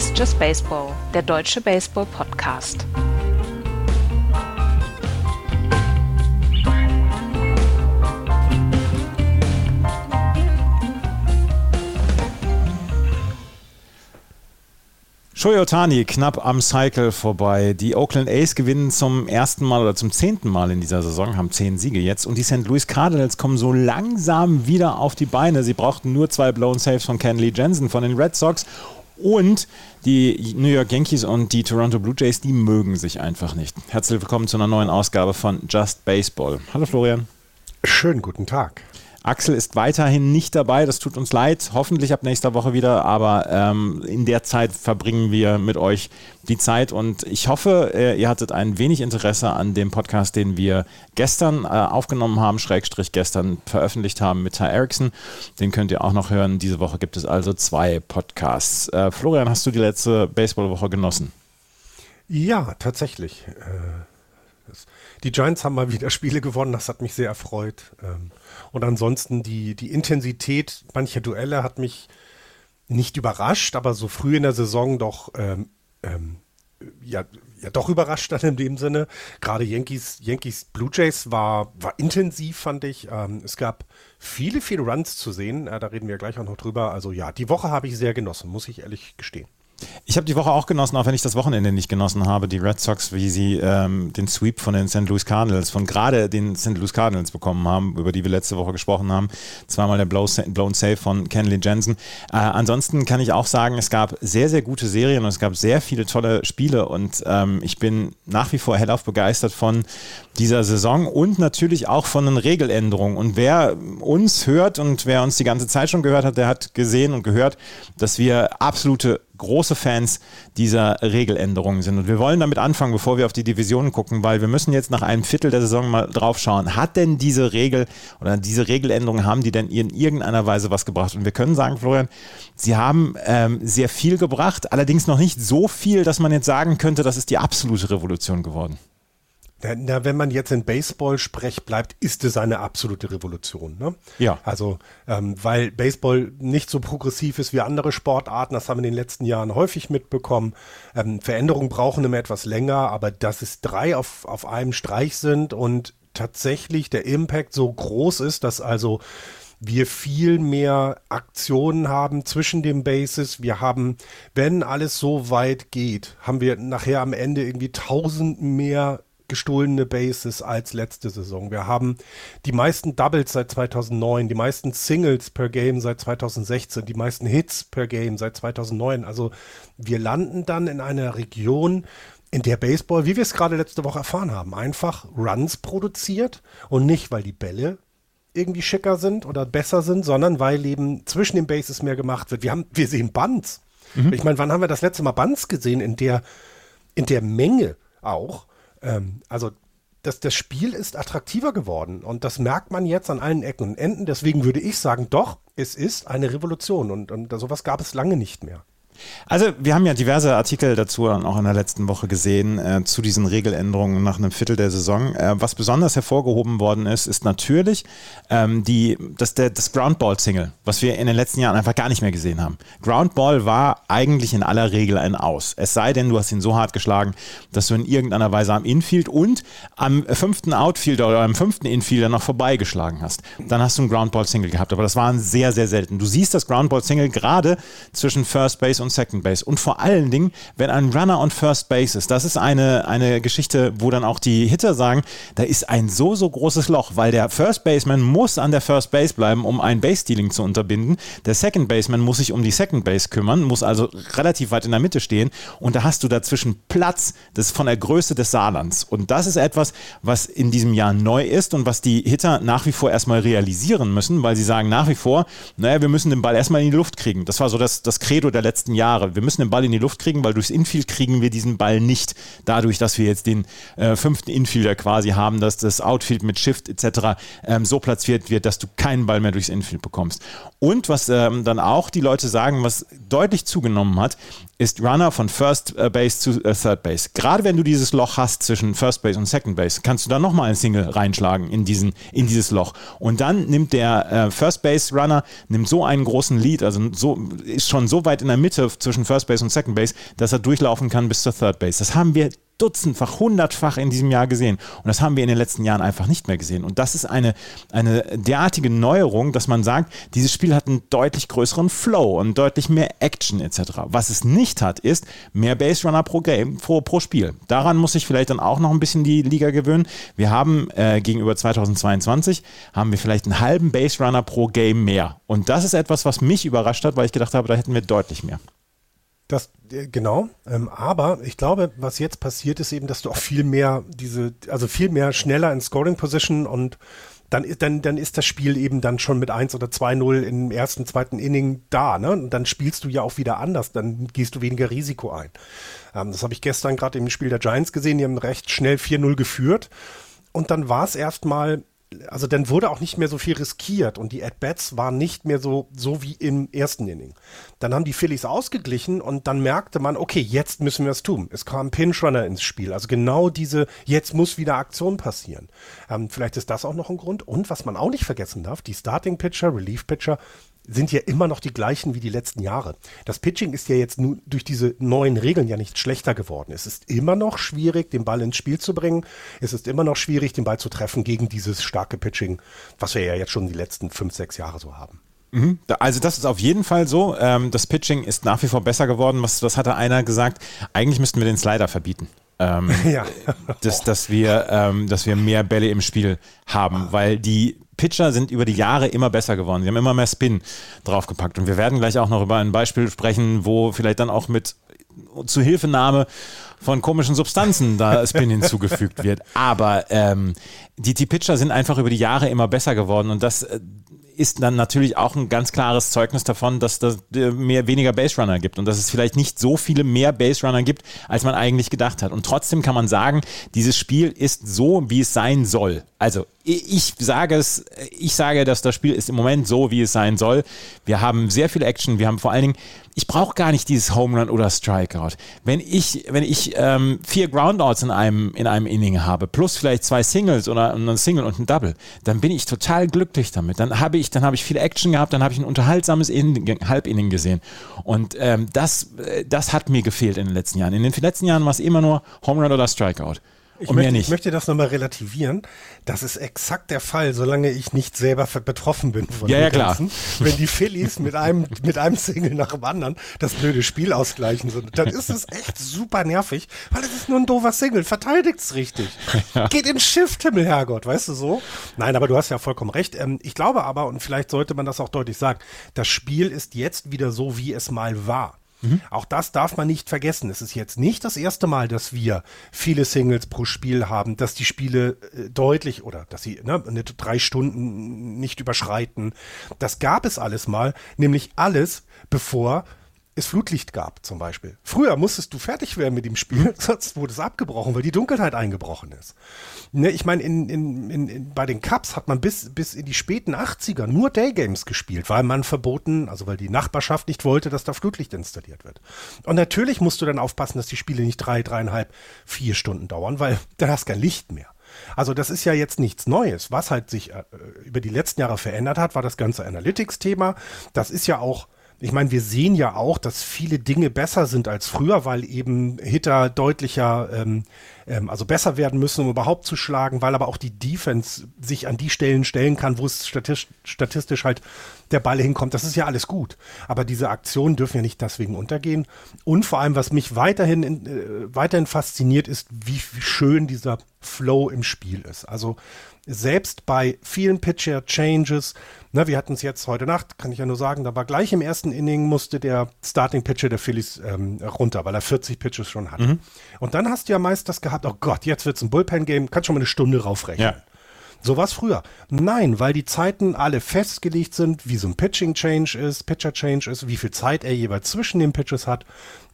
Ist Just Baseball, der deutsche Baseball-Podcast. Shohei Otani knapp am Cycle vorbei. Die Oakland A's gewinnen zum ersten Mal oder zum zehnten Mal in dieser Saison, haben zehn Siege jetzt. Und die St. Louis Cardinals kommen so langsam wieder auf die Beine. Sie brauchten nur zwei Blown Saves von Kenley Jensen von den Red Sox. Und die New York Yankees und die Toronto Blue Jays, die mögen sich einfach nicht. Herzlich willkommen zu einer neuen Ausgabe von Just Baseball. Hallo Florian. Schönen guten Tag. Axel ist weiterhin nicht dabei, das tut uns leid, hoffentlich ab nächster Woche wieder, aber ähm, in der Zeit verbringen wir mit euch die Zeit und ich hoffe, äh, ihr hattet ein wenig Interesse an dem Podcast, den wir gestern äh, aufgenommen haben, Schrägstrich gestern veröffentlicht haben mit Ty Erickson. Den könnt ihr auch noch hören. Diese Woche gibt es also zwei Podcasts. Äh, Florian, hast du die letzte Baseballwoche genossen? Ja, tatsächlich. Äh, die Giants haben mal wieder Spiele gewonnen, das hat mich sehr erfreut. Ähm, und ansonsten die, die Intensität mancher Duelle hat mich nicht überrascht, aber so früh in der Saison doch, ähm, ähm, ja, ja, doch überrascht dann in dem Sinne. Gerade Yankees, Yankees Blue Jays war, war intensiv, fand ich. Ähm, es gab viele, viele Runs zu sehen. Äh, da reden wir gleich auch noch drüber. Also ja, die Woche habe ich sehr genossen, muss ich ehrlich gestehen. Ich habe die Woche auch genossen, auch wenn ich das Wochenende nicht genossen habe. Die Red Sox, wie sie ähm, den Sweep von den St. Louis Cardinals, von gerade den St. Louis Cardinals bekommen haben, über die wir letzte Woche gesprochen haben. Zweimal der Blown Save von Kenley Jensen. Äh, ansonsten kann ich auch sagen, es gab sehr, sehr gute Serien und es gab sehr viele tolle Spiele und ähm, ich bin nach wie vor hellauf begeistert von dieser Saison und natürlich auch von den Regeländerungen. Und wer uns hört und wer uns die ganze Zeit schon gehört hat, der hat gesehen und gehört, dass wir absolute große Fans dieser Regeländerungen sind. Und wir wollen damit anfangen, bevor wir auf die Divisionen gucken, weil wir müssen jetzt nach einem Viertel der Saison mal drauf schauen. Hat denn diese Regel oder diese Regeländerungen, haben die denn in irgendeiner Weise was gebracht? Und wir können sagen, Florian, sie haben ähm, sehr viel gebracht, allerdings noch nicht so viel, dass man jetzt sagen könnte, das ist die absolute Revolution geworden. Na, wenn man jetzt in Baseball-Sprech bleibt, ist es eine absolute Revolution. Ne? Ja. Also, ähm, weil Baseball nicht so progressiv ist wie andere Sportarten, das haben wir in den letzten Jahren häufig mitbekommen. Ähm, Veränderungen brauchen immer etwas länger, aber dass es drei auf, auf einem Streich sind und tatsächlich der Impact so groß ist, dass also wir viel mehr Aktionen haben zwischen den Bases. Wir haben, wenn alles so weit geht, haben wir nachher am Ende irgendwie tausend mehr gestohlene Bases als letzte Saison. Wir haben die meisten Doubles seit 2009, die meisten Singles per Game seit 2016, die meisten Hits per Game seit 2009. Also wir landen dann in einer Region, in der Baseball, wie wir es gerade letzte Woche erfahren haben, einfach Runs produziert und nicht, weil die Bälle irgendwie schicker sind oder besser sind, sondern weil eben zwischen den Bases mehr gemacht wird. Wir haben, wir sehen Bands. Mhm. Ich meine, wann haben wir das letzte Mal Bands gesehen in der, in der Menge auch? Ähm, also das, das Spiel ist attraktiver geworden und das merkt man jetzt an allen Ecken und Enden. Deswegen würde ich sagen, doch, es ist eine Revolution und, und sowas gab es lange nicht mehr. Also wir haben ja diverse Artikel dazu auch in der letzten Woche gesehen äh, zu diesen Regeländerungen nach einem Viertel der Saison. Äh, was besonders hervorgehoben worden ist, ist natürlich ähm, die, das, der, das Groundball-Single, was wir in den letzten Jahren einfach gar nicht mehr gesehen haben. Groundball war eigentlich in aller Regel ein Aus. Es sei denn, du hast ihn so hart geschlagen, dass du in irgendeiner Weise am Infield und am fünften Outfielder oder am fünften Infielder noch vorbeigeschlagen hast. Dann hast du ein Groundball-Single gehabt. Aber das waren sehr, sehr selten. Du siehst das Groundball-Single gerade zwischen First Base und Second Base. Und vor allen Dingen, wenn ein Runner on First Base ist, das ist eine, eine Geschichte, wo dann auch die Hitter sagen, da ist ein so, so großes Loch, weil der First Baseman muss an der First Base bleiben, um ein Base-Stealing zu unterbinden. Der Second Baseman muss sich um die Second Base kümmern, muss also relativ weit in der Mitte stehen. Und da hast du dazwischen Platz das von der Größe des Saarlands. Und das ist etwas, was in diesem Jahr neu ist und was die Hitter nach wie vor erstmal realisieren müssen, weil sie sagen nach wie vor, naja, wir müssen den Ball erstmal in die Luft kriegen. Das war so das, das Credo der letzten Jahre. Jahre. Wir müssen den Ball in die Luft kriegen, weil durchs Infield kriegen wir diesen Ball nicht. Dadurch, dass wir jetzt den äh, fünften Infielder quasi haben, dass das Outfield mit Shift etc. Ähm, so platziert wird, dass du keinen Ball mehr durchs Infield bekommst. Und was ähm, dann auch die Leute sagen, was deutlich zugenommen hat, ist Runner von First äh, Base zu äh, Third Base. Gerade wenn du dieses Loch hast zwischen First Base und Second Base, kannst du da nochmal ein Single reinschlagen in, diesen, in dieses Loch. Und dann nimmt der äh, First Base Runner nimmt so einen großen Lead, also so, ist schon so weit in der Mitte, zwischen First Base und Second Base, dass er durchlaufen kann bis zur Third Base. Das haben wir dutzendfach, hundertfach in diesem Jahr gesehen. Und das haben wir in den letzten Jahren einfach nicht mehr gesehen. Und das ist eine, eine derartige Neuerung, dass man sagt, dieses Spiel hat einen deutlich größeren Flow und deutlich mehr Action etc. Was es nicht hat, ist mehr Base Runner pro Game, pro, pro Spiel. Daran muss sich vielleicht dann auch noch ein bisschen die Liga gewöhnen. Wir haben äh, gegenüber 2022 haben wir vielleicht einen halben Base Runner pro Game mehr. Und das ist etwas, was mich überrascht hat, weil ich gedacht habe, da hätten wir deutlich mehr. Das, äh, genau, ähm, aber ich glaube, was jetzt passiert, ist eben, dass du auch viel mehr diese, also viel mehr schneller in Scoring Position und dann, dann, dann ist das Spiel eben dann schon mit 1 oder 2-0 im ersten, zweiten Inning da. Ne? Und dann spielst du ja auch wieder anders, dann gehst du weniger Risiko ein. Ähm, das habe ich gestern gerade im Spiel der Giants gesehen, die haben recht schnell 4-0 geführt. Und dann war es erstmal also dann wurde auch nicht mehr so viel riskiert und die At-Bats waren nicht mehr so, so wie im ersten Inning. Dann haben die Phillies ausgeglichen und dann merkte man, okay, jetzt müssen wir es tun. Es kam Pinch-Runner ins Spiel. Also genau diese, jetzt muss wieder Aktion passieren. Ähm, vielleicht ist das auch noch ein Grund. Und was man auch nicht vergessen darf, die Starting-Pitcher, Relief-Pitcher sind ja immer noch die gleichen wie die letzten Jahre. Das Pitching ist ja jetzt nun durch diese neuen Regeln ja nicht schlechter geworden. Es ist immer noch schwierig, den Ball ins Spiel zu bringen. Es ist immer noch schwierig, den Ball zu treffen gegen dieses starke Pitching, was wir ja jetzt schon die letzten fünf, sechs Jahre so haben. Mhm. Also das ist auf jeden Fall so. Ähm, das Pitching ist nach wie vor besser geworden. Was, was hatte einer gesagt? Eigentlich müssten wir den Slider verbieten. Ähm, ja. dass, dass, wir, ähm, dass wir mehr Bälle im Spiel haben, weil die Pitcher sind über die Jahre immer besser geworden. Sie haben immer mehr Spin draufgepackt. Und wir werden gleich auch noch über ein Beispiel sprechen, wo vielleicht dann auch mit Zuhilfenahme von komischen Substanzen da Spin hinzugefügt wird. Aber ähm, die, die Pitcher sind einfach über die Jahre immer besser geworden und das äh, ist dann natürlich auch ein ganz klares Zeugnis davon, dass es mehr weniger Base Runner gibt und dass es vielleicht nicht so viele mehr Base Runner gibt, als man eigentlich gedacht hat. Und trotzdem kann man sagen, dieses Spiel ist so, wie es sein soll. Also ich sage es, ich sage, dass das Spiel ist im Moment so, wie es sein soll. Wir haben sehr viel Action. Wir haben vor allen Dingen, ich brauche gar nicht dieses Home Run oder Strikeout. Wenn ich, wenn ich ähm, vier Groundouts in einem, in einem Inning habe, plus vielleicht zwei Singles oder ein Single und ein Double, dann bin ich total glücklich damit. Dann habe ich, dann ich viel Action gehabt, dann habe ich ein unterhaltsames In Halbinning gesehen. Und ähm, das, äh, das hat mir gefehlt in den letzten Jahren. In den letzten Jahren war es immer nur Home Run oder Strikeout. Ich, möchte, ich möchte das nochmal relativieren. Das ist exakt der Fall, solange ich nicht selber betroffen bin von ja, ja, klar. Wenn die Phillies mit einem, mit einem Single nach dem anderen das blöde Spiel ausgleichen, dann ist es echt super nervig, weil es ist nur ein doofer Single. Verteidigt's richtig. Ja. Geht in Shift-Himmel, Herrgott, weißt du so? Nein, aber du hast ja vollkommen recht. Ähm, ich glaube aber, und vielleicht sollte man das auch deutlich sagen, das Spiel ist jetzt wieder so, wie es mal war. Mhm. Auch das darf man nicht vergessen. Es ist jetzt nicht das erste Mal, dass wir viele Singles pro Spiel haben, dass die Spiele äh, deutlich oder dass sie ne, drei Stunden nicht überschreiten. Das gab es alles mal, nämlich alles, bevor es Flutlicht gab, zum Beispiel. Früher musstest du fertig werden mit dem Spiel, sonst wurde es abgebrochen, weil die Dunkelheit eingebrochen ist. Ne, ich meine, in, in, in, bei den Cups hat man bis, bis in die späten 80er nur Daygames gespielt, weil man verboten, also weil die Nachbarschaft nicht wollte, dass da Flutlicht installiert wird. Und natürlich musst du dann aufpassen, dass die Spiele nicht drei, dreieinhalb, vier Stunden dauern, weil dann hast du kein Licht mehr. Also das ist ja jetzt nichts Neues. Was halt sich äh, über die letzten Jahre verändert hat, war das ganze Analytics-Thema. Das ist ja auch ich meine, wir sehen ja auch, dass viele Dinge besser sind als früher, weil eben Hitter deutlicher, ähm, ähm, also besser werden müssen, um überhaupt zu schlagen, weil aber auch die Defense sich an die Stellen stellen kann, wo es statistisch, statistisch halt der Ball hinkommt. Das ist ja alles gut. Aber diese Aktionen dürfen ja nicht deswegen untergehen. Und vor allem, was mich weiterhin, äh, weiterhin fasziniert, ist, wie, wie schön dieser Flow im Spiel ist. Also selbst bei vielen Pitcher-Changes, ne, wir hatten es jetzt heute Nacht, kann ich ja nur sagen, da war gleich im ersten Inning musste der Starting-Pitcher der Phillies ähm, runter, weil er 40 Pitches schon hatte. Mhm. Und dann hast du ja meist das gehabt, oh Gott, jetzt wird es ein Bullpen-Game, kannst schon mal eine Stunde raufrechnen. Ja. So war es früher. Nein, weil die Zeiten alle festgelegt sind, wie so ein Pitching-Change ist, Pitcher-Change ist, wie viel Zeit er jeweils zwischen den Pitches hat,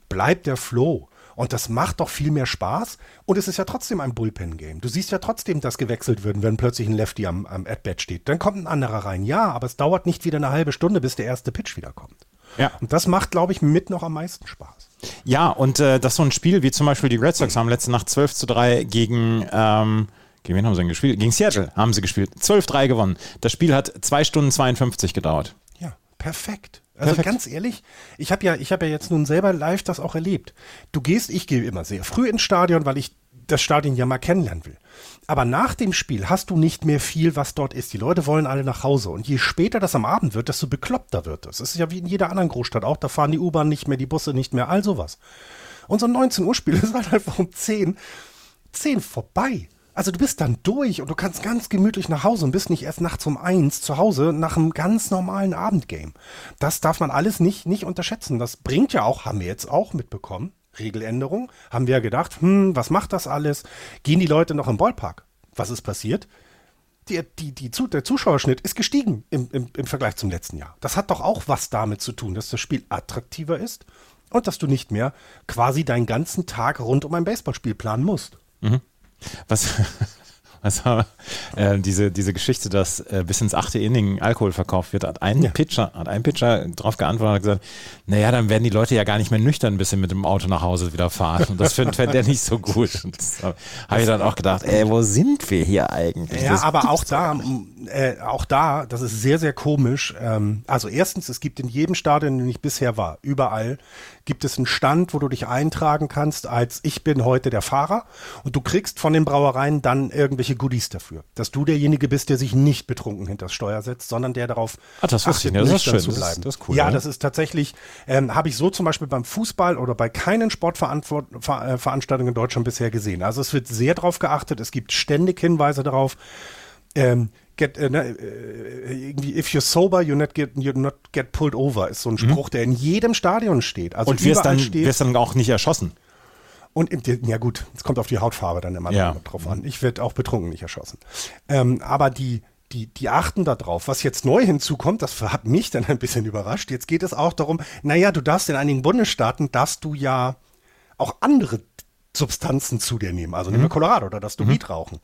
bleibt der Flow. Und das macht doch viel mehr Spaß. Und es ist ja trotzdem ein Bullpen-Game. Du siehst ja trotzdem, dass gewechselt wird, wenn plötzlich ein Lefty am, am At-Bat steht. Dann kommt ein anderer rein. Ja, aber es dauert nicht wieder eine halbe Stunde, bis der erste Pitch wiederkommt. Ja. Und das macht, glaube ich, mit noch am meisten Spaß. Ja, und äh, das so ein Spiel, wie zum Beispiel die Red Sox haben letzte Nacht 12 zu 3 gegen, ähm, gegen wen haben sie denn gespielt? Gegen Seattle haben sie gespielt. 12-3 gewonnen. Das Spiel hat 2 Stunden 52 gedauert. Ja, perfekt. Also Perfekt. ganz ehrlich, ich habe ja, ich habe ja jetzt nun selber live das auch erlebt. Du gehst, ich gehe immer sehr früh ins Stadion, weil ich das Stadion ja mal kennenlernen will. Aber nach dem Spiel hast du nicht mehr viel, was dort ist. Die Leute wollen alle nach Hause. Und je später das am Abend wird, desto bekloppter wird es. Das ist ja wie in jeder anderen Großstadt auch. Da fahren die U-Bahn nicht mehr, die Busse nicht mehr, all sowas. Und so ein 19 Uhr Spiel ist halt einfach um 10, 10 vorbei. Also du bist dann durch und du kannst ganz gemütlich nach Hause und bist nicht erst nachts um eins zu Hause nach einem ganz normalen Abendgame. Das darf man alles nicht, nicht unterschätzen. Das bringt ja auch, haben wir jetzt auch mitbekommen, Regeländerung, haben wir ja gedacht, hm, was macht das alles? Gehen die Leute noch im Ballpark? Was ist passiert? Die, die, die, der Zuschauerschnitt ist gestiegen im, im, im Vergleich zum letzten Jahr. Das hat doch auch was damit zu tun, dass das Spiel attraktiver ist und dass du nicht mehr quasi deinen ganzen Tag rund um ein Baseballspiel planen musst. Mhm. Was, also äh, diese, diese Geschichte, dass äh, bis ins achte Inning Alkohol verkauft wird, hat ein ja. Pitcher, hat ein Pitcher darauf geantwortet und gesagt, naja, dann werden die Leute ja gar nicht mehr nüchtern, bis sie mit dem Auto nach Hause wieder fahren. Und das findet fänd der nicht so gut. Habe ich dann auch gedacht, ey, wo sind wir hier eigentlich? Ja, das aber auch da, äh, auch da, das ist sehr, sehr komisch. Ähm, also erstens, es gibt in jedem Stadion, in dem ich bisher war, überall gibt es einen Stand, wo du dich eintragen kannst als ich bin heute der Fahrer und du kriegst von den Brauereien dann irgendwelche Goodies dafür, dass du derjenige bist, der sich nicht betrunken hinter das Steuer setzt, sondern der darauf Ach, das achtet, nicht, das ist schön. zu bleiben. Das ist, das ist cool, ja, ja, das ist tatsächlich, ähm, habe ich so zum Beispiel beim Fußball oder bei keinen Sportveranstaltungen in Deutschland bisher gesehen. Also es wird sehr darauf geachtet, es gibt ständig Hinweise darauf, ähm, get, äh, ne, äh, irgendwie, if you're sober, you not get, you not get pulled over, ist so ein mhm. Spruch, mhm. der in jedem Stadion steht. Also und wirst dann, steht, wirst dann auch nicht erschossen. Und im, ja gut, es kommt auf die Hautfarbe dann immer ja. drauf an. Ich werde auch betrunken nicht erschossen. Ähm, aber die, die, die achten da drauf. Was jetzt neu hinzukommt, das hat mich dann ein bisschen überrascht. Jetzt geht es auch darum, naja, du darfst in einigen Bundesstaaten, darfst du ja auch andere Substanzen zu dir nehmen. Also mhm. nehmen wir Colorado, da darfst du mhm. Weed rauchen.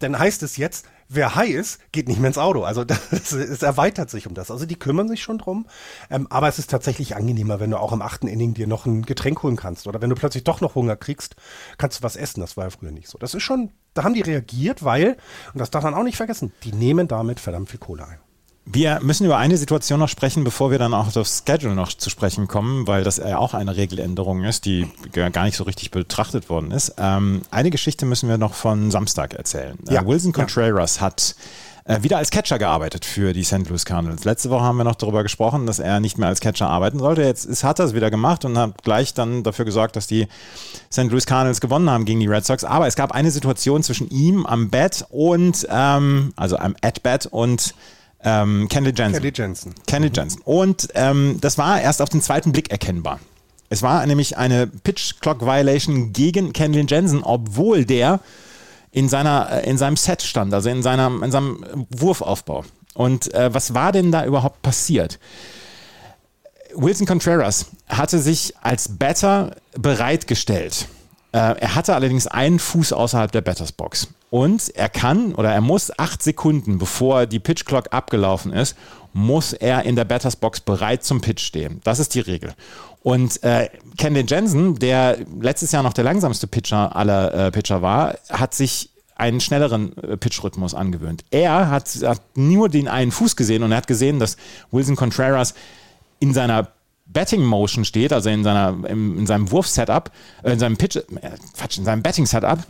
Dann heißt es jetzt, wer high ist, geht nicht mehr ins Auto. Also das, es erweitert sich um das. Also die kümmern sich schon drum. Ähm, aber es ist tatsächlich angenehmer, wenn du auch im achten Inning dir noch ein Getränk holen kannst. Oder wenn du plötzlich doch noch Hunger kriegst, kannst du was essen. Das war ja früher nicht so. Das ist schon, da haben die reagiert, weil, und das darf man auch nicht vergessen, die nehmen damit verdammt viel Kohle ein. Wir müssen über eine Situation noch sprechen, bevor wir dann auch auf das Schedule noch zu sprechen kommen, weil das ja auch eine Regeländerung ist, die gar nicht so richtig betrachtet worden ist. Ähm, eine Geschichte müssen wir noch von Samstag erzählen. Äh, ja. Äh, Wilson Contreras ja. hat äh, wieder als Catcher gearbeitet für die St. Louis Cardinals. Letzte Woche haben wir noch darüber gesprochen, dass er nicht mehr als Catcher arbeiten sollte. Jetzt ist, hat er es wieder gemacht und hat gleich dann dafür gesorgt, dass die St. Louis Cardinals gewonnen haben gegen die Red Sox. Aber es gab eine Situation zwischen ihm am Bat und, ähm, also am At-Bat und ähm, Kenley Jensen. Kenley Jensen. Kenley mhm. Jensen. Und ähm, das war erst auf den zweiten Blick erkennbar. Es war nämlich eine Pitch Clock Violation gegen Kenley Jensen, obwohl der in seiner äh, in seinem Set stand, also in seiner in seinem Wurfaufbau. Und äh, was war denn da überhaupt passiert? Wilson Contreras hatte sich als Batter bereitgestellt. Äh, er hatte allerdings einen Fuß außerhalb der Batters Box. Und er kann oder er muss acht Sekunden, bevor die Pitch Clock abgelaufen ist, muss er in der Batters Box bereit zum Pitch stehen. Das ist die Regel. Und äh, Kendall Jensen, der letztes Jahr noch der langsamste Pitcher aller äh, Pitcher war, hat sich einen schnelleren äh, Pitch-Rhythmus angewöhnt. Er hat, hat nur den einen Fuß gesehen und er hat gesehen, dass Wilson Contreras in seiner Betting Motion steht, also in, seiner, in, in seinem Wurf-Setup, äh, in seinem Pitch, äh, Quatsch, in seinem Betting-Setup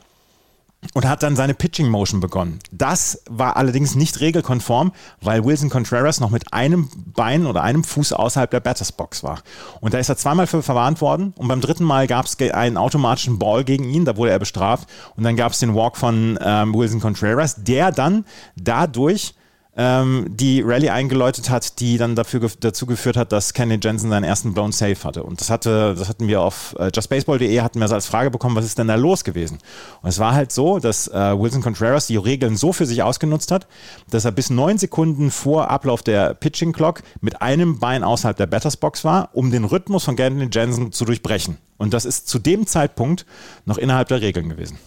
und hat dann seine Pitching Motion begonnen. Das war allerdings nicht regelkonform, weil Wilson Contreras noch mit einem Bein oder einem Fuß außerhalb der Batters Box war. Und da ist er zweimal für verwarnt worden und beim dritten Mal gab es einen automatischen Ball gegen ihn, da wurde er bestraft und dann gab es den Walk von ähm, Wilson Contreras, der dann dadurch ähm, die Rallye eingeläutet hat, die dann dafür, dazu geführt hat, dass Kenny Jensen seinen ersten Blown Safe hatte. Und das hatte, das hatten wir auf äh, justbaseball.de, hatten wir so als Frage bekommen, was ist denn da los gewesen? Und es war halt so, dass äh, Wilson Contreras die Regeln so für sich ausgenutzt hat, dass er bis neun Sekunden vor Ablauf der Pitching Clock mit einem Bein außerhalb der Batters Box war, um den Rhythmus von Kenny Jensen zu durchbrechen. Und das ist zu dem Zeitpunkt noch innerhalb der Regeln gewesen.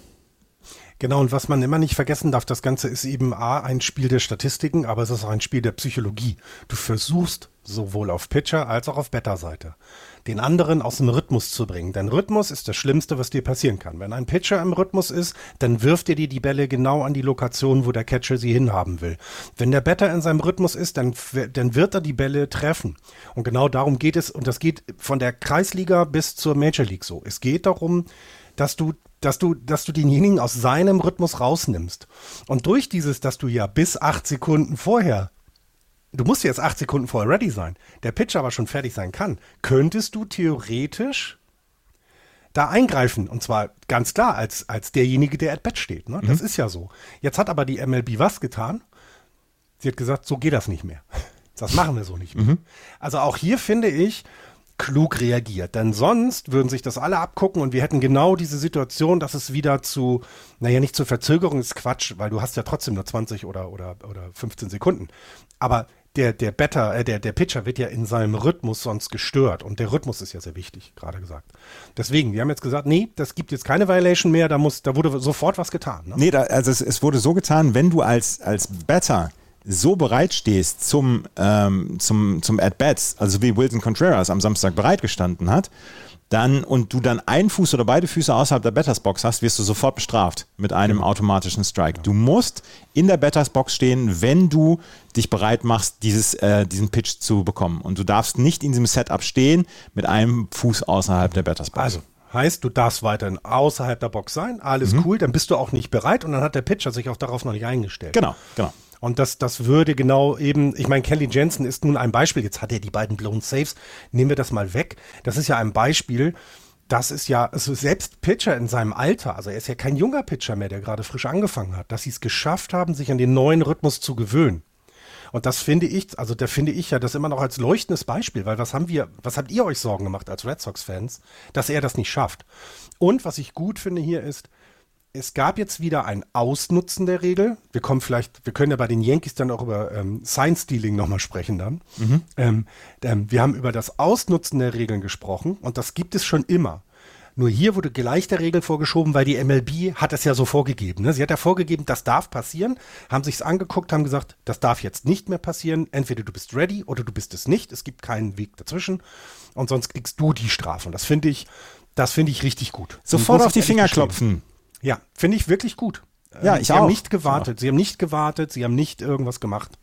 Genau, und was man immer nicht vergessen darf, das Ganze ist eben A, ein Spiel der Statistiken, aber es ist auch ein Spiel der Psychologie. Du versuchst sowohl auf Pitcher als auch auf Better-Seite den anderen aus dem Rhythmus zu bringen. Denn Rhythmus ist das Schlimmste, was dir passieren kann. Wenn ein Pitcher im Rhythmus ist, dann wirft er dir die Bälle genau an die Lokation, wo der Catcher sie hinhaben will. Wenn der Batter in seinem Rhythmus ist, dann, dann wird er die Bälle treffen. Und genau darum geht es. Und das geht von der Kreisliga bis zur Major League so. Es geht darum, dass du dass du, dass du denjenigen aus seinem Rhythmus rausnimmst. Und durch dieses, dass du ja bis acht Sekunden vorher du musst jetzt acht Sekunden vorher ready sein, der Pitcher aber schon fertig sein kann, könntest du theoretisch da eingreifen. Und zwar ganz klar als, als derjenige, der at bat steht. Ne? Das mhm. ist ja so. Jetzt hat aber die MLB was getan? Sie hat gesagt, so geht das nicht mehr. Das machen wir so nicht mehr. Mhm. Also auch hier finde ich, klug reagiert. Denn sonst würden sich das alle abgucken und wir hätten genau diese Situation, dass es wieder zu, naja, nicht zur Verzögerung ist Quatsch, weil du hast ja trotzdem nur 20 oder, oder, oder 15 Sekunden. Aber der, der Better, äh, der, der Pitcher wird ja in seinem Rhythmus sonst gestört. Und der Rhythmus ist ja sehr wichtig, gerade gesagt. Deswegen, wir haben jetzt gesagt, nee, das gibt jetzt keine Violation mehr, da muss, da wurde sofort was getan. Ne? Nee, da, also es, es wurde so getan, wenn du als, als Better so bereit stehst zum, ähm, zum, zum At-Bats, also wie Wilson Contreras am Samstag bereitgestanden hat, dann und du dann einen Fuß oder beide Füße außerhalb der Batters Box hast, wirst du sofort bestraft mit einem automatischen Strike. Du musst in der Batters Box stehen, wenn du dich bereit machst, dieses, äh, diesen Pitch zu bekommen. Und du darfst nicht in diesem Setup stehen mit einem Fuß außerhalb der Batters Box. Also, Heißt, du darfst weiterhin außerhalb der Box sein, alles mhm. cool, dann bist du auch nicht bereit und dann hat der Pitcher sich auch darauf noch nicht eingestellt. Genau, genau. Und das, das würde genau eben, ich meine, Kelly Jensen ist nun ein Beispiel. Jetzt hat er die beiden Blown Saves. Nehmen wir das mal weg. Das ist ja ein Beispiel. Das ist ja, also selbst Pitcher in seinem Alter, also er ist ja kein junger Pitcher mehr, der gerade frisch angefangen hat, dass sie es geschafft haben, sich an den neuen Rhythmus zu gewöhnen. Und das finde ich, also da finde ich ja das immer noch als leuchtendes Beispiel, weil was haben wir, was habt ihr euch Sorgen gemacht als Red Sox-Fans, dass er das nicht schafft? Und was ich gut finde hier ist, es gab jetzt wieder ein Ausnutzen der Regel. Wir kommen vielleicht, wir können ja bei den Yankees dann auch über ähm, Sign-Stealing nochmal sprechen dann. Mhm. Ähm, ähm, wir haben über das Ausnutzen der Regeln gesprochen und das gibt es schon immer. Nur hier wurde gleich der Regel vorgeschoben, weil die MLB hat es ja so vorgegeben. Ne? Sie hat ja vorgegeben, das darf passieren, haben sich es angeguckt, haben gesagt, das darf jetzt nicht mehr passieren. Entweder du bist ready oder du bist es nicht. Es gibt keinen Weg dazwischen und sonst kriegst du die Strafe. Und das finde ich, das finde ich richtig gut. Sofort auf die Finger klopfen. Ja, finde ich wirklich gut. Ja, ähm, ich sie auch. haben nicht gewartet. Sie haben nicht gewartet. Sie haben nicht irgendwas gemacht.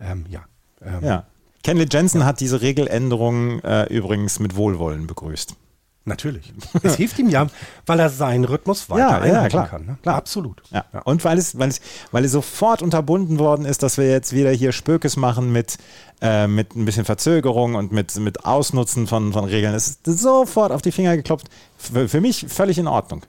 Ähm, ja. Ähm, ja. Kenley Jensen ja. hat diese Regeländerung äh, übrigens mit Wohlwollen begrüßt. Natürlich. Es hilft ihm ja, weil er seinen Rhythmus weiter ja, einhalten ja, klar, kann. Ne? Klar. Absolut. Ja. ja. Und weil es, weil, es, weil es sofort unterbunden worden ist, dass wir jetzt wieder hier Spökes machen mit, äh, mit ein bisschen Verzögerung und mit, mit Ausnutzen von, von Regeln. Es ist sofort auf die Finger geklopft. Für, für mich völlig in Ordnung.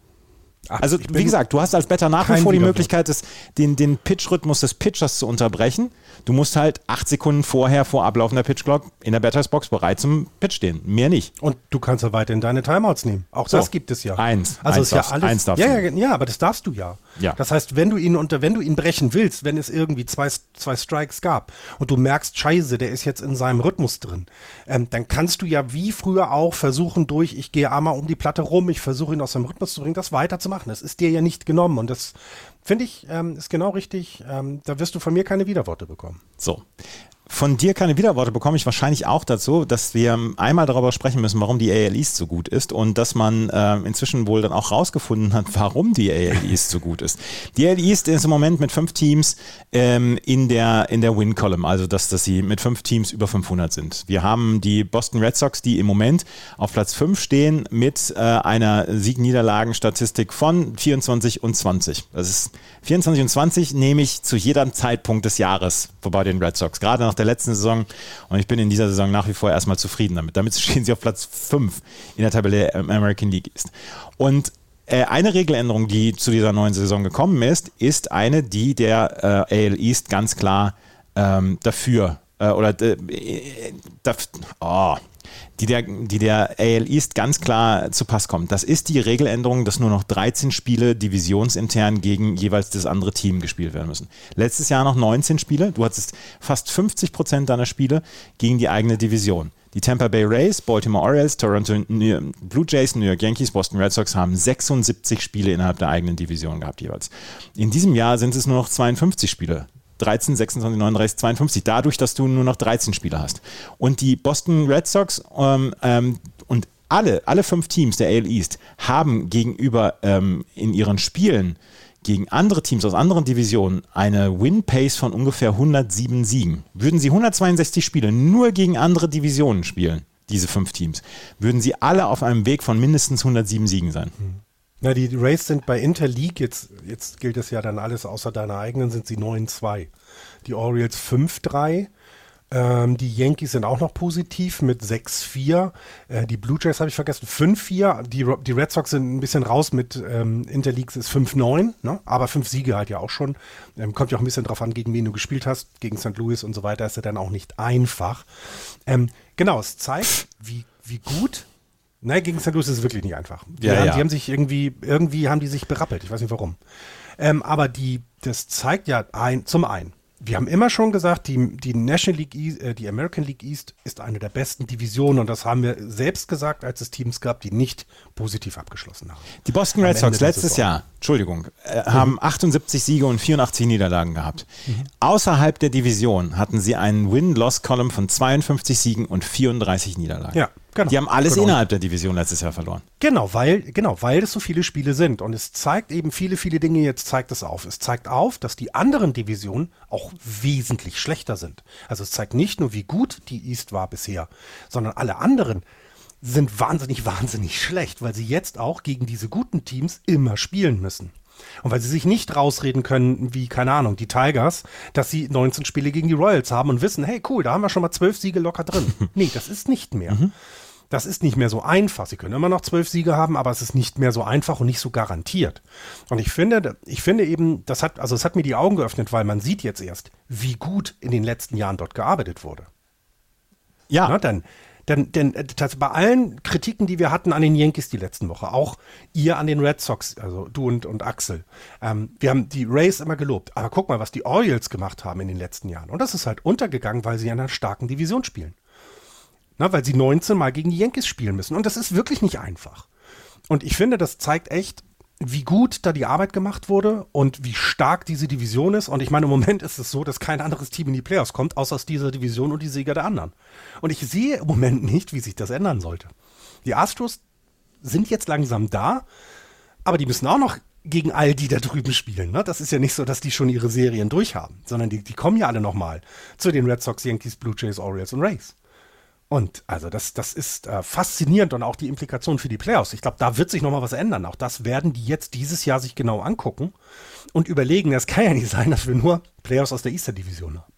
Ach, also, wie gesagt, du hast als Better nach wie vor die Möglichkeit, des, den, den Pitch-Rhythmus des Pitchers zu unterbrechen. Du musst halt acht Sekunden vorher, vor Ablaufen der Pitch-Clock, in der Batters Box bereit zum Pitch stehen. Mehr nicht. Und du kannst ja weiterhin deine Timeouts nehmen. Auch so. das gibt es ja. Eins. Also eins ist ja alles. Eins darfst ja, ja, ja, aber das darfst du ja. Ja. Das heißt, wenn du ihn unter, wenn du ihn brechen willst, wenn es irgendwie zwei, zwei Strikes gab und du merkst, scheiße, der ist jetzt in seinem Rhythmus drin, ähm, dann kannst du ja wie früher auch versuchen, durch, ich gehe einmal um die Platte rum, ich versuche ihn aus seinem Rhythmus zu bringen, das weiterzumachen. Das ist dir ja nicht genommen und das finde ich, ähm, ist genau richtig. Ähm, da wirst du von mir keine Widerworte bekommen. So. Von dir keine Widerworte bekomme ich wahrscheinlich auch dazu, dass wir einmal darüber sprechen müssen, warum die AL East so gut ist und dass man äh, inzwischen wohl dann auch rausgefunden hat, warum die AL East so gut ist. Die AL East ist im Moment mit fünf Teams ähm, in der, in der Win-Column, also dass, dass sie mit fünf Teams über 500 sind. Wir haben die Boston Red Sox, die im Moment auf Platz 5 stehen mit äh, einer Sieg-Niederlagen-Statistik von 24 und 20. Das ist 24 und 20 nehme ich zu jedem Zeitpunkt des Jahres vorbei den Red Sox, gerade nach der letzten Saison. Und ich bin in dieser Saison nach wie vor erstmal zufrieden damit. Damit stehen sie auf Platz 5 in der Tabelle der American League East. Und äh, eine Regeländerung, die zu dieser neuen Saison gekommen ist, ist eine, die der äh, AL East ganz klar ähm, dafür äh, oder äh, äh oh, die der, die der AL East ganz klar zu Pass kommt. Das ist die Regeländerung, dass nur noch 13 Spiele divisionsintern gegen jeweils das andere Team gespielt werden müssen. Letztes Jahr noch 19 Spiele. Du hattest fast 50 Prozent deiner Spiele gegen die eigene Division. Die Tampa Bay Rays, Baltimore Orioles, Toronto Blue Jays, New York Yankees, Boston Red Sox haben 76 Spiele innerhalb der eigenen Division gehabt jeweils. In diesem Jahr sind es nur noch 52 Spiele 13, 26, 39, 52, dadurch, dass du nur noch 13 Spieler hast. Und die Boston Red Sox ähm, ähm, und alle, alle fünf Teams der AL East haben gegenüber ähm, in ihren Spielen gegen andere Teams aus anderen Divisionen eine Win-Pace von ungefähr 107 Siegen. Würden sie 162 Spiele nur gegen andere Divisionen spielen, diese fünf Teams, würden sie alle auf einem Weg von mindestens 107 Siegen sein. Na, die Rays sind bei Interleague, jetzt, jetzt gilt es ja dann alles außer deiner eigenen, sind sie 9-2. Die Orioles 5-3. Ähm, die Yankees sind auch noch positiv mit 6-4. Äh, die Blue Jays habe ich vergessen, 5-4. Die, Red Sox sind ein bisschen raus mit ähm, Interleagues ist 5-9, ne? aber fünf Siege halt ja auch schon. Ähm, kommt ja auch ein bisschen drauf an, gegen wen du gespielt hast. Gegen St. Louis und so weiter ist ja dann auch nicht einfach. Ähm, genau, es zeigt, wie, wie gut Nein, gegen St. Louis ist es wirklich nicht einfach. Die, Ja, haben, ja. die haben sich irgendwie, irgendwie haben die sich berappelt. Ich weiß nicht warum. Ähm, aber die, das zeigt ja ein, zum einen, wir haben immer schon gesagt, die, die National League East, äh, die American League East ist eine der besten Divisionen und das haben wir selbst gesagt, als es Teams gab, die nicht positiv abgeschlossen haben. Die Boston Red Sox letztes Saison. Jahr, Entschuldigung, äh, haben 78 Siege und 84 Niederlagen gehabt. Außerhalb der Division hatten sie einen Win-Loss-Column von 52 Siegen und 34 Niederlagen. Ja, genau. Die haben alles Genau. innerhalb der Division letztes Jahr verloren. Genau, weil, genau, weil es so viele Spiele sind. Und es zeigt eben viele, viele Dinge, jetzt zeigt es auf. Es zeigt auf, dass die anderen Divisionen auch wesentlich schlechter sind. Also es zeigt nicht nur, wie gut die East war bisher, sondern alle anderen sind wahnsinnig, wahnsinnig schlecht, weil sie jetzt auch gegen diese guten Teams immer spielen müssen. Und weil sie sich nicht rausreden können, wie, keine Ahnung, die Tigers, dass sie 19 Spiele gegen die Royals haben und wissen, hey, cool, da haben wir schon mal 12 Siege locker drin. nee, das ist nicht mehr. Das ist nicht mehr so einfach. Sie können immer noch zwölf Siege haben, aber es ist nicht mehr so einfach und nicht so garantiert. Und ich finde, ich finde eben, das hat, also es hat mir die Augen geöffnet, weil man sieht jetzt erst, wie gut in den letzten Jahren dort gearbeitet wurde. Ja, Na, dann, denn, denn äh, das, bei allen Kritiken, die wir hatten an den Yankees die letzten Woche, auch ihr an den Red Sox, also du und, und Axel, ähm, wir haben die Rays immer gelobt. Aber guck mal, was die Orioles gemacht haben in den letzten Jahren. Und das ist halt untergegangen, weil sie in einer starken Division spielen. Na, weil sie 19 Mal gegen die Yankees spielen müssen. Und das ist wirklich nicht einfach. Und ich finde, das zeigt echt, wie gut da die Arbeit gemacht wurde und wie stark diese Division ist. Und ich meine, im Moment ist es so, dass kein anderes Team in die Playoffs kommt, außer aus dieser Division und die Sieger der anderen. Und ich sehe im Moment nicht, wie sich das ändern sollte. Die Astros sind jetzt langsam da, aber die müssen auch noch gegen all die da drüben spielen. Ne? Das ist ja nicht so, dass die schon ihre Serien durchhaben, sondern die, die kommen ja alle nochmal zu den Red Sox, Yankees, Blue Jays, Orioles und Rays. Und also das, das ist äh, faszinierend und auch die Implikation für die Playoffs. Ich glaube, da wird sich nochmal was ändern. Auch das werden die jetzt dieses Jahr sich genau angucken und überlegen, es kann ja nicht sein, dass wir nur Playoffs aus der Eastern Division haben.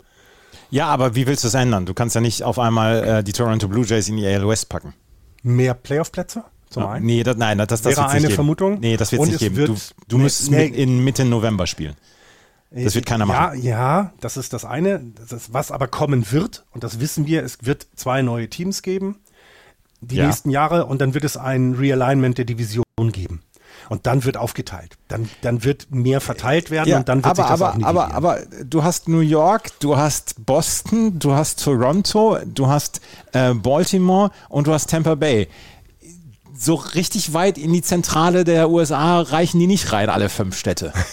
ja, aber wie willst du es ändern? Du kannst ja nicht auf einmal äh, die Toronto Blue Jays in die AL West packen. Mehr Playoff-Plätze zum einen. Nee, das, nein, das, das Wäre eine. Vermutung. Nee, das wird es nicht geben. du du nee, müsstest nee. in Mitte November spielen. Das wird keiner machen. Ja, ja, das ist das eine. Das ist, was aber kommen wird, und das wissen wir, es wird zwei neue Teams geben, die Ja. nächsten Jahre, und dann wird es ein Realignment der Division geben. Und dann wird aufgeteilt. Dann, dann wird mehr verteilt werden und dann wird aber, sich das aber, auch nivellieren. aber, aber du hast New York, du hast Boston, du hast Toronto, du hast äh, Baltimore und du hast Tampa Bay. So richtig weit in die Zentrale der USA reichen die nicht rein, alle fünf Städte.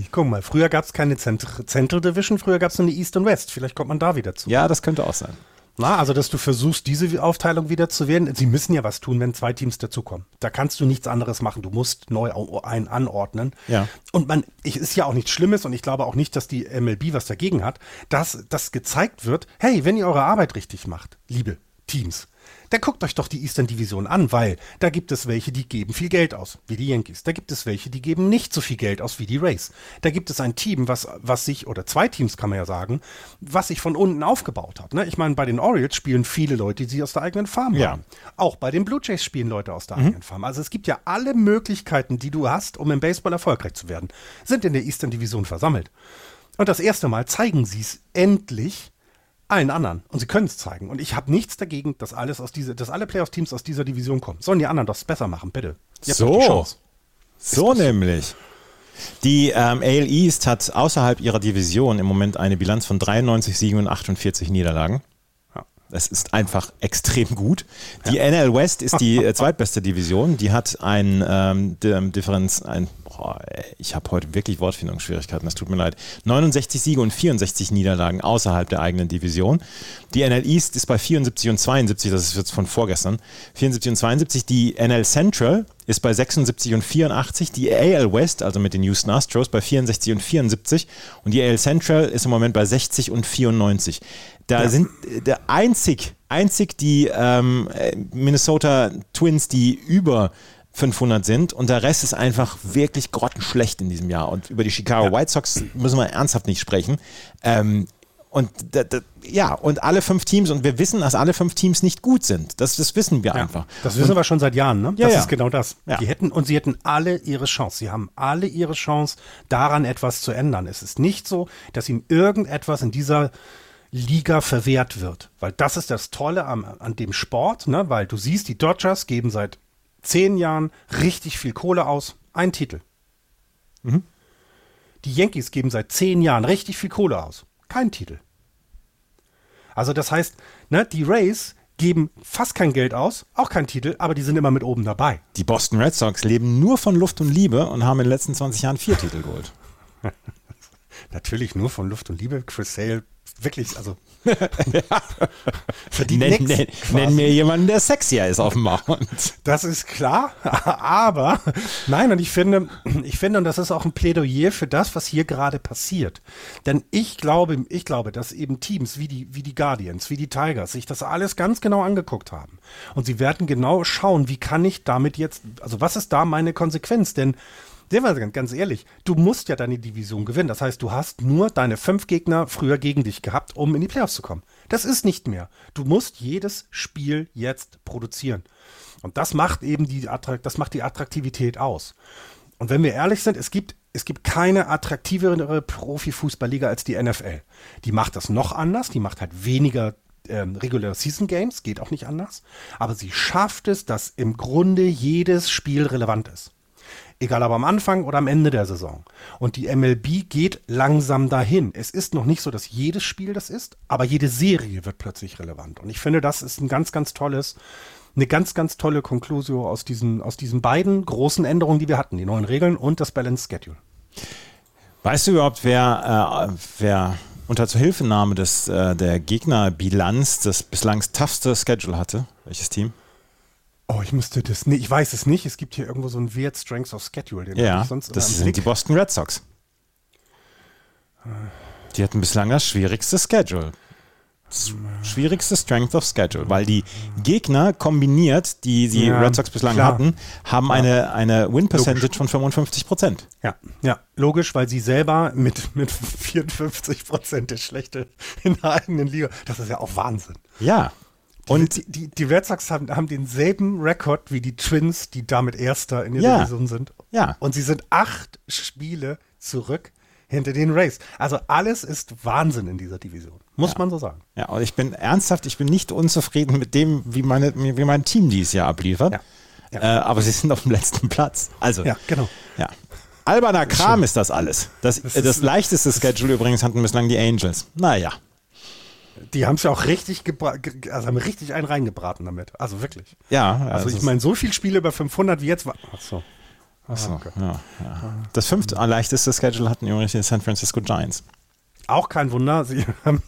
Ich guck mal, früher gab es keine Zent- Central Division, früher gab es nur eine East und West. Vielleicht kommt man da wieder zu. Ja, das könnte auch sein. Na, also, dass du versuchst, diese Aufteilung wieder zu wählen. Sie müssen ja was tun, wenn zwei Teams dazukommen. Da kannst du nichts anderes machen. Du musst neu au- ein anordnen. Ja. Und man, ich, ist ja auch nichts Schlimmes und ich glaube auch nicht, dass die MLB was dagegen hat, dass das gezeigt wird, hey, wenn ihr eure Arbeit richtig macht, liebe Teams, dann guckt euch doch die Eastern Division an, weil da gibt es welche, die geben viel Geld aus, wie die Yankees. Da gibt es welche, die geben nicht so viel Geld aus wie die Rays. Da gibt es ein Team, was, was sich, oder zwei Teams kann man ja sagen, was sich von unten aufgebaut hat. Ne? Ich meine, bei den Orioles spielen viele Leute, die sie aus der eigenen Farm Ja. haben. Auch bei den Blue Jays spielen Leute aus der eigenen Farm. Also es gibt ja alle Möglichkeiten, die du hast, um im Baseball erfolgreich zu werden, sind in der Eastern Division versammelt. Und das erste Mal zeigen sie es endlich allen anderen. Und sie können es zeigen. Und ich habe nichts dagegen, dass alles aus dieser, dass alle Playoff-Teams aus dieser Division kommen. Sollen die anderen das besser machen, bitte. So. So nämlich. Die ähm, AL East hat außerhalb ihrer Division im Moment eine Bilanz von 93 Siegen und 48 Niederlagen. Es ist einfach extrem gut. Die ja. NL West ist die äh, zweitbeste Division. Die hat ein ähm, Differenz, ein, boah, ich habe heute wirklich Wortfindungsschwierigkeiten, das tut mir leid. 69 Siege und 64 Niederlagen außerhalb der eigenen Division. Die NL East ist bei 74 und 72, das ist jetzt von vorgestern. 74 und 72. Die NL Central ist bei 76 und 84. Die AL West, also mit den Houston Astros, bei 64 und 74. Und die AL Central ist im Moment bei 60 und 94. Da ja. sind äh, der einzig, einzig die ähm, Minnesota Twins, die über 500 sind und der Rest ist einfach wirklich grottenschlecht in diesem Jahr. Und über die Chicago ja. White Sox müssen wir ernsthaft nicht sprechen. Ähm, und ja, und alle fünf Teams, und wir wissen, dass alle fünf Teams nicht gut sind. Das, das wissen wir ja, einfach. Das wissen und, wir schon seit Jahren, ne? Ja, das ja. ist genau das. Ja. Die hätten, und sie hätten alle ihre Chance. Sie haben alle ihre Chance, daran etwas zu ändern. Es ist nicht so, dass ihnen irgendetwas in dieser Liga verwehrt wird. Weil das ist das Tolle am, an dem Sport, ne? weil du siehst, die Dodgers geben seit zehn Jahren richtig viel Kohle aus. Ein Titel. Mhm. Die Yankees geben seit zehn Jahren richtig viel Kohle aus. Kein Titel. Also das heißt, ne, die Rays geben fast kein Geld aus, auch kein Titel, aber die sind immer mit oben dabei. Die Boston Red Sox leben nur von Luft und Liebe und haben in den letzten 20 Jahren vier Titel geholt. Natürlich nur von Luft und Liebe. Chris Sale wirklich, also Verdient nenn, nenn, nenn, mir jemanden, der sexier ist auf dem Mount. Das ist klar, aber nein, und ich finde, ich finde, und das ist auch ein Plädoyer für das, was hier gerade passiert. Denn ich glaube, ich glaube, dass eben Teams wie die, wie die Guardians, wie die Tigers sich das alles ganz genau angeguckt haben. Und sie werden genau schauen, wie kann ich damit jetzt, also was ist da meine Konsequenz? Denn Sehen wir ganz ehrlich, du musst ja deine Division gewinnen. Das heißt, du hast nur deine fünf Gegner früher gegen dich gehabt, um in die Playoffs zu kommen. Das ist nicht mehr. Du musst jedes Spiel jetzt produzieren. Und das macht eben die, das macht die Attraktivität aus. Und wenn wir ehrlich sind, es gibt, es gibt keine attraktivere Profifußballliga als die NFL. Die macht das noch anders, die macht halt weniger ähm, Regular Season Games, geht auch nicht anders. Aber sie schafft es, dass im Grunde jedes Spiel relevant ist. Egal ob am Anfang oder am Ende der Saison. Und die MLB geht langsam dahin. Es ist noch nicht so, dass jedes Spiel das ist, aber jede Serie wird plötzlich relevant. Und ich finde, das ist ein ganz, ganz tolles, eine ganz, ganz tolle Konklusio aus diesen, aus diesen beiden großen Änderungen, die wir hatten. Die neuen Regeln und das Balance Schedule. Weißt du überhaupt, wer, äh, wer unter Zuhilfenahme des, äh, der Gegnerbilanz das bislang toughste Schedule hatte? Welches Team? Oh, ich müsste das nicht, ich weiß es nicht. Es gibt hier irgendwo so einen Wert Strength of Schedule, den ja, ich sonst das sind Blick. die Boston Red Sox. Die hatten bislang das schwierigste Schedule. Das schwierigste Strength of Schedule, weil die Gegner kombiniert, die die ja, Red Sox bislang klar. hatten, haben ja. eine, eine Win Percentage logisch. von 55 Prozent. Ja, ja, logisch, weil sie selber mit, mit 54 Prozent der Schlechte in der eigenen Liga, das ist ja auch Wahnsinn. Ja, und die, die, die, Red Sox haben, haben denselben Rekord wie die Twins, die damit Erster in der ja. Division sind. Ja. Und sie sind acht Spiele zurück hinter den Rays. Also alles ist Wahnsinn in dieser Division. Muss ja. man so sagen. Ja, und ich bin ernsthaft, ich bin nicht unzufrieden mit dem, wie, meine, wie mein Team dieses Jahr abliefert. Ja. Äh, aber sie sind auf dem letzten Platz. Also, ja, genau. Ja. Alberner Kram ist das alles. Das, das, das leichteste Schedule übrigens hatten bislang die Angels. Naja. Die haben es ja auch richtig also haben richtig einen reingebraten damit. Also wirklich. Ja. Also, also ich meine, so viele Spiele über 500 wie jetzt war. Achso. Achso, okay. ja, ja. Das fünfte leichteste Schedule hatten übrigens die San Francisco Giants. Auch kein Wunder. Sie haben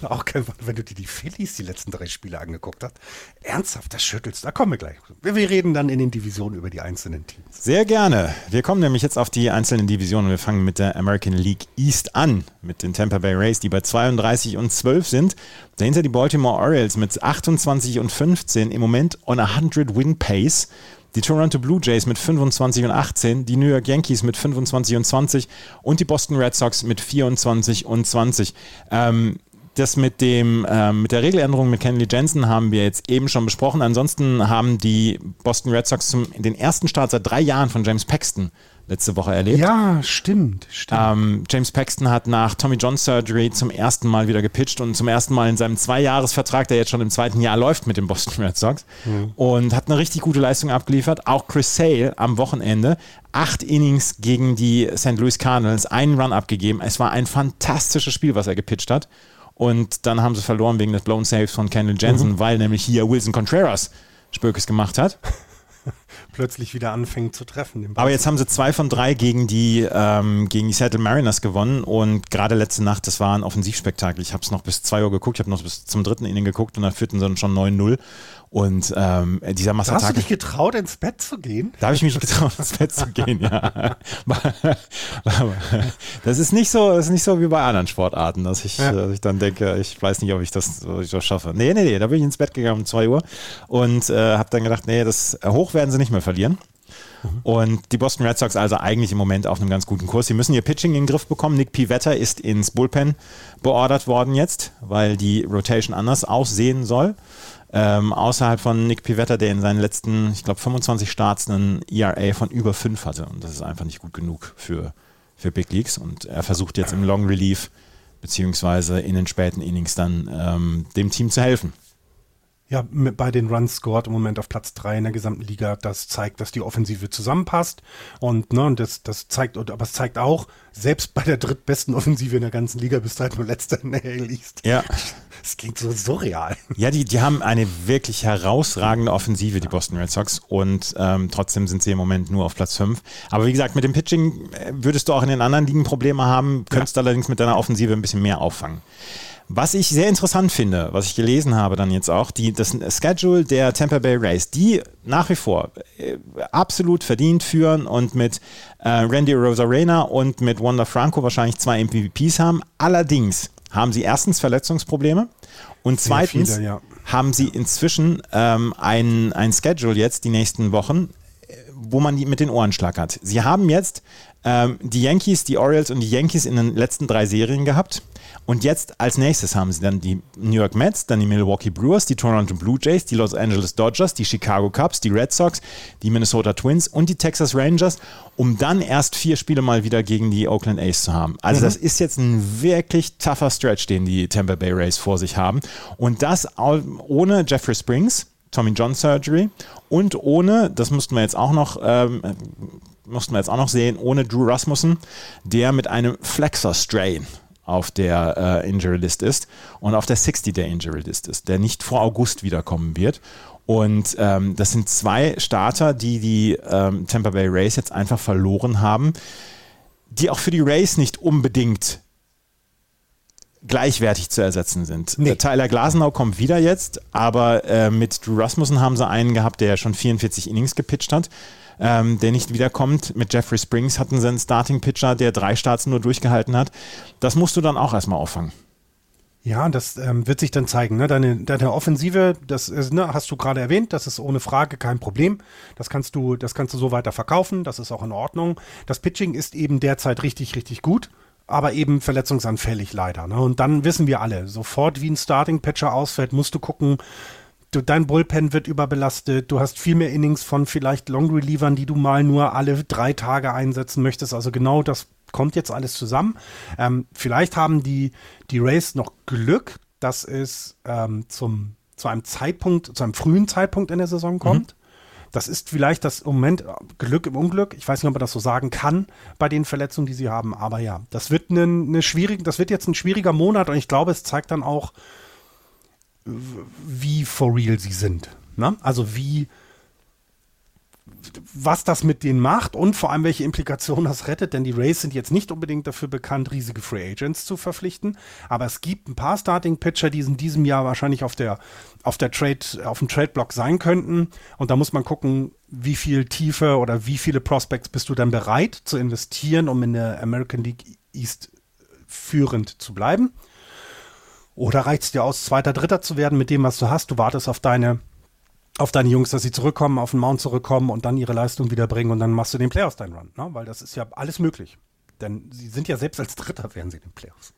Auch kein Wunder, wenn du dir die Phillies die letzten drei Spiele angeguckt hast. Ernsthaft, das schüttelst. Da kommen wir gleich. Wir reden dann in den Divisionen über die einzelnen Teams. Sehr gerne. Wir kommen nämlich jetzt auf die einzelnen Divisionen. Wir fangen mit der American League East an, mit den Tampa Bay Rays, die bei 32 und 12 sind. Dahinter die Baltimore Orioles mit 28 und 15 im Moment on a 100 Win Pace. Die Toronto Blue Jays mit 25 und 18, die New York Yankees mit 25 und 20 und die Boston Red Sox mit 24 und 20. Ähm, das mit dem äh, mit der Regeländerung mit Kenley Jensen haben wir jetzt eben schon besprochen. Ansonsten haben die Boston Red Sox zum, den ersten Start seit drei Jahren von James Paxton letzte Woche erlebt. Ja, stimmt, stimmt. Ähm, James Paxton hat nach Tommy John Surgery zum ersten Mal wieder gepitcht und zum ersten Mal in seinem Zweijahresvertrag, der jetzt schon im zweiten Jahr läuft mit den Boston Red Sox mhm. und hat eine richtig gute Leistung abgeliefert. Auch Chris Sale am Wochenende acht Innings gegen die St. Louis Cardinals, einen Run abgegeben. Es war ein fantastisches Spiel, was er gepitcht hat. Und dann haben sie verloren wegen des Blown Saves von Kendall Jensen, mhm. weil nämlich hier Wilson Contreras Spökes gemacht hat. Plötzlich wieder anfängt zu treffen. Aber jetzt haben sie zwei von drei gegen die, ähm, gegen die Seattle Mariners gewonnen und gerade letzte Nacht, das war ein Offensivspektakel. Ich habe es noch bis zwei Uhr geguckt, ich habe noch bis zum dritten Inning geguckt und dann führten sie dann schon 9-0 und ähm, dieser Massaker. Hast du dich getraut, ins Bett zu gehen? Da habe ich mich getraut, ins Bett zu gehen, ja. das ist nicht so, das ist nicht so wie bei anderen Sportarten, dass ich, ja. dass ich dann denke, ich weiß nicht, ob ich das, ob ich das schaffe. Nee, nee, nee, da bin ich ins Bett gegangen um 2 Uhr und äh, habe dann gedacht, nee, das hoch werden sie nicht mehr verlieren. Mhm. Und die Boston Red Sox also eigentlich im Moment auf einem ganz guten Kurs. Sie müssen ihr Pitching in den Griff bekommen. Nick Pivetta ist ins Bullpen beordert worden jetzt, weil die Rotation anders aussehen soll. Ähm, außerhalb von Nick Pivetta, der in seinen letzten, ich glaube, 25 Starts einen ERA von über 5 hatte. Und das ist einfach nicht gut genug für, für Big Leagues. Und er versucht jetzt im Long Relief beziehungsweise in den späten Innings dann ähm, dem Team zu helfen. Ja, bei den Runs scored im Moment auf Platz 3 in der gesamten Liga. Das zeigt, dass die Offensive zusammenpasst. Und, ne, das, das zeigt, aber es zeigt auch, selbst bei der drittbesten Offensive in der ganzen Liga bist du halt nur letzter in der East. Ja. Es klingt so surreal. Ja, die, die haben eine wirklich herausragende Offensive, die Boston Red Sox. Und ähm, trotzdem sind sie im Moment nur auf Platz 5. Aber wie gesagt, mit dem Pitching äh, würdest du auch in den anderen Ligen Probleme haben, könntest ja. allerdings mit deiner Offensive ein bisschen mehr auffangen. Was ich sehr interessant finde, was ich gelesen habe dann jetzt auch, die, das Schedule der Tampa Bay Rays, die nach wie vor äh, absolut verdient führen und mit äh, Randy Rosarena und mit Wanda Franco wahrscheinlich zwei MVPs haben. Allerdings haben sie erstens Verletzungsprobleme und zweitens viele, ja. haben sie inzwischen ähm, ein, ein Schedule jetzt die nächsten Wochen, äh, wo man die mit den Ohrenschlag hat. Sie haben jetzt ähm, die Yankees, die Orioles und die Yankees in den letzten drei Serien gehabt. Und jetzt als nächstes haben sie dann die New York Mets, dann die Milwaukee Brewers, die Toronto Blue Jays, die Los Angeles Dodgers, die Chicago Cubs, die Red Sox, die Minnesota Twins und die Texas Rangers, um dann erst vier Spiele mal wieder gegen die Oakland A's zu haben. Also mhm. das ist jetzt ein wirklich tougher Stretch, den die Tampa Bay Rays vor sich haben. Und das ohne Jeffrey Springs, Tommy John Surgery und ohne, das mussten wir jetzt auch noch ähm, mussten wir jetzt auch noch sehen, ohne Drew Rasmussen, der mit einem Flexor Strain auf der äh, Injury List ist und auf der 60-Day Injury List ist, der nicht vor August wiederkommen wird. Und ähm, das sind zwei Starter, die die ähm, Tampa Bay Rays jetzt einfach verloren haben, die auch für die Rays nicht unbedingt gleichwertig zu ersetzen sind. Nee. Tyler Glasenau kommt wieder jetzt, aber äh, mit Drew Rasmussen haben sie einen gehabt, der schon 44 Innings gepitcht hat ähm, der nicht wiederkommt. Mit Jeffrey Springs hatten sie einen Starting-Pitcher, der drei Starts nur durchgehalten hat. Das musst du dann auch erstmal auffangen. Ja, das ähm, wird sich dann zeigen. Ne? Deine, deine Offensive, das ist, ne, hast du gerade erwähnt, das ist ohne Frage kein Problem. Das kannst du, das kannst du so weiter verkaufen, das ist auch in Ordnung. Das Pitching ist eben derzeit richtig, richtig gut, aber eben verletzungsanfällig leider. Ne? Und dann wissen wir alle, sofort wie ein Starting-Pitcher ausfällt, musst du gucken, du, dein Bullpen wird überbelastet, du hast viel mehr Innings von vielleicht Long Relievern, die du mal nur alle drei Tage einsetzen möchtest. Also genau das kommt jetzt alles zusammen. Ähm, vielleicht haben die, die Rays noch Glück, dass es ähm, zum, zu einem Zeitpunkt, zu einem frühen Zeitpunkt in der Saison mhm. kommt. Mhm. Das ist vielleicht das Moment Glück im Unglück. Ich weiß nicht, ob man das so sagen kann bei den Verletzungen, die sie haben. Aber ja, das wird eine, eine schwierige, das wird jetzt ein schwieriger Monat und ich glaube, es zeigt dann auch, wie for real sie sind. Ne? Also wie, was das mit denen macht und vor allem welche Implikationen das rettet, denn die Rays sind jetzt nicht unbedingt dafür bekannt, riesige Free Agents zu verpflichten, aber es gibt ein paar Starting Pitcher, die in diesem Jahr wahrscheinlich auf der auf der Trade auf dem Trade Block sein könnten und da muss man gucken, wie viel Tiefe oder wie viele Prospects bist du dann bereit zu investieren, um in der American League East führend zu bleiben. Oder reicht es dir aus, Zweiter, Dritter zu werden mit dem, was du hast? Du wartest auf deine, auf deine Jungs, dass sie zurückkommen, auf den Mount zurückkommen und dann ihre Leistung wieder bringen und dann machst du den Playoffs deinen Run. Ne? Weil das ist ja alles möglich. Denn sie sind ja selbst als Dritter wären sie in den Playoffs.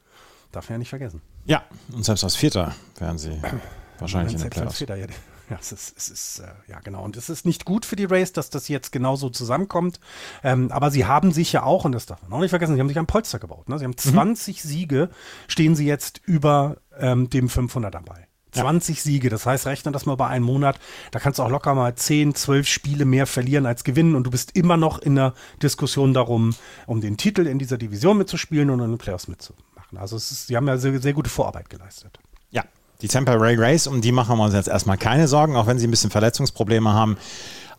Darf man ja nicht vergessen. Ja, und selbst als Vierter wären sie wahrscheinlich in den Playoffs. Als Vierter, ja, ja, es ist, es ist äh, ja genau. Und es ist nicht gut für die Race, dass das jetzt genauso zusammenkommt. Ähm, aber sie haben sich ja auch, und das darf man auch nicht vergessen, sie haben sich ein Polster gebaut. Ne? Sie haben 20 mhm. Siege, stehen sie jetzt über ähm, dem 500 dabei. 20 ja. Siege, das heißt, rechne das mal bei einem Monat. Da kannst du auch locker mal 10, 12 Spiele mehr verlieren als gewinnen und du bist immer noch in der Diskussion darum, um den Titel in dieser Division mitzuspielen und in den Playoffs mitzumachen. machen. Also ist, sie haben ja sehr, sehr gute Vorarbeit geleistet. Ja, die Tampa Ray Race, um die machen wir uns jetzt erstmal keine Sorgen, auch wenn sie ein bisschen Verletzungsprobleme haben.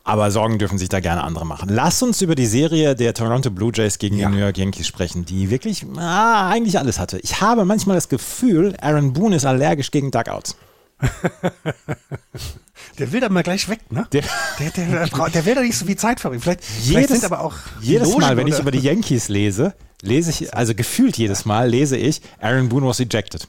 Aber Sorgen dürfen sich da gerne andere machen. Lass uns über die Serie der Toronto Blue Jays gegen ja. die New York Yankees sprechen, die wirklich ah, eigentlich alles hatte. Ich habe manchmal das Gefühl, Aaron Boone ist allergisch gegen Dugouts. der will da mal gleich weg, ne? Der, der, der, der will da nicht so viel Zeit verbringen. Vielleicht, jedes, vielleicht sind aber auch jedes Logen, Mal, wenn oder? ich über die Yankees lese, lese ich, also gefühlt jedes Mal lese ich, Aaron Boone was ejected.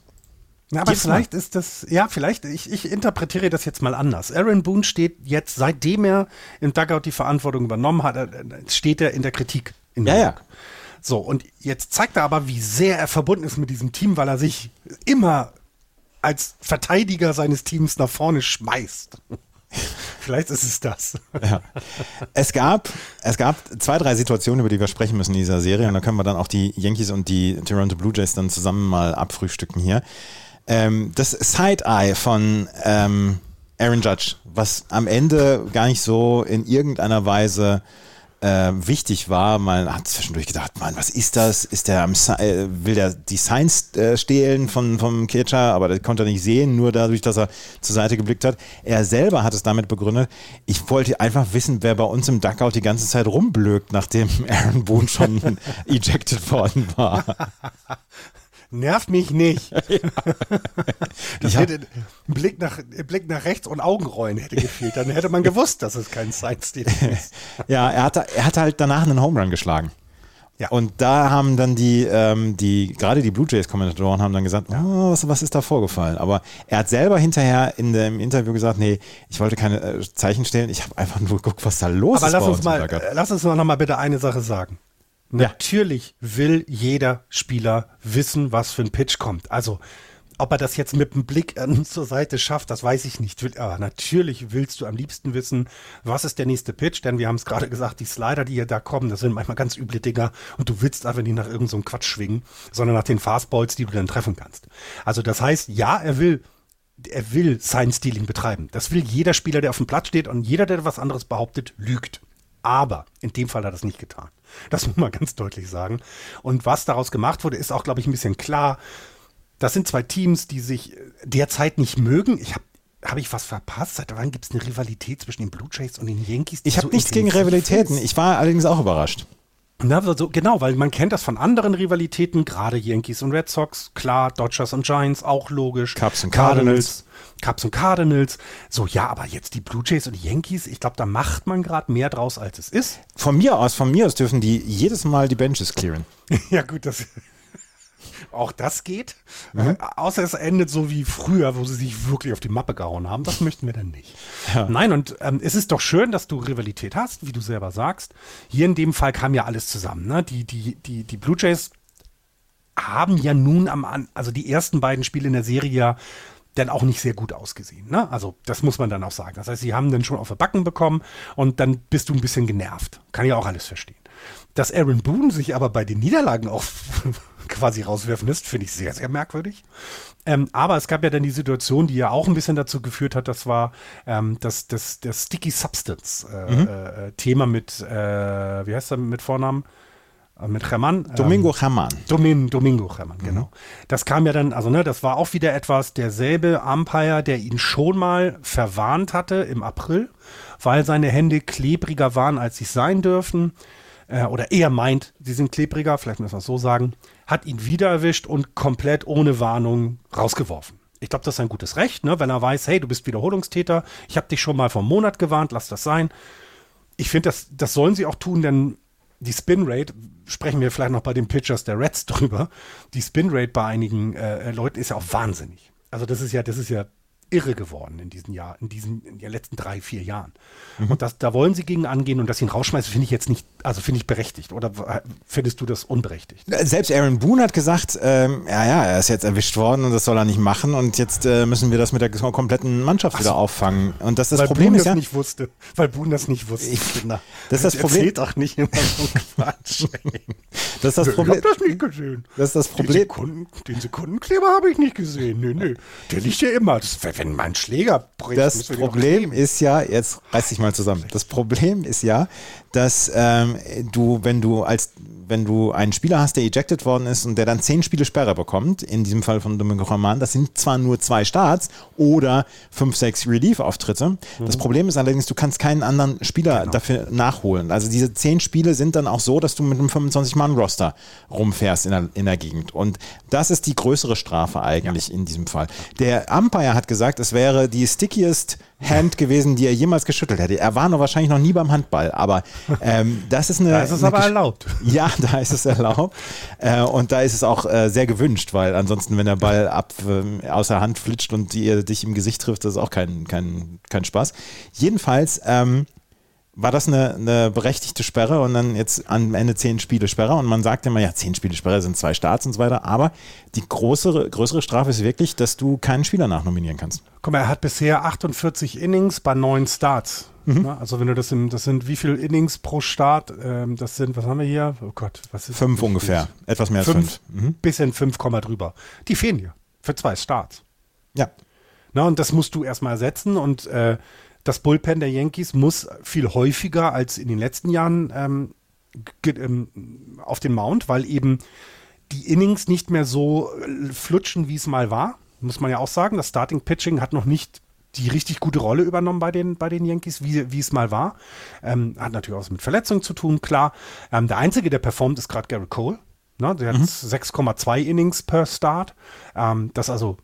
Ja, aber vielleicht mal. ist das, ja, vielleicht, ich, ich interpretiere das jetzt mal anders. Aaron Boone steht jetzt, seitdem er im Dugout die Verantwortung übernommen hat, äh, steht er in der Kritik. In ja, ja. So, und jetzt zeigt er aber, wie sehr er verbunden ist mit diesem Team, weil er sich immer als Verteidiger seines Teams nach vorne schmeißt. Vielleicht ist es das. Ja. Es, gab, es gab zwei, drei Situationen, über die wir sprechen müssen in dieser Serie. Und da können wir dann auch die Yankees und die Toronto Blue Jays dann zusammen mal abfrühstücken hier. Ähm, das Side-Eye von ähm, Aaron Judge, was am Ende gar nicht so in irgendeiner Weise äh, wichtig war. Man hat zwischendurch gedacht, Mann, was ist das? Ist der am äh, will der die Science äh, stehlen von, vom Catcher, aber das konnte er nicht sehen, nur dadurch, dass er zur Seite geblickt hat. Er selber hat es damit begründet, ich wollte einfach wissen, wer bei uns im Duckout die ganze Zeit rumblökt, nachdem Aaron Boone schon ejected worden war. Nervt mich nicht. das hätte, ein Blick nach, Blick nach rechts und Augenrollen hätte gefehlt. Dann hätte man gewusst, dass es kein Side-Stealing ist. ja, er hatte, er hatte halt danach einen Home Run geschlagen. Ja. Und da haben dann die, ähm, die gerade die Blue Jays-Kommentatoren haben dann gesagt, oh, was, was ist da vorgefallen? Aber er hat selber hinterher in dem Interview gesagt, nee, ich wollte keine äh, Zeichen stellen, ich habe einfach nur geguckt, was da los Aber ist. Aber lass uns mal, lass uns noch mal bitte eine Sache sagen. Natürlich will jeder Spieler wissen, was für ein Pitch kommt. Also, ob er das jetzt mit dem Blick an, zur Seite schafft, das weiß ich nicht. Aber natürlich willst du am liebsten wissen, was ist der nächste Pitch, denn wir haben es gerade gesagt, die Slider, die hier da kommen, das sind manchmal ganz üble Dinger und du willst einfach nicht nach irgendeinem so Quatsch schwingen, sondern nach den Fastballs, die du dann treffen kannst. Also das heißt, ja, er will er will Science Stealing betreiben. Das will jeder Spieler, der auf dem Platz steht und jeder, der was anderes behauptet, lügt. Aber in dem Fall hat er es nicht getan. Das muss man ganz deutlich sagen. Und was daraus gemacht wurde, ist auch, glaube ich, ein bisschen klar. Das sind zwei Teams, die sich derzeit nicht mögen. Ich habe habe ich was verpasst? Seit wann gibt es eine Rivalität zwischen den Blue Jays und den Yankees? Ich habe so nichts gegen Rivalitäten. Ich war allerdings auch überrascht. Na, so, genau, weil man kennt das von anderen Rivalitäten, gerade Yankees und Red Sox, klar, Dodgers und Giants, auch logisch. Cubs und Cardinals. Cubs und Cardinals. So, ja, aber jetzt die Blue Jays und die Yankees, ich glaube, da macht man gerade mehr draus, als es ist. Von mir aus, von mir aus dürfen die jedes Mal die Benches clearen. ja, gut, das auch das geht. Mhm. Äh, außer es endet so wie früher, wo sie sich wirklich auf die Mappe gehauen haben. Das möchten wir dann nicht. Ja. Nein, und ähm, es ist doch schön, dass du Rivalität hast, wie du selber sagst. Hier in dem Fall kam ja alles zusammen. Ne? Die, die, die, die Blue Jays haben ja nun am, also die ersten beiden Spiele in der Serie ja dann auch nicht sehr gut ausgesehen. Ne? Also das muss man dann auch sagen. Das heißt, sie haben dann schon auf die Backen bekommen und dann bist du ein bisschen genervt. Kann ich auch alles verstehen. Dass Aaron Boone sich aber bei den Niederlagen auch quasi rauswerfen lässt, finde ich sehr, sehr merkwürdig. Ähm, aber es gab ja dann die Situation, die ja auch ein bisschen dazu geführt hat, das war ähm, das, das, das Sticky Substance äh, mhm. äh, Thema mit, äh, wie heißt er mit Vornamen? Äh, mit Hermann. Domingo ähm, Hermann. Domin, Domingo Hermann, mhm. genau. Das kam ja dann, also ne, das war auch wieder etwas derselbe Umpire, der ihn schon mal verwarnt hatte im April, weil seine Hände klebriger waren, als sie sein dürfen äh, oder eher meint, sie sind klebriger, vielleicht müssen wir es so sagen, hat ihn wieder erwischt und komplett ohne Warnung rausgeworfen. Ich glaube, das ist ein gutes Recht, ne? wenn er weiß, hey, du bist Wiederholungstäter, ich habe dich schon mal vor einem Monat gewarnt, lass das sein. Ich finde, das, das sollen sie auch tun, denn die Spinrate, sprechen wir vielleicht noch bei den Pitchers der Reds drüber, die Spinrate bei einigen äh, Leuten ist ja auch wahnsinnig. Also das ist ja, das ist ja irre geworden in diesem Jahr, in diesen in den letzten drei, vier Jahren. Mhm. Und das, da wollen sie gegen angehen und dass sie ihn rausschmeißen, finde ich jetzt nicht, also finde ich berechtigt. Oder findest du das unberechtigt? Selbst Aaron Boone hat gesagt, ähm, ja, ja, er ist jetzt erwischt worden und das soll er nicht machen und jetzt äh, müssen wir das mit der kompletten Mannschaft wieder auffangen. Und das, das weil Problem Boone ist das ja, nicht wusste, weil Boone das nicht wusste. Ich, Kinder. Das ist das Problem. Doch nicht immer so Quatsch. das ist das Problem. Ich habe das nicht gesehen. Das ist das Problem. Den, Sekunden, den Sekundenkleber habe ich nicht gesehen. Nee, nee. Der liegt ja immer. Das, wenn wenn mein Schläger bricht, Das Problem ist ja, jetzt reiß dich mal zusammen. Das Problem ist ja, dass ähm, du, wenn du als wenn du einen Spieler hast, der ejected worden ist und der dann zehn Spiele Sperre bekommt, in diesem Fall von Domenico Roman, das sind zwar nur zwei Starts oder fünf, sechs Relief-Auftritte. Mhm. Das Problem ist allerdings, du kannst keinen anderen Spieler genau. dafür nachholen. Also diese zehn Spiele sind dann auch so, dass du mit einem 25-Mann-Roster rumfährst in der, in der Gegend. Und das ist die größere Strafe eigentlich ja. in diesem Fall. Der Umpire hat gesagt, es wäre die stickiest Hand gewesen, die er jemals geschüttelt hätte. Er war noch wahrscheinlich noch nie beim Handball, aber ähm, das ist eine. Da ist es aber erlaubt. Ja, da ist es erlaubt. Äh, und da ist es auch äh, sehr gewünscht, weil ansonsten, wenn der Ball ab äh, außer Hand flitscht und die, dich im Gesicht trifft, das ist auch kein, kein, kein Spaß. Jedenfalls ähm, war das eine, eine, berechtigte Sperre und dann jetzt am Ende zehn Spiele Sperre und man sagt immer, ja, zehn Spiele Sperre sind zwei Starts und so weiter, aber die größere, größere Strafe ist wirklich, dass du keinen Spieler nachnominieren kannst. Guck mal, er hat bisher 48 Innings bei neun Starts. Mhm. Also wenn du das im, das sind wie viele Innings pro Start? Ähm, das sind, was haben wir hier? Oh Gott, was ist Fünf ungefähr, etwas mehr als fünf. fünf. Mhm. Bisschen fünf Komma drüber. Die fehlen dir für zwei Starts. Ja. Na, und das musst du erstmal ersetzen und äh, das Bullpen der Yankees muss viel häufiger als in den letzten Jahren ähm, ähm, auf den Mount, weil eben die Innings nicht mehr so äh, flutschen, wie es mal war. Muss man ja auch sagen. Das Starting Pitching hat noch nicht die richtig gute Rolle übernommen bei den, bei den Yankees, wie, wie es mal war. Ähm, hat natürlich auch mit Verletzungen zu tun, klar. Ähm, der Einzige, der performt, ist gerade Garrett Cole. Ne, der mhm. hat 6,2 Innings per Start. Ähm, das also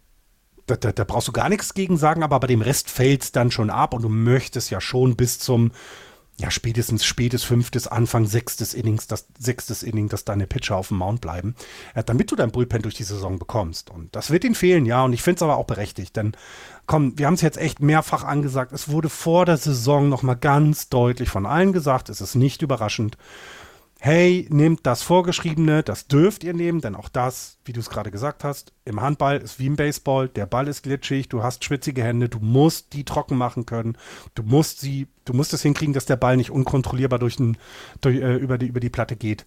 da, da, da, brauchst du gar nichts gegen sagen, aber bei dem Rest fällt es dann schon ab und du möchtest ja schon bis zum, ja, spätestens spätes fünftes, Anfang sechstes Innings, das sechstes Inning, dass deine Pitcher auf dem Mount bleiben, äh, damit du dein Bullpen durch die Saison bekommst. Und das wird ihnen fehlen, ja, und ich finde es aber auch berechtigt, denn komm, wir haben es jetzt echt mehrfach angesagt, es wurde vor der Saison nochmal ganz deutlich von allen gesagt, es ist nicht überraschend hey, nehmt das Vorgeschriebene, das dürft ihr nehmen, denn auch das, wie du es gerade gesagt hast, im Handball ist wie im Baseball, der Ball ist glitschig, du hast schwitzige Hände, du musst die trocken machen können, du musst sie, du musst es hinkriegen, dass der Ball nicht unkontrollierbar durch den, durch, äh, über, die, über die Platte geht.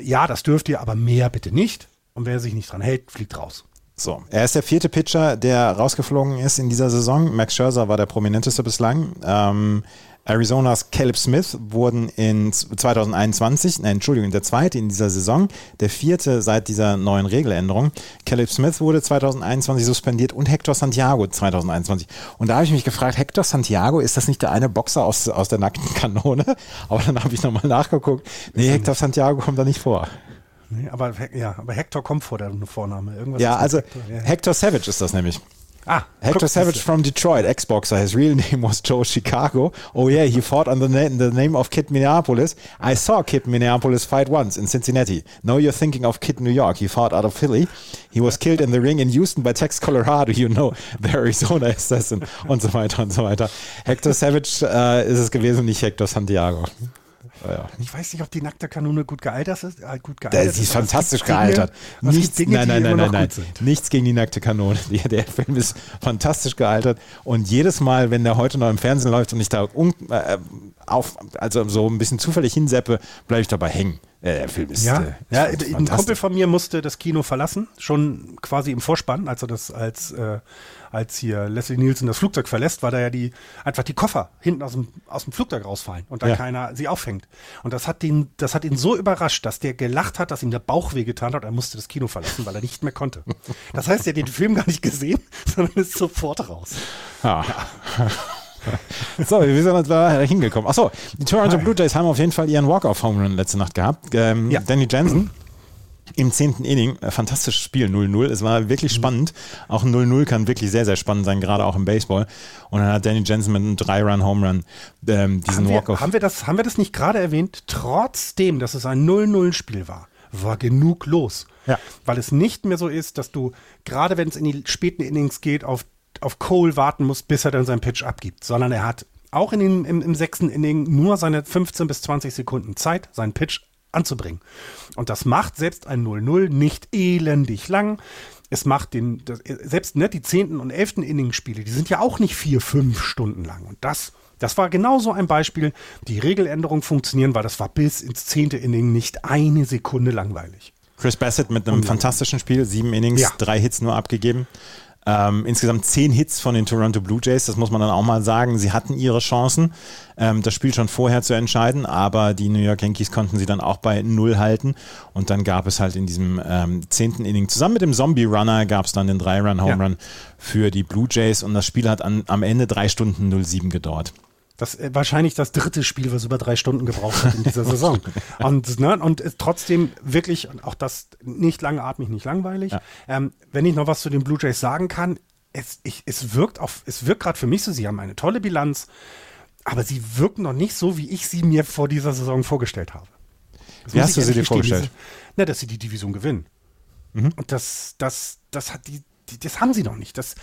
Ja, das dürft ihr, aber mehr bitte nicht. Und wer sich nicht dran hält, fliegt raus. So, er ist der vierte Pitcher, der rausgeflogen ist in dieser Saison. Max Scherzer war der prominenteste bislang. Ähm, Arizonas Caleb Smith wurden in 2021, nein, Entschuldigung, der zweite in dieser Saison, der vierte seit dieser neuen Regeländerung. Caleb Smith wurde 2021 suspendiert und Hector Santiago 2021. Und da habe ich mich gefragt, Hector Santiago, ist das nicht der eine Boxer aus, aus der nackten Kanone? Aber dann habe ich nochmal nachgeguckt. Nee, Hector Santiago kommt da nicht vor. Nee, aber, ja, aber Hector kommt vor der Vorname. Irgendwas ja, also Hector, ja. Hector Savage ist das nämlich. Ah, Hector Savage from Detroit, Xboxer. His real name was Joe Chicago. Oh yeah, he fought under the, the name of Kid Minneapolis. I saw Kid Minneapolis fight once in Cincinnati. Now you're thinking of Kid New York. He fought out of Philly. He was killed in the ring in Houston by Tex Colorado. You know, the Arizona Assassin und so weiter und so weiter. Hector Savage äh, ist es gewesen, nicht Hector Santiago. Ja. Ich weiß nicht, ob die nackte Kanone gut gealtert ist. Äh, gut gealtert sie ist fantastisch Dinge, gealtert. Nichts, Dinge, nein, nein, nein, nein, nein. Nichts gegen die nackte Kanone. Der Film ist fantastisch gealtert. Und jedes Mal, wenn der heute noch im Fernsehen läuft und ich da äh, auf, also so ein bisschen zufällig hinseppe, bleibe ich dabei hängen. Äh, der Film ist. Ja, äh, ja ein Kumpel von mir musste das Kino verlassen, schon quasi im Vorspann, als er das als äh, als hier Leslie Nielsen das Flugzeug verlässt, weil da ja die einfach die Koffer hinten aus dem, aus dem Flugzeug rausfallen und da ja. keiner sie auffängt. Und das hat ihn, das hat ihn so überrascht, dass der gelacht hat, dass ihm der Bauch wehgetan hat. Er musste das Kino verlassen, weil er nicht mehr konnte. Das heißt, er hat den Film gar nicht gesehen, sondern ist sofort raus. Ja. ja. So, wie sind wir da hingekommen? Achso, die Toronto Blue Jays haben auf jeden Fall ihren Walk-Off-Home Run letzte Nacht gehabt. Ähm, ja. Danny Jensen im zehnten Inning, äh, fantastisches Spiel, 0-0. Es war wirklich mhm. spannend. Auch ein 0-0 kann wirklich sehr, sehr spannend sein, gerade auch im Baseball. Und dann hat Danny Jensen mit einem Drei-Run-Home-Run ähm, diesen Walk-Off. Haben, wir das, haben wir das nicht gerade erwähnt? Trotzdem, dass es ein 0-0-Spiel war, war genug los. Ja. Weil es nicht mehr so ist, dass du, gerade wenn es in die späten Innings geht, auf, auf Cole warten musst, bis er dann seinen Pitch abgibt, sondern er hat auch in den, im, im sechsten Inning nur seine 15 bis 20 Sekunden Zeit, seinen Pitch anzubringen. Und das macht selbst ein 0-0 nicht elendig lang. Es macht den, das, selbst ne, die 10. und 11. Inningsspiele, die sind ja auch nicht vier, fünf Stunden lang. Und das, das war genauso ein Beispiel. Die Regeländerung funktionieren, weil das war bis ins 10. Inning nicht eine Sekunde langweilig. Chris Bassett mit einem und, fantastischen Spiel, sieben Innings, ja. drei Hits nur abgegeben. Ähm, insgesamt zehn Hits von den Toronto Blue Jays, das muss man dann auch mal sagen. Sie hatten ihre Chancen, ähm, das Spiel schon vorher zu entscheiden, aber die New York Yankees konnten sie dann auch bei Null halten. Und dann gab es halt in diesem ähm, zehnten Inning zusammen mit dem Zombie Runner gab es dann den Drei-Run-Home-Run ja. für die Blue Jays und das Spiel hat an, am Ende drei Stunden 07 gedauert. Das äh, wahrscheinlich das dritte Spiel, was über drei Stunden gebraucht hat in dieser Saison. und, ne, und ist trotzdem wirklich, auch das nicht langatmig, nicht langweilig. Ja. Ähm, wenn ich noch was zu den Blue Jays sagen kann, es, ich, es wirkt auf, es wirkt gerade für mich so, sie haben eine tolle Bilanz, aber sie wirken noch nicht so, wie ich sie mir vor dieser Saison vorgestellt habe. Das wie hast du sie dir vorgestellt? Na, dass sie die Division gewinnen. Mhm. Und das, das, das hat die, die, das haben sie noch nicht. Das,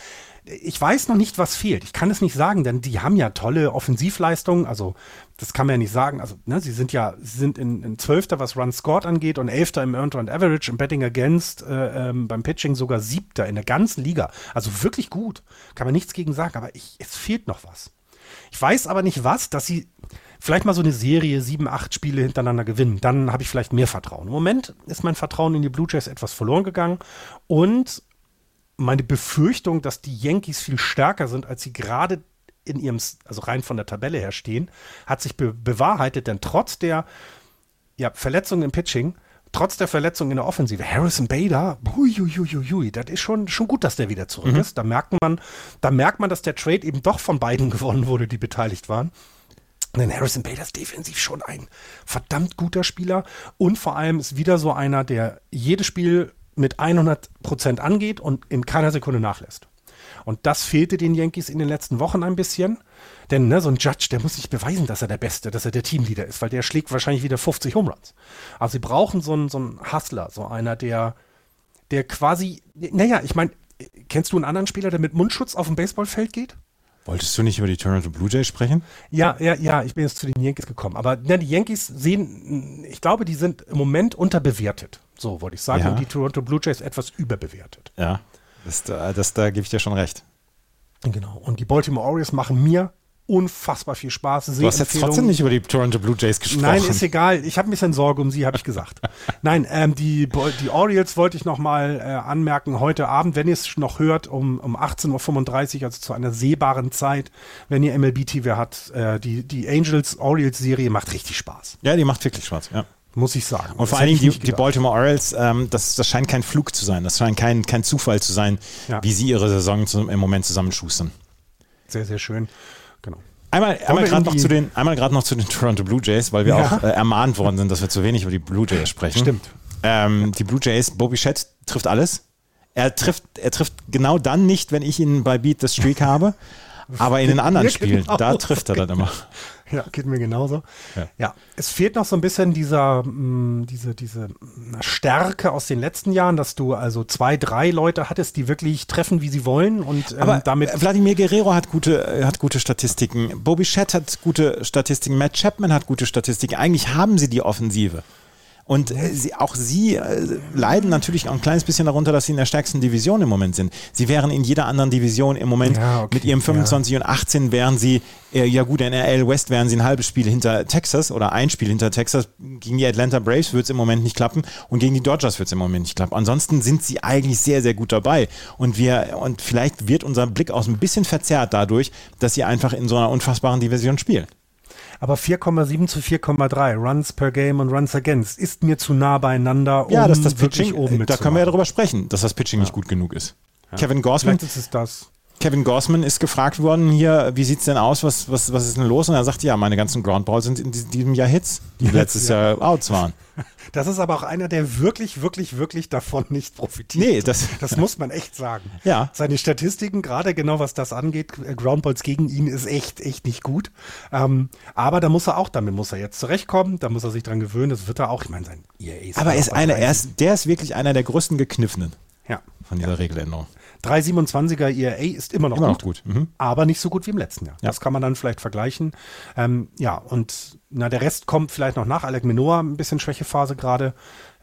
ich weiß noch nicht, was fehlt. Ich kann es nicht sagen, denn die haben ja tolle Offensivleistungen. Also, das kann man ja nicht sagen. Also, ne, sie sind ja, sie sind in, in Zwölfter, was Run Scored angeht und Elfter im Earned Run Average, im Betting Against, äh, ähm, beim Pitching sogar Siebter in der ganzen Liga. Also wirklich gut. Kann man nichts gegen sagen, aber ich, es fehlt noch was. Ich weiß aber nicht was, dass sie vielleicht mal so eine Serie, sieben, acht Spiele hintereinander gewinnen. Dann habe ich vielleicht mehr Vertrauen. Im Moment ist mein Vertrauen in die Blue Jays etwas verloren gegangen und meine Befürchtung, dass die Yankees viel stärker sind, als sie gerade in ihrem, also rein von der Tabelle her stehen, hat sich be bewahrheitet, denn trotz der ja, Verletzungen im Pitching, trotz der Verletzung in der Offensive, Harrison Bader, hui, das ist schon, schon gut, dass der wieder zurück mhm. ist. Da merkt man, da merkt man, dass der Trade eben doch von beiden gewonnen wurde, die beteiligt waren. Denn Harrison Bader ist defensiv schon ein verdammt guter Spieler und vor allem ist wieder so einer, der jedes Spiel mit 100 Prozent angeht und in keiner Sekunde nachlässt. Und das fehlte den Yankees in den letzten Wochen ein bisschen. Denn ne, so ein Judge, der muss sich beweisen, dass er der Beste, dass er der Teamleader ist, weil der schlägt wahrscheinlich wieder 50 Home Runs. Also sie brauchen so einen, so einen Hustler, so einer, der, der quasi, naja, ich meine, kennst du einen anderen Spieler, der mit Mundschutz auf dem Baseballfeld geht? Wolltest du nicht über die Toronto Blue Jays sprechen? Ja, ja, ja, ich bin jetzt zu den Yankees gekommen. Aber ne, die Yankees sehen, ich glaube, die sind im Moment unterbewertet. So wollte ich sagen. Ja. Und die Toronto Blue Jays etwas überbewertet. Ja, das, das, da gebe ich dir schon recht. Genau. Und die Baltimore Orioles machen mir unfassbar viel Spaß. Du hast jetzt trotzdem nicht über die Toronto Blue Jays gesprochen. Nein, ist egal. Ich habe ein bisschen Sorge um sie, habe ich gesagt. Nein, ähm, die, die Orioles wollte ich noch mal äh, anmerken. Heute Abend, wenn ihr es noch hört, um, um 18.35 Uhr, also zu einer sehbaren Zeit, wenn ihr MLB-TV hat, äh, die, die Angels-Orioles-Serie macht richtig Spaß. Ja, die macht wirklich Spaß, ja muss ich sagen. Und vor allen Dingen die, die, Baltimore Orioles, ähm, das, das scheint kein Flug zu sein, das scheint kein, kein Zufall zu sein, ja. wie sie ihre Saison zum, im Moment zusammenschustern. Sehr, sehr schön. Genau. Einmal, einmal gerade noch, zu den, einmal noch zu den Toronto Blue Jays, weil wir ja. auch äh, ermahnt worden sind, dass wir zu wenig über die Blue Jays sprechen. Stimmt. Ähm, die Blue Jays, Bobby Shett trifft alles. Er trifft, er trifft genau dann nicht, wenn ich ihn bei Beat the Streak habe, aber in den anderen Spielen, genau. da trifft er dann immer. Ja, geht mir genauso. Ja. ja. es fehlt noch so ein bisschen dieser, mh, mm, diese, diese Stärke aus den letzten Jahren, dass du also zwei, drei Leute hattest, die wirklich treffen, wie sie wollen und ähm, Aber damit. Vladimir Guerrero hat gute, äh, hat gute Statistiken. Bobby Shett hat gute Statistiken. Matt Chapman hat gute Statistiken. Eigentlich haben sie die Offensive. Und äh, sie, auch sie äh, leiden natürlich auch ein kleines bisschen darunter, dass sie in der stärksten Division im Moment sind. Sie wären in jeder anderen Division im Moment ja, okay, mit ihrem 25 ja. und 18 wären sie, äh, ja gut, in RL West wären sie ein halbes Spiel hinter Texas oder ein Spiel hinter Texas. Gegen die Atlanta Braves wird es im Moment nicht klappen und gegen die Dodgers wird es im Moment nicht klappen. Ansonsten sind sie eigentlich sehr, sehr gut dabei. Und wir, und vielleicht wird unser Blick auch ein bisschen verzerrt dadurch, dass sie einfach in so einer unfassbaren Division spielen. Aber 4,7 zu 4,3 Runs per Game und Runs against ist mir zu nah beieinander, um ja, dass das Pitching oben Da können wir ja darüber sprechen, dass das Pitching ja. nicht gut genug ist. Ja. Kevin Gossman. Vielleicht ist es das. Kevin Gossman ist gefragt worden hier, wie sieht es denn aus, was, was, was ist denn los? Und er sagt, ja, meine ganzen Groundballs sind in diesem Jahr Hits, die letztes ja. Jahr Outs waren. Das ist aber auch einer, der wirklich, wirklich, wirklich davon nicht profitiert. Nee, das, das muss man echt sagen. Ja. Seine Statistiken, gerade genau was das angeht, äh, Groundballs gegen ihn ist echt, echt nicht gut. Ähm, aber da muss er auch, damit muss er jetzt zurechtkommen, da muss er sich dran gewöhnen, das wird er auch, ich meine, sein EA ist Aber er ist einer, er ist, der ist wirklich einer der größten Gekniffenen. Ja. Von dieser ja. Regeländerung. 327er ERA ist immer noch immer gut, gut. Mhm. aber nicht so gut wie im letzten Jahr. Ja. Das kann man dann vielleicht vergleichen. Ähm, ja, und na, der Rest kommt vielleicht noch nach. Alec Minoa, ein bisschen Schwächephase gerade.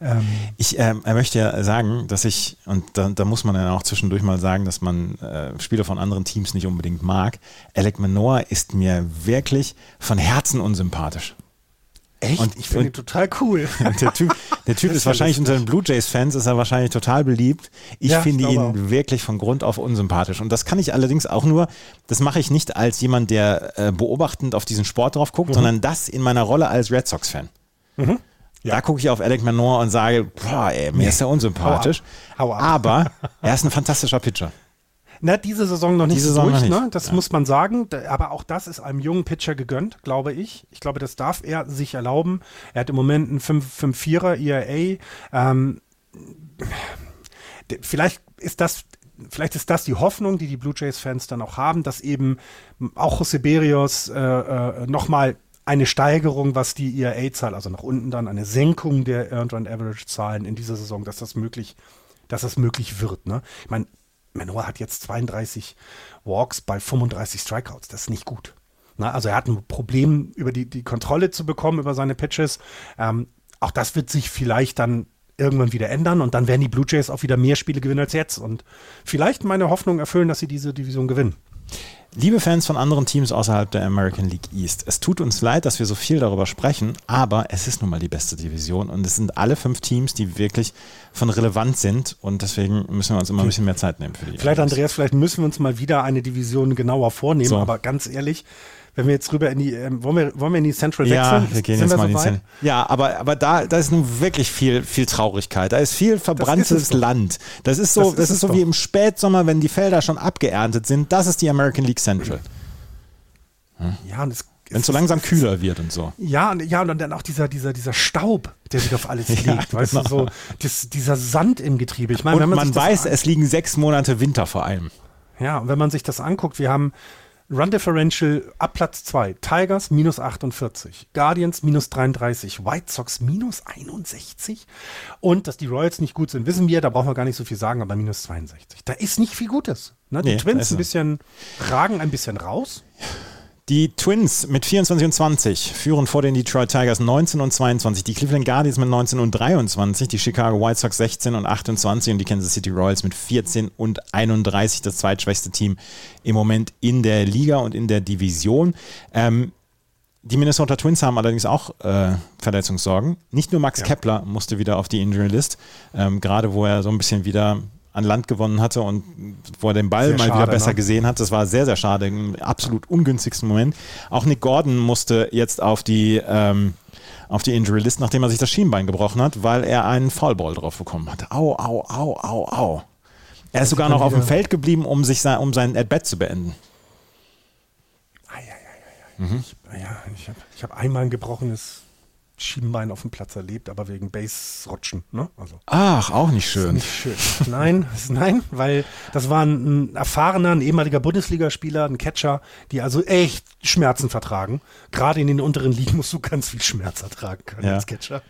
Ähm, ich äh, möchte ja sagen, dass ich, und da, da, muss man ja auch zwischendurch mal sagen, dass man äh, Spieler von anderen Teams nicht unbedingt mag. Alec Manoa ist mir wirklich von Herzen unsympathisch. Echt? Und, ich finde ihn total cool. der Typ, der typ ist, wahrscheinlich unter den Blue Jays-Fans, ist er wahrscheinlich total beliebt. Ich ja, finde ihn auch. wirklich von Grund auf unsympathisch. Und das kann ich allerdings auch nur, das mache ich nicht als jemand, der äh, beobachtend auf diesen Sport drauf guckt, mhm. sondern das in meiner Rolle als Red Sox-Fan. Mhm. Ja. Da gucke ich auf Alec Manor und sage, boah, ey, mir nee. ist er unsympathisch. Hau ab. Hau ab. Aber er ist ein fantastischer Pitcher. Na, diese Saison noch nicht diese Saison durch, noch nicht. Ne? das ja. muss man sagen. Aber auch das ist einem jungen Pitcher gegönnt, glaube ich. Ich glaube, das darf er sich erlauben. Er hat im Moment einen 5-4er ERA. Ähm, vielleicht ist das vielleicht ist das die Hoffnung, die die Blue Jays-Fans dann auch haben, dass eben auch José Berrios äh, äh, nochmal eine Steigerung, was die ERA-Zahl, also nach unten dann eine Senkung der Earned Run Average-Zahlen in dieser Saison, dass das möglich, dass das möglich wird. Ne? Ich meine, Manoa hat jetzt 32 Walks bei 35 Strikeouts. Das ist nicht gut. Na, also er hat ein Problem, über die, die Kontrolle zu bekommen über seine Pitches. Ähm, auch das wird sich vielleicht dann irgendwann wieder ändern und dann werden die Blue Jays auch wieder mehr Spiele gewinnen als jetzt und vielleicht meine Hoffnung erfüllen, dass sie diese Division gewinnen. Liebe Fans von anderen Teams außerhalb der American League East, es tut uns leid, dass wir so viel darüber sprechen, aber es ist nun mal die beste Division und es sind alle fünf Teams, die wirklich von relevant sind und deswegen müssen wir uns immer ein bisschen mehr Zeit nehmen für die. Vielleicht, Andreas, vielleicht müssen wir uns mal wieder eine Division genauer vornehmen, so. aber ganz ehrlich, wenn wir jetzt rüber in die, ähm, wollen, wir, wollen wir in die Central wechseln? Ja, wir gehen Sind jetzt mal so in die Central. Ja, aber, aber da, da ist nun wirklich viel, viel Traurigkeit. Da ist viel verbranntes das ist Land. Das ist so, das ist, das ist so wie im Spätsommer, wenn die Felder schon abgeerntet sind. Das ist die American League Central. Hm? Ja, und es wenn es so langsam kühler wird und so. Ja, und, ja, und dann auch dieser, dieser, dieser Staub, der sich auf alles legt, ja, weißt genau. du, so das, dieser Sand im Getriebe. Ich meine, wenn man, man weiß, es liegen sechs Monate Winter vor allem. Ja, und wenn man sich das anguckt, wir haben Run Differential ab Platz 2. Tigers minus 48. Guardians minus 33. White Sox minus 61. Und dass die Royals nicht gut sind, wissen wir, da brauchen wir gar nicht so viel sagen, aber minus 62. Da ist nicht viel Gutes. Ne? Die nee, Twins ein bisschen ragen ein bisschen raus. Die Twins mit 24 und 20 führen vor den Detroit Tigers 19 und 22, die Cleveland Guardians mit 19 und 23, die Chicago White Sox 16 und 28 und die Kansas City Royals mit 14 und 31, das zweitschwächste Team im Moment in der Liga und in der Division. Ähm, die Minnesota Twins haben allerdings auch äh, Verletzungssorgen. Nicht nur Max ja. Kepler musste wieder auf die Injury List, ähm, gerade wo er so ein bisschen wieder an Land gewonnen hatte und wo er den Ball sehr mal schade, wieder besser ne? gesehen hat. Das war sehr, sehr schade, im absolut ungünstigsten Moment. Auch Nick Gordon musste jetzt auf die, ähm, auf die Injury List, nachdem er sich das Schienbein gebrochen hat, weil er einen Foulball drauf bekommen hat. Au, au, au, au, au. Er ist sogar noch auf dem Feld geblieben, um, sich sein, um sein At-Bat zu beenden. Mhm. Ich, ja, ich habe ich hab einmal ein gebrochenes Schienbein auf dem Platz erlebt, aber wegen Base-Rutschen. Ne? Also, Ach, auch nicht schön. Nicht schön. Nein, nein, weil das war ein, ein erfahrener, ein ehemaliger Bundesligaspieler, ein Catcher, die also echt Schmerzen vertragen. Gerade in den unteren Ligen musst du ganz viel Schmerz ertragen können ja. als Catcher.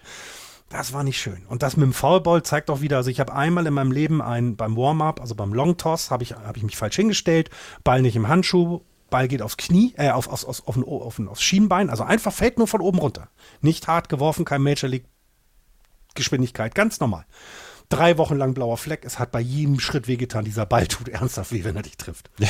Das war nicht schön. Und das mit dem Foulball zeigt auch wieder, also ich habe einmal in meinem Leben ein, beim Warm-up, also beim Long Toss, habe ich, hab ich mich falsch hingestellt, Ball nicht im Handschuh, Ball geht aufs Knie, äh, auf, auf, auf, auf, ein, auf ein, aufs Schienbein, also einfach fällt nur von oben runter. Nicht hart geworfen, kein Major League Geschwindigkeit, ganz normal. Drei Wochen lang blauer Fleck, es hat bei jedem Schritt wehgetan, dieser Ball tut ernsthaft weh, wenn er dich trifft. Ja.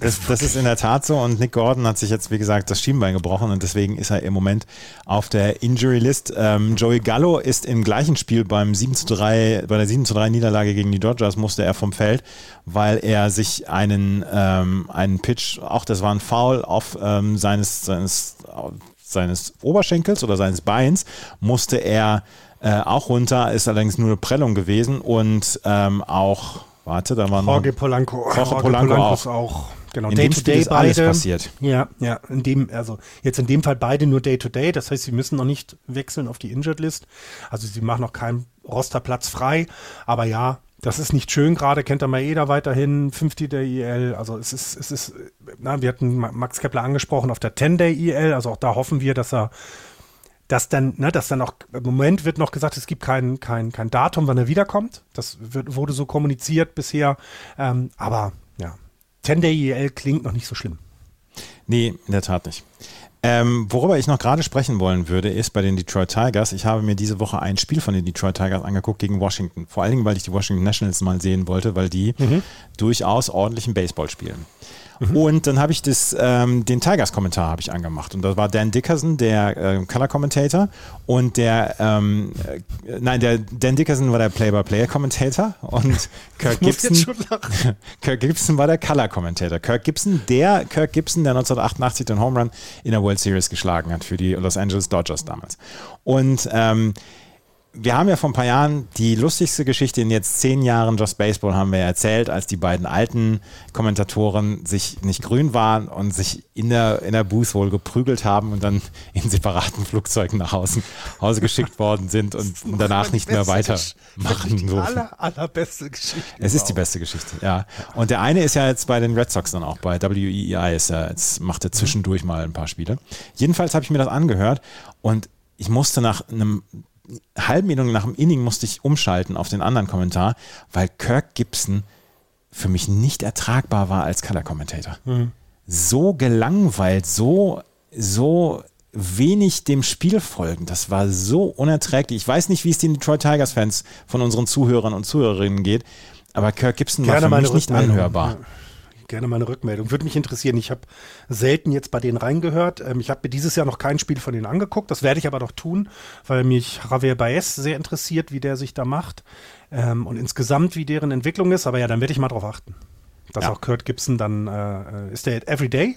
Das, das, ist in der Tat so und Nick Gordon hat sich jetzt, wie gesagt, das Schienbein gebrochen und deswegen ist er im Moment auf der Injury List. Ähm, Joey Gallo ist im gleichen Spiel beim 7 zu 3, bei der 7 zu 3 Niederlage gegen die Dodgers musste er vom Feld, weil er sich einen, ähm, einen Pitch, auch das war ein Foul auf ähm, seines, seines, seines Oberschenkels oder seines Beins, musste er äh, auch runter, ist allerdings nur eine Prellung gewesen und ähm, auch Warte, da war noch. Jorge Polanco. Jorge, Jorge Polanco, Polanco auch. auch. Genau, in Day to Day ist beide. alles passiert. Ja, ja, in dem, also jetzt in dem Fall beide nur Day to Day. Das heißt, sie müssen noch nicht wechseln auf die Injured List. Also sie machen noch keinen Rosterplatz frei. Aber ja, das ist nicht schön gerade. Kennt der Maeda weiterhin, 50 Day EL. Also es ist, es ist, na, wir hatten Max Kepler angesprochen auf der 10 Day EL. Also auch da hoffen wir, dass er dass dann, ne, dass dann auch, im Moment wird noch gesagt, es gibt kein, kein, kein Datum, wann er wiederkommt. Das wird, wurde so kommuniziert bisher. Ähm, aber 10-Day EL klingt noch nicht so schlimm. Nee, in der Tat nicht. Ähm, worüber ich noch gerade sprechen wollen würde, ist bei den Detroit Tigers. Ich habe mir diese Woche ein Spiel von den Detroit Tigers angeguckt gegen Washington. Vor allen Dingen, weil ich die Washington Nationals mal sehen wollte, weil die mhm. durchaus ordentlichen Baseball spielen. Mhm. Und dann habe ich das, ähm, den Tigers-Kommentar habe ich angemacht. Und da war Dan Dickerson, der äh, Color-Commentator. Und der, ähm, äh, nein, der Dan Dickerson war der Play-by-Player-Commentator. Und Kirk Gibson, Kirk Gibson war der Color-Commentator. Kirk Gibson, der Kirk Gibson, der 1988 den Home Run in der World Series geschlagen hat für die Los Angeles Dodgers damals. Und ähm, wir haben ja vor ein paar Jahren die lustigste Geschichte in jetzt zehn Jahren Just Baseball haben wir erzählt, als die beiden alten Kommentatoren sich nicht grün waren und sich in der, in der Booth wohl geprügelt haben und dann in separaten Flugzeugen nach Hause, Hause geschickt worden sind und danach nicht mehr weitermachen durften. Aller, allerbeste Geschichte. Es ist die beste Geschichte, ja. Und der eine ist ja jetzt bei den Red Sox dann auch, bei WEI ist er, jetzt macht er zwischendurch mal ein paar Spiele. Jedenfalls habe ich mir das angehört und ich musste nach einem halben Minute nach dem Inning musste ich umschalten auf den anderen Kommentar, weil Kirk Gibson für mich nicht ertragbar war als Color-Commentator. Mhm. So gelangweilt, so, so wenig dem Spiel folgen. Das war so unerträglich. Ich weiß nicht, wie es den Detroit Tigers-Fans von unseren Zuhörern und Zuhörerinnen geht, aber Kirk Gibson Gerne war für mich nicht anhörbar. Ja gerne mal eine Rückmeldung. Würde mich interessieren. Ich habe selten jetzt bei denen reingehört. Ähm, ich habe mir dieses Jahr noch kein Spiel von denen angeguckt. Das werde ich aber doch tun, weil mich Javier Baez sehr interessiert, wie der sich da macht ähm, und insgesamt wie deren Entwicklung ist. Aber ja, dann werde ich mal drauf achten. Dass ja. auch Kurt Gibson dann, äh, äh ist der Everyday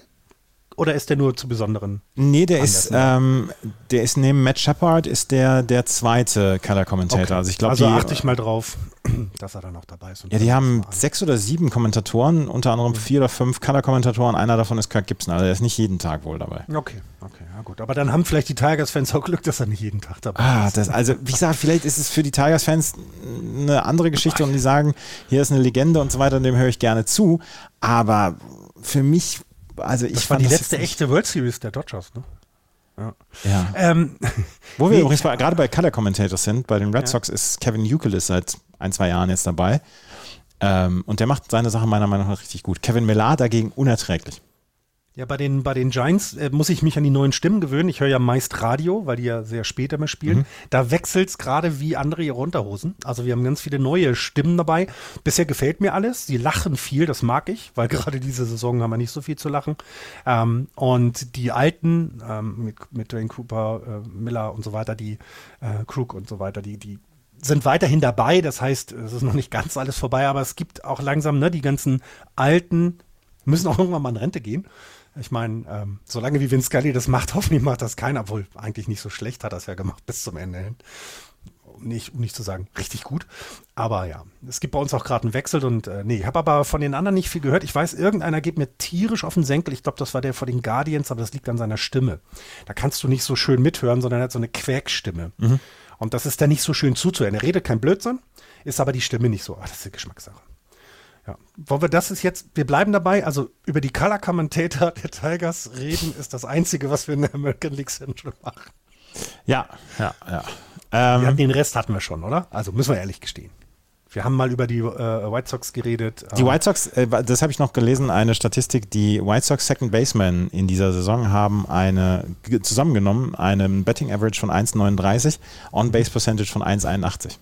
oder ist der nur zu besonderen? Nee, der ist, ähm, der ist neben Matt Shepard ist der der zweite Color Commentator. Okay. Also ich glaube, also achte ich mal drauf, dass er da noch dabei ist. ja, die haben sechs oder sieben Kommentatoren, unter anderem mhm. vier oder fünf Color Kommentatoren. Einer davon ist Kirk Gibson, also er ist nicht jeden Tag wohl dabei. Okay, okay, ja gut. Aber dann haben vielleicht die Tigers-Fans auch Glück, dass er nicht jeden Tag dabei ah, ist. Das, also wie gesagt, vielleicht ist es für die Tigers-Fans eine andere Geschichte und die sagen, hier ist eine Legende und so weiter, dem höre ich gerne zu. Aber für mich also ich das war die letzte echte World Series der Dodgers, ne? Ja. ja. Ähm, Wo wir nee, übrigens gerade bei Color Commentators sind, bei den Red ja. Sox ist Kevin Euclid seit ein, zwei Jahren jetzt dabei. Ähm, und der macht seine Sache meiner Meinung nach richtig gut. Kevin Millar dagegen unerträglich. Ja, bei den, bei den Giants äh, muss ich mich an die neuen Stimmen gewöhnen. Ich höre ja meist Radio, weil die ja sehr spät immer spielen. Mhm. Da wechselt es gerade wie andere ihre Unterhosen. Also wir haben ganz viele neue Stimmen dabei. Bisher gefällt mir alles. Sie lachen viel, das mag ich, weil gerade diese Saison haben wir nicht so viel zu lachen. Ähm, und die alten, ähm, mit, mit Dwayne Cooper, äh, Miller und so weiter, die äh, Krug und so weiter, die, die sind weiterhin dabei. Das heißt, es ist noch nicht ganz alles vorbei, aber es gibt auch langsam, ne, die ganzen alten müssen auch irgendwann mal in Rente gehen. Ich meine, ähm, solange wie Vince Scully das macht, hoffentlich macht das keiner, obwohl eigentlich nicht so schlecht hat er es ja gemacht bis zum Ende hin. Um nicht, um nicht zu sagen, richtig gut. Aber ja, es gibt bei uns auch gerade einen Wechsel und äh, nee, ich habe aber von den anderen nicht viel gehört. Ich weiß, irgendeiner geht mir tierisch auf den Senkel. Ich glaube, das war der vor den Guardians, aber das liegt an seiner Stimme. Da kannst du nicht so schön mithören, sondern er hat so eine Quäkstimme. Mhm. Und das ist dann nicht so schön zuzuhören. Er redet kein Blödsinn, ist aber die Stimme nicht so. Ach, das ist eine Geschmackssache. Ja. Wollen wir das ist jetzt, wir bleiben dabei, also über die Color Commentator der Tigers reden ist das Einzige, was wir in der American League Central machen. Ja, ja, ja. Ähm, den Rest hatten wir schon, oder? Also müssen wir ehrlich gestehen. Wir haben mal über die äh, White Sox geredet. Die White Sox, äh, das habe ich noch gelesen, eine Statistik, die White Sox Second Baseman in dieser Saison haben eine zusammengenommen, einen Betting Average von 1,39, On-Base Percentage von 1,81.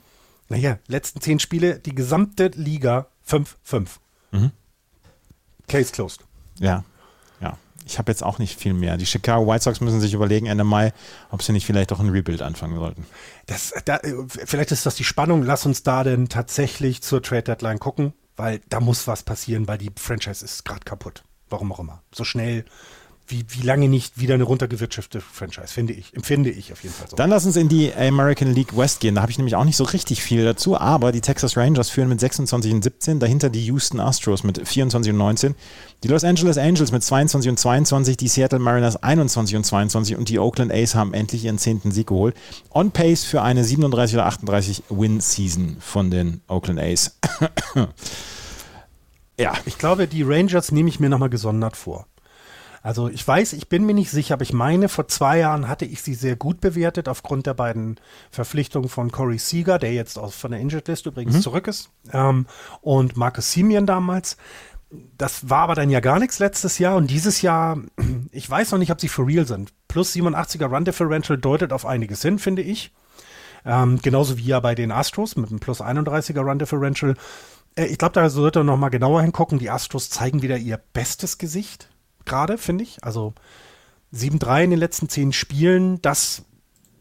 Naja, letzten zehn Spiele, die gesamte Liga 5-5. Mhm. Case closed. Ja, ja. Ich habe jetzt auch nicht viel mehr. Die Chicago White Sox müssen sich überlegen Ende Mai, ob sie nicht vielleicht doch ein Rebuild anfangen sollten. Das, da, vielleicht ist das die Spannung. Lass uns da denn tatsächlich zur Trade Deadline gucken, weil da muss was passieren, weil die Franchise ist gerade kaputt. Warum auch immer. So schnell wie, wie lange nicht wieder eine runtergewirtschaftete Franchise, finde ich, empfinde ich auf jeden Fall so. Dann lass uns in die American League West gehen. Da habe ich nämlich auch nicht so richtig viel dazu, aber die Texas Rangers führen mit 26 und 17, dahinter die Houston Astros mit 24 und 19, die Los Angeles Angels mit 22 und 22, die Seattle Mariners 21 und 22 und die Oakland A's haben endlich ihren zehnten Sieg geholt. On pace für eine 37 oder 38 Win-Season von den Oakland A's. ja. Ich glaube, die Rangers nehme ich mir nochmal gesondert vor. Also ich weiß, ich bin mir nicht sicher, aber ich meine, vor zwei Jahren hatte ich sie sehr gut bewertet aufgrund der beiden Verpflichtungen von Corey Seager, der jetzt aus, von der Injured List übrigens mhm. zurück ist, ähm, und Marcus Simeon damals. das war aber dann ja gar nichts letztes Jahr und dieses Jahr, ich weiß noch nicht, ob sie for real sind. Plus 87er Run Differential deutet auf einiges hin, finde ich. Ähm, genauso wie ja bei den Astros mit einem Plus 31er Run Differential. Äh, ich glaube, da sollte man noch mal genauer hingucken. Die Astros zeigen wieder ihr bestes Gesicht gerade, finde ich. Also 7-3 in den letzten zehn Spielen, das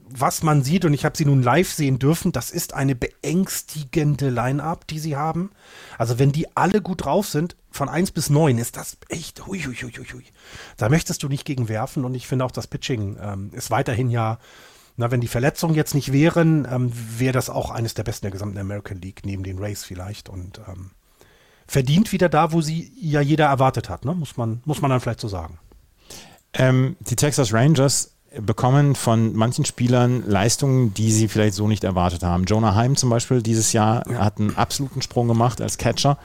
was man sieht, und ich habe sie nun live sehen dürfen, das ist eine beängstigende Line-Up, die sie haben. Also wenn die alle gut drauf sind, von 1 bis 9, ist das echt, hui, hui, hui, hui. Da möchtest du nicht gegen werfen und ich finde auch das Pitching ähm, ist weiterhin ja, na, wenn die Verletzungen jetzt nicht wären, ähm, wäre das auch eines der besten der gesamten American League, neben den Rays vielleicht und ähm, verdient wieder da, wo sie ja jeder erwartet hat, ne? muss, man, muss man dann vielleicht so sagen. Ähm, die Texas Rangers bekommen von manchen Spielern Leistungen, die sie vielleicht so nicht erwartet haben. Jonah Heim zum Beispiel dieses Jahr ja. hat einen absoluten Sprung gemacht als Catcher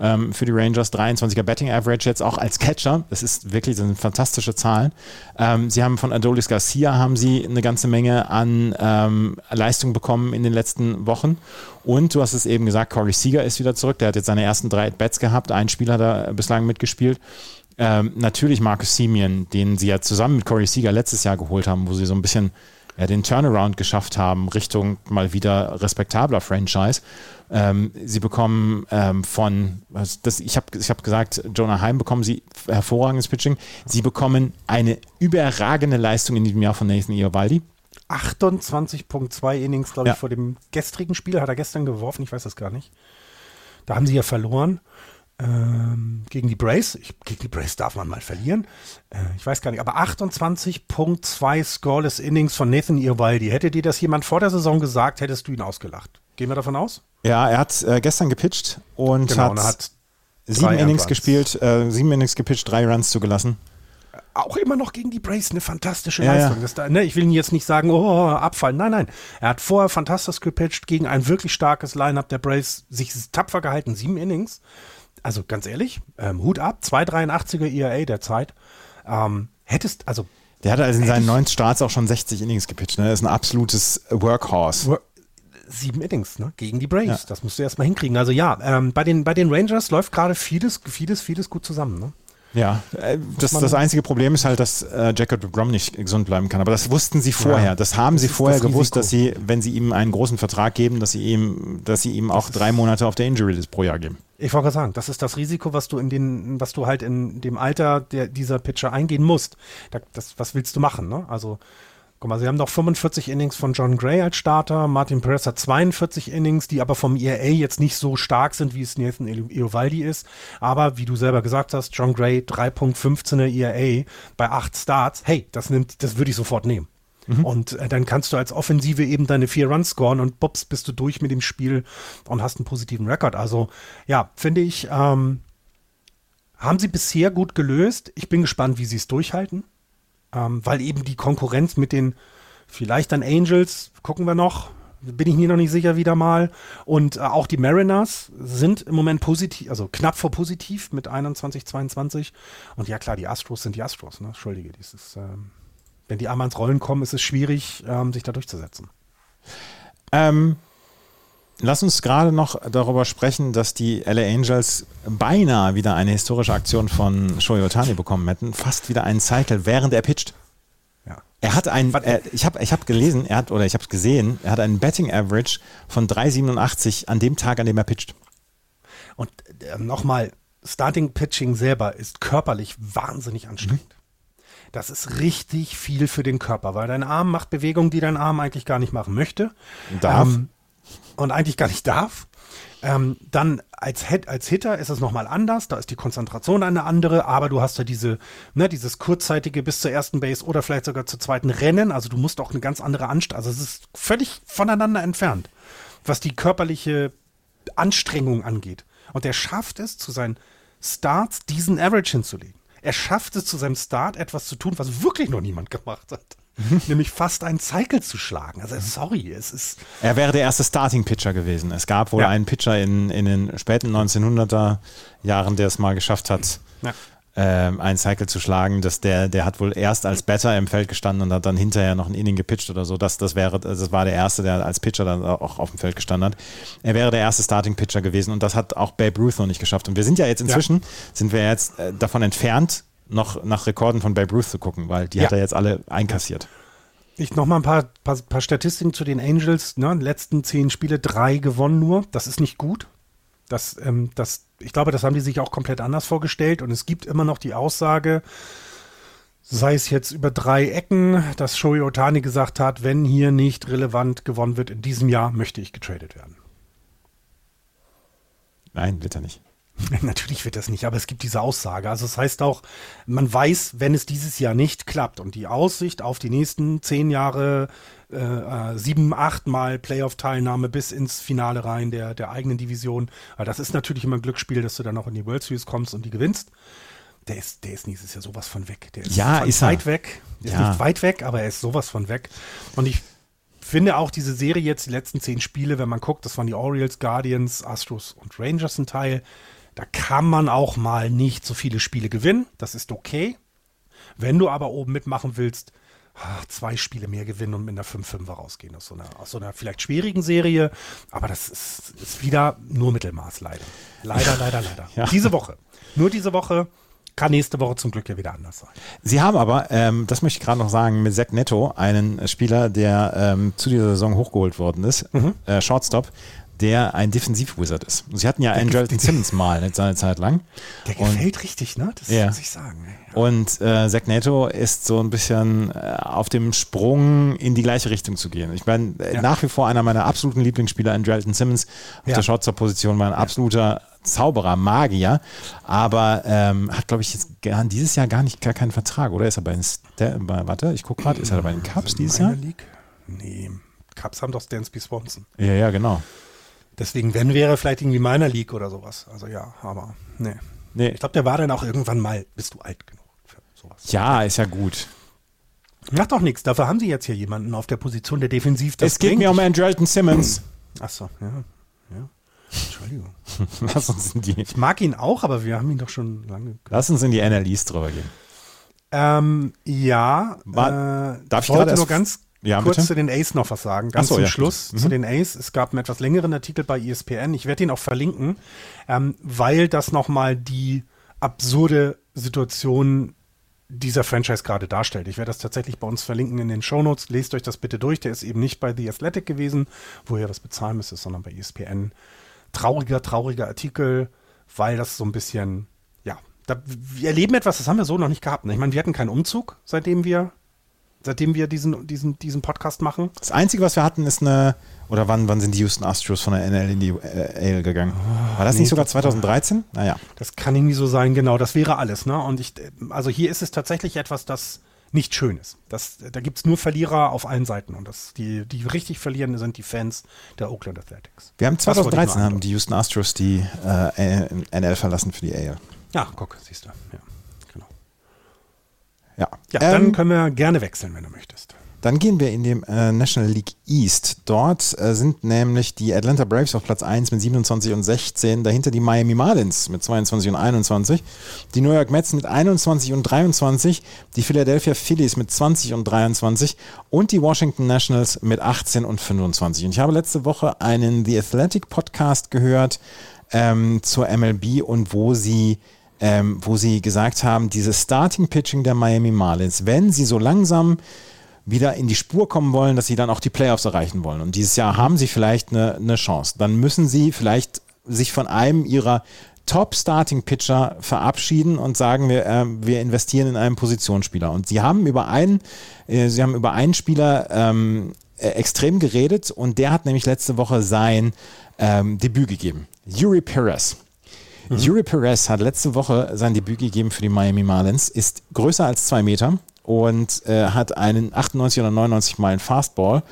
ähm, für die Rangers. 23er Betting Average jetzt auch als Catcher. Das ist wirklich das sind fantastische Zahlen. Ähm, sie haben von Adolis Garcia haben sie eine ganze Menge an ähm, Leistung bekommen in den letzten Wochen. Und du hast es eben gesagt, Corey Seager ist wieder zurück. Der hat jetzt seine ersten drei Bets gehabt. Ein Spieler hat er bislang mitgespielt. Ähm, natürlich Marcus Simeon, den sie ja zusammen mit Corey Seager letztes Jahr geholt haben, wo sie so ein bisschen ja, den Turnaround geschafft haben Richtung mal wieder respektabler Franchise. Ähm, sie bekommen ähm, von, das, ich habe ich hab gesagt, Jonah Heim bekommen sie hervorragendes Pitching. Sie bekommen eine überragende Leistung in diesem Jahr von Nathan Iovaldi. 28.2 Innings, glaube ich, vor dem gestrigen Spiel. Hat er gestern geworfen? Ich weiß das gar nicht. Da haben sie ja verloren. Ähm, gegen die Brace. Ich, gegen die Brace darf man mal verlieren. Äh, ich weiß gar nicht. Aber 28.2 Scoreless Innings von Nathan Irwaldi. Hätte dir das jemand vor der Saison gesagt, hättest du ihn ausgelacht. Gehen wir davon aus? Ja, er hat äh, gestern gepitcht und genau, hat, und hat sieben Innings gespielt, äh, sieben Innings gepitcht, drei Runs zugelassen auch immer noch gegen die Brace eine fantastische ja, Leistung. Ja. Da, ne, ich will ihn jetzt nicht sagen, oh, abfallen. Nein, nein. Er hat vorher fantastisch gepitcht gegen ein wirklich starkes Line-Up der Brace, sich tapfer gehalten, sieben Innings also ganz ehrlich, ähm, Hut ab, 2,83er ERA der Zeit. Ähm, hättest, also. Der hatte also in seinen neun Starts auch schon 60 Innings gepitcht, ne? Das ist ein absolutes Workhorse. Work sieben Innings ne? gegen die Braves. Ja. Das musst du erstmal hinkriegen. Also ja, ähm, bei, den, bei den Rangers läuft gerade vieles, vieles, vieles gut zusammen. Ne? Ja, äh, das, das einzige Problem ist halt, dass äh, Jacob Grom nicht gesund bleiben kann. Aber das wussten sie vorher. Ja, das haben das sie vorher das gewusst, dass sie, wenn sie ihm einen großen Vertrag geben, dass sie ihm, dass sie ihm auch drei Monate auf der Injury List pro Jahr geben. Ich wollte gerade sagen, das ist das Risiko, was du in den, was du halt in dem Alter der, dieser Pitcher eingehen musst. Das, was willst du machen? Ne? Also Guck mal, sie haben noch 45 Innings von John Gray als Starter. Martin Perez hat 42 Innings, die aber vom ERA jetzt nicht so stark sind, wie es Nathan Eovaldi ist. Aber wie du selber gesagt hast, John Gray 3.15er ERA bei 8 Starts. Hey, das nimmt, das würde ich sofort nehmen. Mhm. Und äh, dann kannst du als Offensive eben deine vier Runs scoren und bops, bist du durch mit dem Spiel und hast einen positiven Rekord. Also ja, finde ich, ähm, haben sie bisher gut gelöst. Ich bin gespannt, wie sie es durchhalten ähm, weil eben die Konkurrenz mit den vielleicht dann Angels, gucken wir noch, bin ich mir noch nicht sicher wieder mal. Und äh, auch die Mariners sind im Moment positiv, also knapp vor positiv mit 21, 22. Und ja klar, die Astros sind die Astros, ne? Entschuldige, dieses, ähm, wenn die einmal ins Rollen kommen, ist es schwierig, ähm, sich da durchzusetzen. Ähm, lass uns gerade noch darüber sprechen, dass die LA Angels beinahe wieder eine historische Aktion von Shohei Otani bekommen hätten. Fast wieder einen Cycle, während er pitcht. Ja. Er hat einen, er, ich habe ich hab gelesen, er hat, oder ich habe es gesehen, er hat einen Betting Average von 3,87 an dem Tag, an dem er pitcht. Und äh, nochmal, Starting Pitching selber ist körperlich wahnsinnig anstrengend. Mhm. Das ist richtig viel für den Körper, weil dein Arm macht Bewegungen, die dein Arm eigentlich gar nicht machen möchte. Darf. Ähm, und eigentlich gar nicht darf. Ähm, dann als, Hit, als Hitter ist es nochmal anders, da ist die Konzentration eine andere, aber du hast ja diese, ne, dieses kurzzeitige bis zur ersten Base oder vielleicht sogar zur zweiten Rennen, also du musst auch eine ganz andere Anstrengung, also es ist völlig voneinander entfernt, was die körperliche Anstrengung angeht. Und er schafft es, zu seinen Starts diesen Average hinzulegen. Er schafft es, zu seinem Start etwas zu tun, was wirklich noch niemand gemacht hat. nämlich fast einen Cycle zu schlagen. Also sorry, es ist. Er wäre der erste Starting-Pitcher gewesen. Es gab wohl ja. einen Pitcher in, in den späten 1900er Jahren, der es mal geschafft hat. Ja. ähm, einen Cycle zu schlagen, dass der, der hat wohl erst als Batter im Feld gestanden und hat dann hinterher noch ein Inning gepitcht oder so. Das, das wäre, das war der erste, der als Pitcher dann auch auf dem Feld gestanden hat. Er wäre der erste Starting Pitcher gewesen und das hat auch Babe Ruth noch nicht geschafft. Und wir sind ja jetzt inzwischen, ja. sind wir jetzt äh, davon entfernt, noch nach Rekorden von Babe Ruth zu gucken, weil die ja. hat er jetzt alle einkassiert. Ich noch mal ein paar, paar, paar Statistiken zu den Angels. Ne? Letzten zehn Spiele drei gewonnen nur. Das ist nicht gut. Das, ähm, das, ich glaube, das haben die sich auch komplett anders vorgestellt. Und es gibt immer noch die Aussage, sei es jetzt über drei Ecken, dass Shohei Otani gesagt hat, wenn hier nicht relevant gewonnen wird in diesem Jahr, möchte ich getradet werden. Nein, wird er nicht. Natürlich wird das nicht, aber es gibt diese Aussage. Also das heißt auch, man weiß, wenn es dieses Jahr nicht klappt und die Aussicht auf die nächsten zehn Jahre, äh, äh sieben, acht Mal Playoff-Teilnahme bis ins Finale rein der, der eigenen Division, weil das ist natürlich immer ein Glücksspiel, dass du dann auch in die World Series kommst und die gewinnst. Der ist, der ist nächstes Jahr sowas von weg. Der ist ja, ist weit er. weg. Der ja. ist nicht weit weg, aber er ist sowas von weg. Und ich finde auch diese Serie jetzt, die letzten zehn Spiele, wenn man guckt, das waren die Orioles, Guardians, Astros und Rangers ein Teil da kann man auch mal nicht so viele Spiele gewinnen. Das ist okay. Wenn du aber oben mitmachen willst, ah, zwei Spiele mehr gewinnen und mit einer 5-5er rausgehen aus so einer, aus so einer vielleicht schwierigen Serie. Aber das ist, ist wieder nur Mittelmaß, leider. Leider, leider, leider. Ja. Diese Woche. Nur diese Woche. Kann nächste Woche zum Glück ja wieder anders sein. Sie haben aber, ähm, das möchte ich gerade noch sagen, mit Zach Netto einen Spieler, der ähm, zu dieser Saison hochgeholt worden ist, mhm. äh, Shortstop, der ein Defensiv-Wizard ist. Sie hatten ja der einen Jordan Simmons mal seine Zeit lang. Der gefällt und, richtig, ne? Das ja. muss ich sagen. Ja. Und äh, Zach Nato ist so ein bisschen äh, auf dem Sprung in die gleiche Richtung zu gehen. Ich meine, äh, ja. nach wie vor einer meiner absoluten Lieblingsspieler, Andrelton Simmons, auf der Shortstop-Position, war ein absoluter Zauberer, Magier, aber ähm, hat, glaube ich, jetzt dieses Jahr gar nicht gar keinen Vertrag, oder? Ist er bei den, Sta warte, ich gucke gerade, ist er bei den Cubs dieses Jahr? League? Nee, Cubs haben doch Stansby Swanson. Ja, ja, genau. Deswegen, wenn wäre vielleicht irgendwie meiner League oder sowas. Also ja, aber nee. nee. Ich glaube, der war dann auch irgendwann mal, bist du alt genug für sowas. Ja, ist ja gut. Macht doch nichts. Dafür haben sie jetzt hier jemanden auf der Position, der defensiv das Es geht mir um Andrelton Simmons. Achso, ja. ja. Entschuldigung. Lass uns in die. Ich mag ihn auch, aber wir haben ihn doch schon lange. Lass uns in die NLEs drüber gehen. Ähm, ja. War, äh, darf ich gerade nur ganz ja, kurz bitte? zu den Ace noch was sagen. Ganz so, zum ja, Schluss mhm. zu den Ace. Es gab einen etwas längeren Artikel bei ESPN. Ich werde ihn auch verlinken, ähm, weil das nochmal die absurde Situation dieser Franchise gerade darstellt. Ich werde das tatsächlich bei uns verlinken in den Shownotes. Lest euch das bitte durch. Der ist eben nicht bei The Athletic gewesen, wo ihr das bezahlen müsst, sondern bei ESPN. Trauriger, trauriger Artikel, weil das so ein bisschen, ja, da, wir erleben etwas, das haben wir so noch nicht gehabt. Ne? Ich meine, wir hatten keinen Umzug, seitdem wir seitdem wir diesen, diesen, diesen Podcast machen. Das Einzige, was wir hatten, ist eine, oder wann, wann sind die Houston Astros von der NL in die äh, AL gegangen? War das nee, nicht sogar 2013? Naja. Das kann irgendwie so sein, genau, das wäre alles. Ne? Und ich, also hier ist es tatsächlich etwas, das nicht schön ist. Das, da gibt es nur Verlierer auf allen Seiten. Und das, die, die richtig verlieren, sind die Fans der Oakland Athletics. Wir haben 2013 haben die Houston Astros die äh, NL verlassen für die AL. Ja, guck, siehst du. Ja. Ja, ja ähm, dann können wir gerne wechseln, wenn du möchtest. Dann gehen wir in die äh, National League East. Dort äh, sind nämlich die Atlanta Braves auf Platz 1 mit 27 und 16, dahinter die Miami Marlins mit 22 und 21, die New York Mets mit 21 und 23, die Philadelphia Phillies mit 20 und 23 und die Washington Nationals mit 18 und 25. Und ich habe letzte Woche einen The Athletic Podcast gehört ähm, zur MLB und wo sie ähm, wo sie gesagt haben, dieses Starting Pitching der Miami Marlins, wenn sie so langsam wieder in die Spur kommen wollen, dass sie dann auch die Playoffs erreichen wollen. Und dieses Jahr haben sie vielleicht eine, eine Chance. Dann müssen sie vielleicht sich von einem ihrer Top-Starting-Pitcher verabschieden und sagen, wir, äh, wir investieren in einen Positionsspieler. Und sie haben über einen, äh, sie haben über einen Spieler ähm, äh, extrem geredet und der hat nämlich letzte Woche sein ähm, Debüt gegeben. Yuri Perez. Mhm. Yuri Perez hat letzte Woche sein Debüt gegeben für die Miami Marlins, ist größer als zwei Meter und äh, hat einen 98 oder 99 Meilen Fastball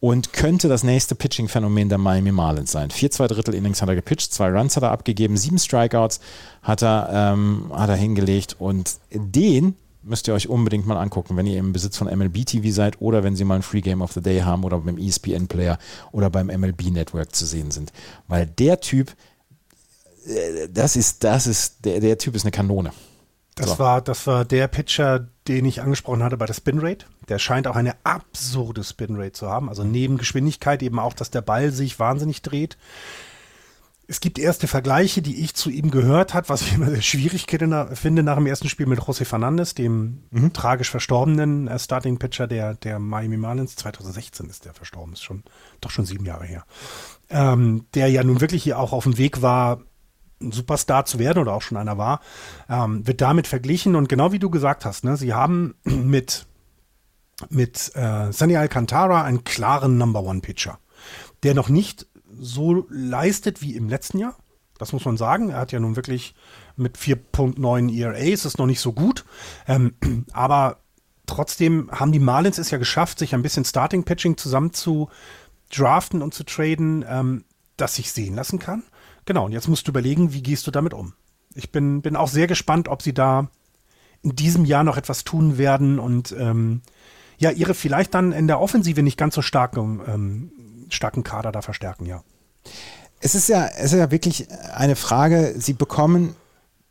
und könnte das nächste Pitching-Phänomen der Miami Marlins sein. Vier, zwei Drittel Innings hat er gepitcht, zwei Runs hat er abgegeben, sieben Strikeouts hat er, ähm, hat er hingelegt und den müsst ihr euch unbedingt mal angucken, wenn ihr im Besitz von MLB TV seid oder wenn sie mal ein Free Game of the Day haben oder beim ESPN Player oder beim MLB Network zu sehen sind. Weil der Typ, das ist, das ist, der, der Typ ist eine Kanone. Das, so. war, das war der Pitcher, den ich angesprochen hatte bei der Spinrate. Der scheint auch eine absurde Spinrate zu haben. Also neben Geschwindigkeit eben auch, dass der Ball sich wahnsinnig dreht. Es gibt erste Vergleiche, die ich zu ihm gehört habe, was ich immer sehr schwierig finde nach dem ersten Spiel mit José Fernandez, dem mhm. tragisch verstorbenen äh, Starting Pitcher der, der Miami Marlins. 2016 ist der verstorben, ist schon doch schon sieben Jahre her. Ähm, der ja nun wirklich hier auch auf dem Weg war, ein Superstar zu werden oder auch schon einer war, ähm, wird damit verglichen. Und genau wie du gesagt hast, ne, sie haben mit, mit äh, Sunny Alcantara einen klaren Number One Pitcher, der noch nicht so leistet wie im letzten Jahr. Das muss man sagen. Er hat ja nun wirklich mit 4.9 ERA, ist es noch nicht so gut. Ähm, aber trotzdem haben die Marlins es ja geschafft, sich ein bisschen Starting Pitching zusammen zu draften und zu traden, ähm, das sich sehen lassen kann. Genau, und jetzt musst du überlegen, wie gehst du damit um? Ich bin, bin auch sehr gespannt, ob sie da in diesem Jahr noch etwas tun werden und ähm, ja, ihre vielleicht dann in der Offensive nicht ganz so starken, ähm, starken Kader da verstärken, ja. Es ist ja, es ist ja wirklich eine Frage, sie bekommen,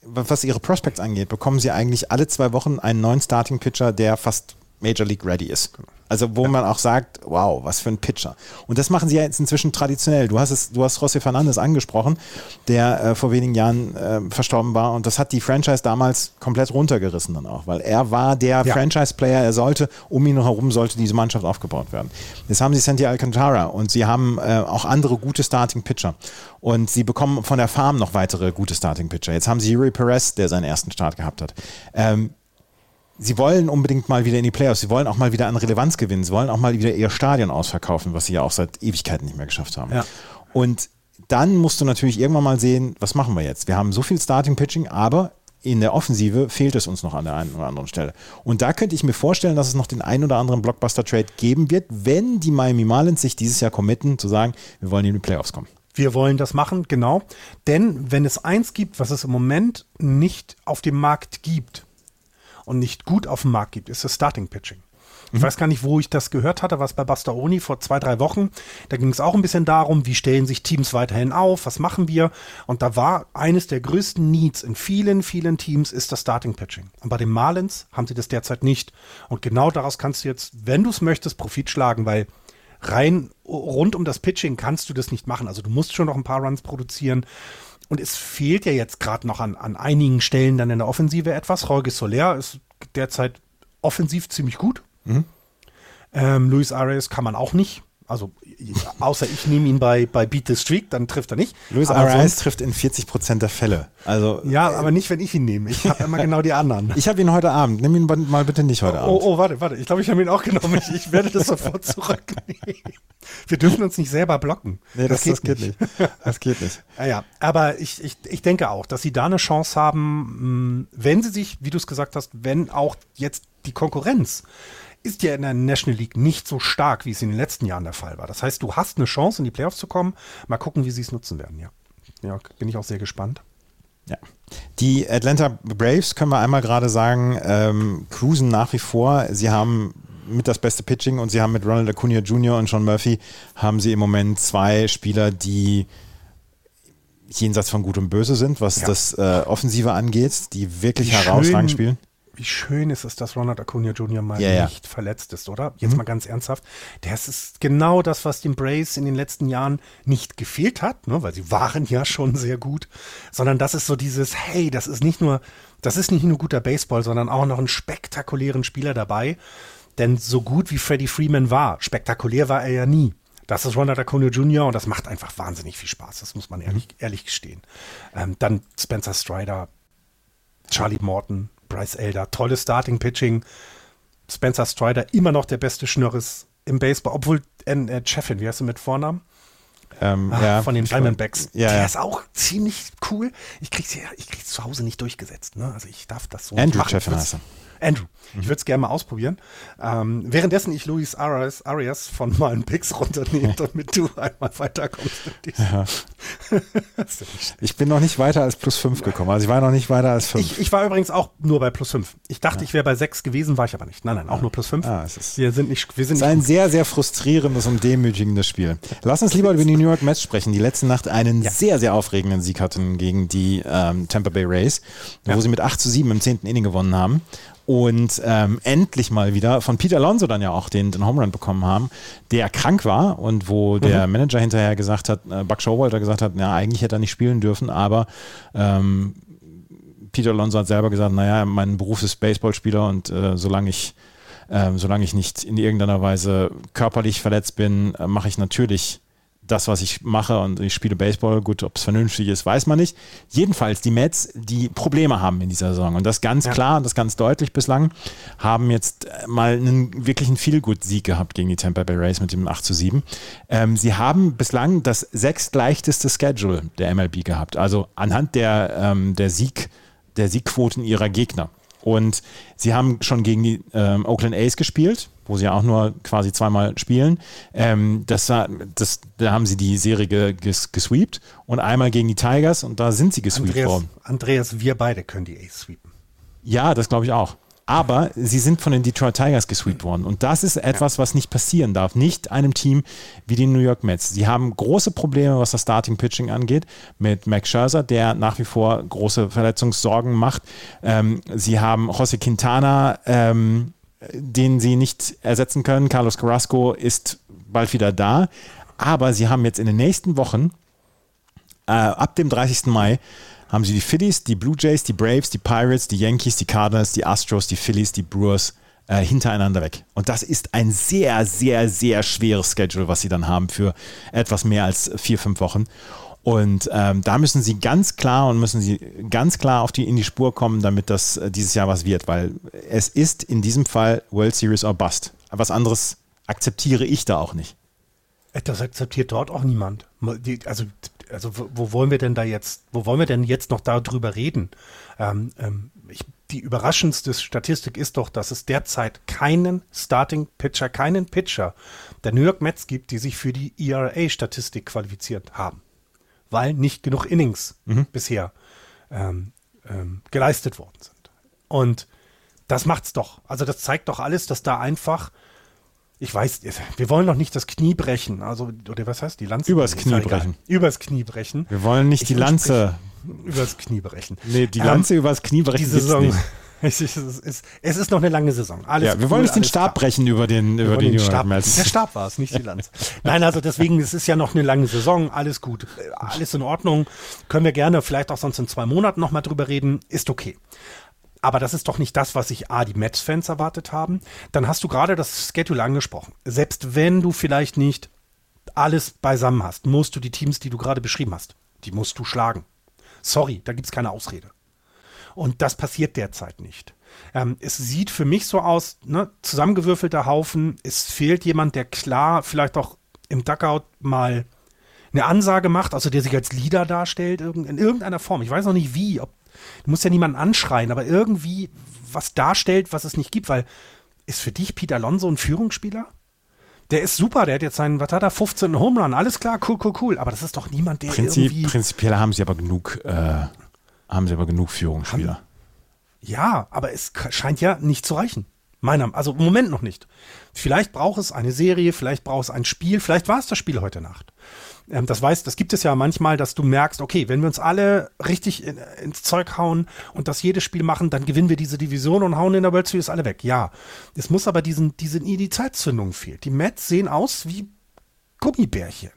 was ihre Prospects angeht, bekommen sie eigentlich alle zwei Wochen einen neuen Starting Pitcher, der fast Major League ready ist. Also wo ja. man auch sagt, wow, was für ein Pitcher. Und das machen sie ja jetzt inzwischen traditionell. Du hast es, du hast José Fernandez angesprochen, der äh, vor wenigen Jahren äh, verstorben war und das hat die Franchise damals komplett runtergerissen dann auch, weil er war der ja. Franchise-Player, er sollte, um ihn herum sollte diese Mannschaft aufgebaut werden. Jetzt haben sie Santi Alcantara und sie haben äh, auch andere gute Starting-Pitcher und sie bekommen von der Farm noch weitere gute Starting-Pitcher. Jetzt haben sie Yuri Perez, der seinen ersten Start gehabt hat. Ähm, sie wollen unbedingt mal wieder in die Playoffs. Sie wollen auch mal wieder an Relevanz gewinnen. Sie wollen auch mal wieder ihr Stadion ausverkaufen, was sie ja auch seit Ewigkeiten nicht mehr geschafft haben. Ja. Und dann musst du natürlich irgendwann mal sehen, was machen wir jetzt? Wir haben so viel Starting Pitching, aber in der Offensive fehlt es uns noch an der einen oder anderen Stelle. Und da könnte ich mir vorstellen, dass es noch den einen oder anderen Blockbuster-Trade geben wird, wenn die Miami Marlins sich dieses Jahr committen, zu sagen, wir wollen in die Playoffs kommen. Wir wollen das machen, genau. Denn wenn es eins gibt, was es im Moment nicht auf dem Markt gibt, und nicht gut auf dem Markt gibt, ist das Starting Pitching. Ich mhm. weiß gar nicht, wo ich das gehört hatte, was bei Bastaoni vor zwei, drei Wochen. Da ging es auch ein bisschen darum, wie stellen sich Teams weiterhin auf, was machen wir. Und da war eines der größten Needs in vielen, vielen Teams ist das Starting Pitching. Und bei den Marlins haben sie das derzeit nicht. Und genau daraus kannst du jetzt, wenn du es möchtest, Profit schlagen, weil rein rund um das Pitching kannst du das nicht machen. Also du musst schon noch ein paar Runs produzieren. Und es fehlt ja jetzt gerade noch an, an einigen Stellen dann in der Offensive etwas. Jorge Soler ist derzeit offensiv ziemlich gut. Mhm. Ähm, Luis Arias kann man auch nicht. Also, außer ich nehme ihn bei, bei Beat the Streak, dann trifft er nicht. Luis Arias trifft in 40 Prozent der Fälle. Also, ja, aber nicht, wenn ich ihn nehme. Ich habe immer genau die anderen. Ich habe ihn heute Abend. Nimm ihn mal bitte nicht heute oh, Abend. Oh, oh, warte, warte. Ich glaube, ich habe ihn auch genommen. Ich, ich werde das sofort zurücknehmen. Wir dürfen uns nicht selber blocken. Nee, das, das, geht, das geht, nicht. Das geht nicht. Ja, ja. aber ich, ich, ich denke auch, dass sie da eine Chance haben, wenn sie sich, wie du es gesagt hast, wenn auch jetzt die Konkurrenz ist ja in der National League nicht so stark, wie es in den letzten Jahren der Fall war. Das heißt, du hast eine Chance, in die Playoffs zu kommen. Mal gucken, wie sie es nutzen werden, ja. Ja, bin ich auch sehr gespannt. Ja. Die Atlanta Braves können wir einmal gerade sagen, ähm, cruisen nach wie vor. Sie haben mit das beste Pitching und sie haben mit Ronald Acuna Jr. und Sean Murphy haben sie im Moment zwei Spieler, die jenseits von Gut und Böse sind, was ja. das äh, Offensive angeht, die wirklich die herausragend spielen wie schön ist es, dass Ronald Acuna Jr. mal ja, nicht ja. verletzt ist, oder? Jetzt mhm. mal ganz ernsthaft. Das ist genau das, was dem Braves in den letzten Jahren nicht gefehlt hat, ne? weil sie waren ja schon sehr gut, sondern das ist so dieses, hey, das ist nicht nur, das ist nicht nur guter Baseball, sondern auch noch einen spektakulären Spieler dabei. Denn so gut wie Freddie Freeman war, spektakulär war er ja nie. Das ist Ronald Acuna Jr. und das macht einfach wahnsinnig viel Spaß. Das muss man ehrlich, mhm. ehrlich gestehen. Ähm, dann Spencer Strider, Charlie Morton, Bryce Elder, tolles Starting-Pitching. Spencer Strider, immer noch der beste Schnörres im Baseball, obwohl äh, äh Cheffin, wie heißt du mit Vornamen? Ähm, Ach, ja, von den Diamondbacks. Ja, der ja. ist auch ziemlich cool. Ich krieg's ja, ich krieg's zu Hause nicht durchgesetzt. Ne? Also ich darf das so Andrew Cheffin heißt er. Andrew, ich würde es gerne mal ausprobieren. Ähm, währenddessen ich Luis Arias, Arias von meinen Picks runternehme, damit du einmal weiterkommst. Ja. ich bin noch nicht weiter als plus 5 gekommen. Also ich war noch nicht weiter als 5. Ich, ich war übrigens auch nur bei plus 5. Ich dachte, ja. ich wäre bei 6 gewesen, war ich aber nicht. Nein, nein, auch nur plus 5. Ah, wir sind nicht, wir sind es ist ein sehr, sehr frustrierendes und demütigendes Spiel. Lass uns lieber über die New York Mets sprechen, die letzte Nacht einen ja. sehr, sehr aufregenden Sieg hatten gegen die ähm, Tampa Bay Rays, wo sie mit 8 zu 7 im 10. Inning gewonnen haben und ähm, endlich mal wieder von Peter Alonso dann ja auch den, den Home Run bekommen haben, der krank war und wo der mhm. Manager hinterher gesagt hat, äh, Buck Showalter gesagt hat, ja, eigentlich hätte er nicht spielen dürfen, aber ähm, Peter Alonso hat selber gesagt, naja, mein Beruf ist Baseballspieler und äh, solange ich äh, solange ich nicht in irgendeiner Weise körperlich verletzt bin, äh, mache ich natürlich das, was ich mache und ich spiele Baseball. Gut, ob es vernünftig ist, weiß man nicht. Jedenfalls die Mets, die Probleme haben in dieser Saison und das ganz ja. klar und das ganz deutlich bislang, haben jetzt mal einen wirklichen Feelgood-Sieg gehabt gegen die Tampa Bay Rays mit dem 8 zu 7. Ähm, sie haben bislang das sechstleichteste Schedule der MLB gehabt, also anhand der, ähm, der Sieg, der Siegquoten ihrer Gegner. Und sie haben schon gegen die ähm, Oakland A's gespielt, wo sie auch nur quasi zweimal spielen. Ähm, das, das, da haben sie die Serie ges, gesweept und einmal gegen die Tigers und da sind sie gesweept Andreas, worden. Andreas, wir beide können die A's sweepen. Ja, das glaube ich auch aber sie sind von den Detroit Tigers gesweept worden. Und das ist etwas, was nicht passieren darf. Nicht einem Team wie den New York Mets. Sie haben große Probleme, was das Starting Pitching angeht, mit Max Scherzer, der nach wie vor große Verletzungssorgen macht. Ähm, sie haben José Quintana, ähm, den sie nicht ersetzen können. Carlos Carrasco ist bald wieder da. Aber sie haben jetzt in den nächsten Wochen, äh, ab dem 30. Mai, haben sie die Phillies, die Blue Jays, die Braves, die Pirates, die Yankees, die Cardinals, die Astros, die Phillies, die Brewers äh, hintereinander weg. Und das ist ein sehr, sehr, sehr schweres Schedule, was sie dann haben für etwas mehr als vier, fünf Wochen. Und ähm, da müssen sie ganz klar und müssen sie ganz klar auf die, in die Spur kommen, damit das äh, dieses Jahr was wird, weil es ist in diesem Fall World Series or Bust. Was anderes akzeptiere ich da auch nicht. Das akzeptiert dort auch niemand. Also also wo wollen wir denn da jetzt, wo wollen wir denn jetzt noch darüber reden? Ähm, ähm, ich, die überraschendste Statistik ist doch, dass es derzeit keinen Starting Pitcher, keinen Pitcher der New York Mets gibt, die sich für die ERA-Statistik qualifiziert haben, weil nicht genug Innings mhm. bisher ähm, ähm, geleistet worden sind. Und das macht's doch. Also das zeigt doch alles, dass da einfach ich weiß, wir wollen doch nicht das Knie brechen. Also, oder was heißt die Lanze? Übers Knie brechen. Übers Knie brechen. Wir wollen nicht ich die Lanze. Übers Knie brechen. Nee, die Lanze ähm, übers Knie brechen. Die Saison. Es ist, es, ist, es ist noch eine lange Saison. Alles ja, wir cool, wollen nicht den Stab brechen über den, über den, den Stab. Der Stab war es, nicht die Lanze. Nein, also deswegen, es ist ja noch eine lange Saison. Alles gut. Alles in Ordnung. Können wir gerne vielleicht auch sonst in zwei Monaten nochmal drüber reden. Ist okay. Aber das ist doch nicht das, was sich A, die Mets-Fans erwartet haben. Dann hast du gerade das Schedule angesprochen. Selbst wenn du vielleicht nicht alles beisammen hast, musst du die Teams, die du gerade beschrieben hast, die musst du schlagen. Sorry, da gibt es keine Ausrede. Und das passiert derzeit nicht. Ähm, es sieht für mich so aus, ne, zusammengewürfelter Haufen. Es fehlt jemand, der klar vielleicht auch im Duckout mal eine Ansage macht, also der sich als Leader darstellt, in irgendeiner Form. Ich weiß noch nicht wie, ob Du musst ja niemanden anschreien, aber irgendwie was darstellt, was es nicht gibt, weil ist für dich Peter Alonso ein Führungsspieler? Der ist super, der hat jetzt seinen, was hat er, 15 Home Run, alles klar, cool, cool, cool. Aber das ist doch niemand, der Prinzip, irgendwie... Prinzipiell haben sie aber genug, äh, haben sie aber genug Führungsspieler. Haben, ja, aber es scheint ja nicht zu reichen. Meiner, also im Moment noch nicht. Vielleicht braucht es eine Serie, vielleicht braucht es ein Spiel, vielleicht war es das Spiel heute Nacht. Ähm, das weiß, das gibt es ja manchmal, dass du merkst, okay, wenn wir uns alle richtig in, ins Zeug hauen und das jedes Spiel machen, dann gewinnen wir diese Division und hauen in der World Series alle weg. Ja, es muss aber diesen, diese, die Zeitzündung fehlt. Die Mets sehen aus wie Gummibärchen,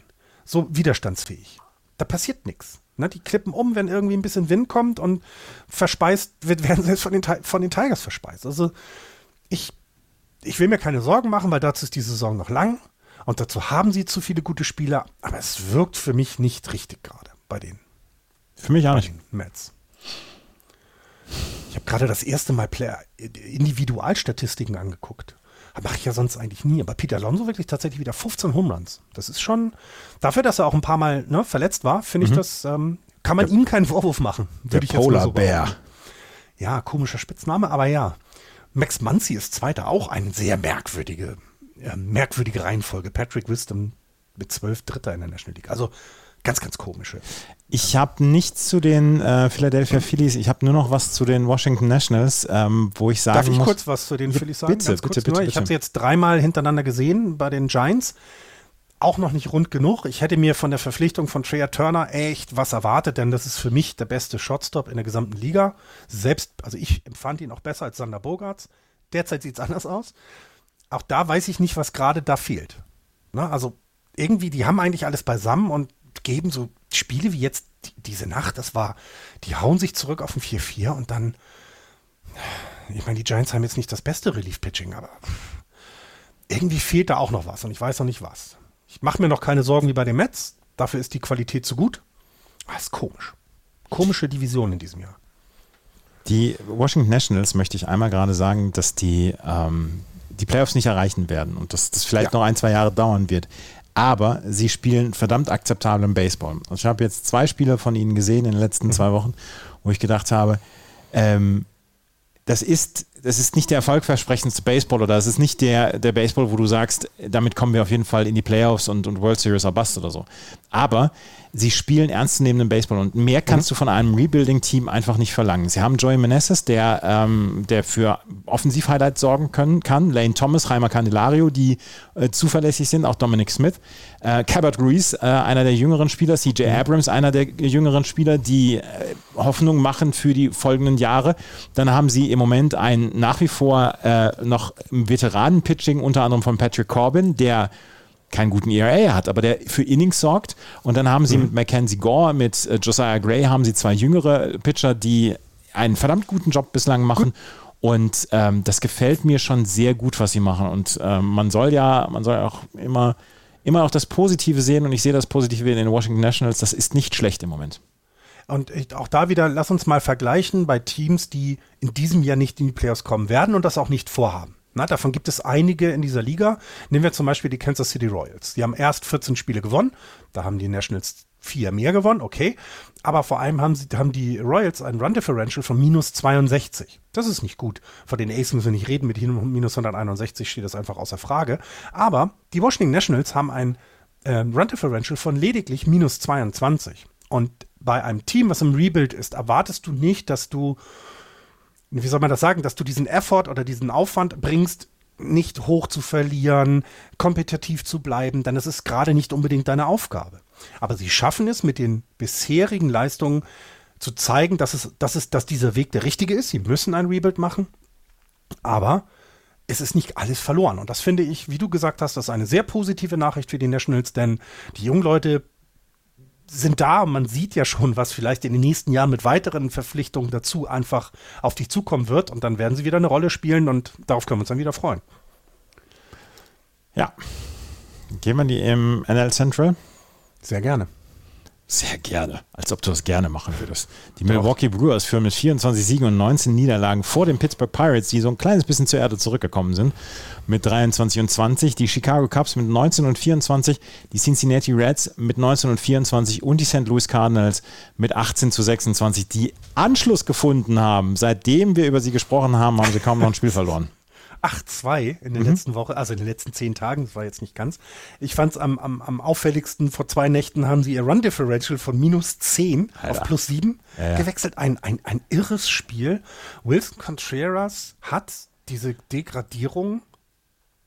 so widerstandsfähig. Da passiert nichts. Ne, die klippen um, wenn irgendwie ein bisschen Wind kommt und verspeist, werden selbst von den, von den Tigers verspeist. Also ich, ich will mir keine Sorgen machen, weil dazu ist die Saison noch lang. Und dazu haben sie zu viele gute Spieler, aber es wirkt für mich nicht richtig gerade bei den. Für mich auch nicht. Mets. Ich habe gerade das erste Mal Player Individualstatistiken angeguckt. Mache ich ja sonst eigentlich nie. Aber Peter Alonso wirklich tatsächlich wieder 15 Home Runs. Das ist schon, dafür, dass er auch ein paar Mal ne, verletzt war, finde mhm. ich das, ähm, kann man der, ihm keinen Vorwurf machen. Der Polar so Bär. Ja, komischer Spitzname, aber ja. Max Muncy ist Zweiter, auch eine sehr merkwürdige, äh, merkwürdige Reihenfolge. Patrick Wisdom mit zwölf Dritter in der National League. Also ganz, ganz komische. Ich habe nichts zu den äh, Philadelphia Phillies. Ich habe nur noch was zu den Washington Nationals, ähm, wo ich sagen Darf ich muss, kurz was zu den Phillies sagen? bitte, bitte, bitte, nur. Ich bitte. habe sie jetzt dreimal hintereinander gesehen bei den Giants. Auch noch nicht rund genug. Ich hätte mir von der Verpflichtung von Trey Turner echt was erwartet, denn das ist für mich der beste Shotstop in der gesamten Liga. Selbst, also ich empfand ihn auch besser als Sander Bogarts. Derzeit sieht es anders aus. Auch da weiß ich nicht, was gerade da fehlt. Na, also irgendwie, die haben eigentlich alles beisammen und geben so Spiele wie jetzt die, diese Nacht, das war, die hauen sich zurück auf ein 4-4 und dann, ich meine, die Giants haben jetzt nicht das beste Relief-Pitching, aber irgendwie fehlt da auch noch was und ich weiß noch nicht was. Ich mache mir noch keine Sorgen wie bei den Mets, dafür ist die Qualität zu gut. Aber ist komisch. Komische Division in diesem Jahr. Die Washington Nationals möchte ich einmal gerade sagen, dass die ähm, die Playoffs nicht erreichen werden und dass das vielleicht Ja. noch ein, zwei Jahre dauern wird. Aber sie spielen verdammt akzeptablen Baseball. Und ich habe jetzt zwei Spiele von ihnen gesehen in den letzten zwei Wochen, wo ich gedacht habe, ähm, das ist, das ist nicht der erfolgversprechendste Baseball oder das ist nicht der, der Baseball, wo du sagst, damit kommen wir auf jeden Fall in die Playoffs und, und World Series or Bust oder so. Aber sie spielen ernstzunehmenden Baseball und mehr kannst du von einem Rebuilding-Team einfach nicht verlangen. Sie haben Joey Meneses, der, ähm, der für Offensiv-Highlights sorgen können, kann, Lane Thomas, Reimer Candelario, die äh, zuverlässig sind, auch Dominic Smith, äh, Cabot Ruiz, äh, einer der jüngeren Spieler, CJ Abrams, einer der jüngeren Spieler, die äh, Hoffnung machen für die folgenden Jahre. Dann haben sie im Moment ein nach wie vor äh, noch Veteranen-Pitching, unter anderem von Patrick Corbin, der keinen guten ERA hat, aber der für Innings sorgt. Und dann haben sie mit Mackenzie Gore, mit äh, Josiah Gray, haben sie zwei jüngere Pitcher, die einen verdammt guten Job bislang machen. Und ähm, das gefällt mir schon sehr gut, was sie machen. Und ähm, man soll ja, man soll auch immer, immer auch das Positive sehen. Und ich sehe das Positive in den Washington Nationals. Das ist nicht schlecht im Moment. Und auch da wieder, lass uns mal vergleichen bei Teams, die in diesem Jahr nicht in die Playoffs kommen werden und das auch nicht vorhaben. Na, davon gibt es einige in dieser Liga. Nehmen wir zum Beispiel die Kansas City Royals. Die haben erst 14 Spiele gewonnen. Da haben die Nationals vier mehr gewonnen, okay. Aber vor allem haben, sie, haben die Royals ein Run Differential von minus 62. Das ist nicht gut. Von den Aces müssen wir nicht reden. Mit minus 161 steht das einfach außer Frage. Aber die Washington Nationals haben ein äh, Run Differential von lediglich minus 22. Und bei einem Team, was im Rebuild ist, erwartest du nicht, dass du wie soll man das sagen, dass du diesen Effort oder diesen Aufwand bringst, nicht hoch zu verlieren, kompetitiv zu bleiben, denn es ist gerade nicht unbedingt deine Aufgabe. Aber sie schaffen es mit den bisherigen Leistungen zu zeigen, dass es, dass es, dass dieser Weg der richtige ist. Sie müssen ein Rebuild machen, aber es ist nicht alles verloren. Und das finde ich, wie du gesagt hast, das ist eine sehr positive Nachricht für die Nationals, denn die jungen Leute sind da man sieht ja schon, was vielleicht in den nächsten Jahren mit weiteren Verpflichtungen dazu einfach auf dich zukommen wird und dann werden sie wieder eine Rolle spielen und darauf können wir uns dann wieder freuen. Ja. Gehen wir in die im NL Central? Sehr gerne. Sehr gerne. Als ob du das gerne machen würdest. Die Milwaukee Brewers führen mit 24 Siegen und 19 Niederlagen vor den Pittsburgh Pirates, die so ein kleines bisschen zur Erde zurückgekommen sind, mit 23 und 20. Die Chicago Cubs mit 19 und 24. Die Cincinnati Reds mit 19 und 24 und die St. Louis Cardinals mit 18 zu 26, die Anschluss gefunden haben. Seitdem wir über sie gesprochen haben, haben sie kaum noch ein Spiel verloren. 8-2 in der letzten Woche, also in den letzten zehn Tagen, das war jetzt nicht ganz. Ich fand es am, am, am auffälligsten, vor zwei Nächten haben sie ihr Run Differential von minus 10 Alter. auf plus 7 Ja, ja. gewechselt. Ein, ein, ein irres Spiel. Wilson Contreras hat diese Degradierung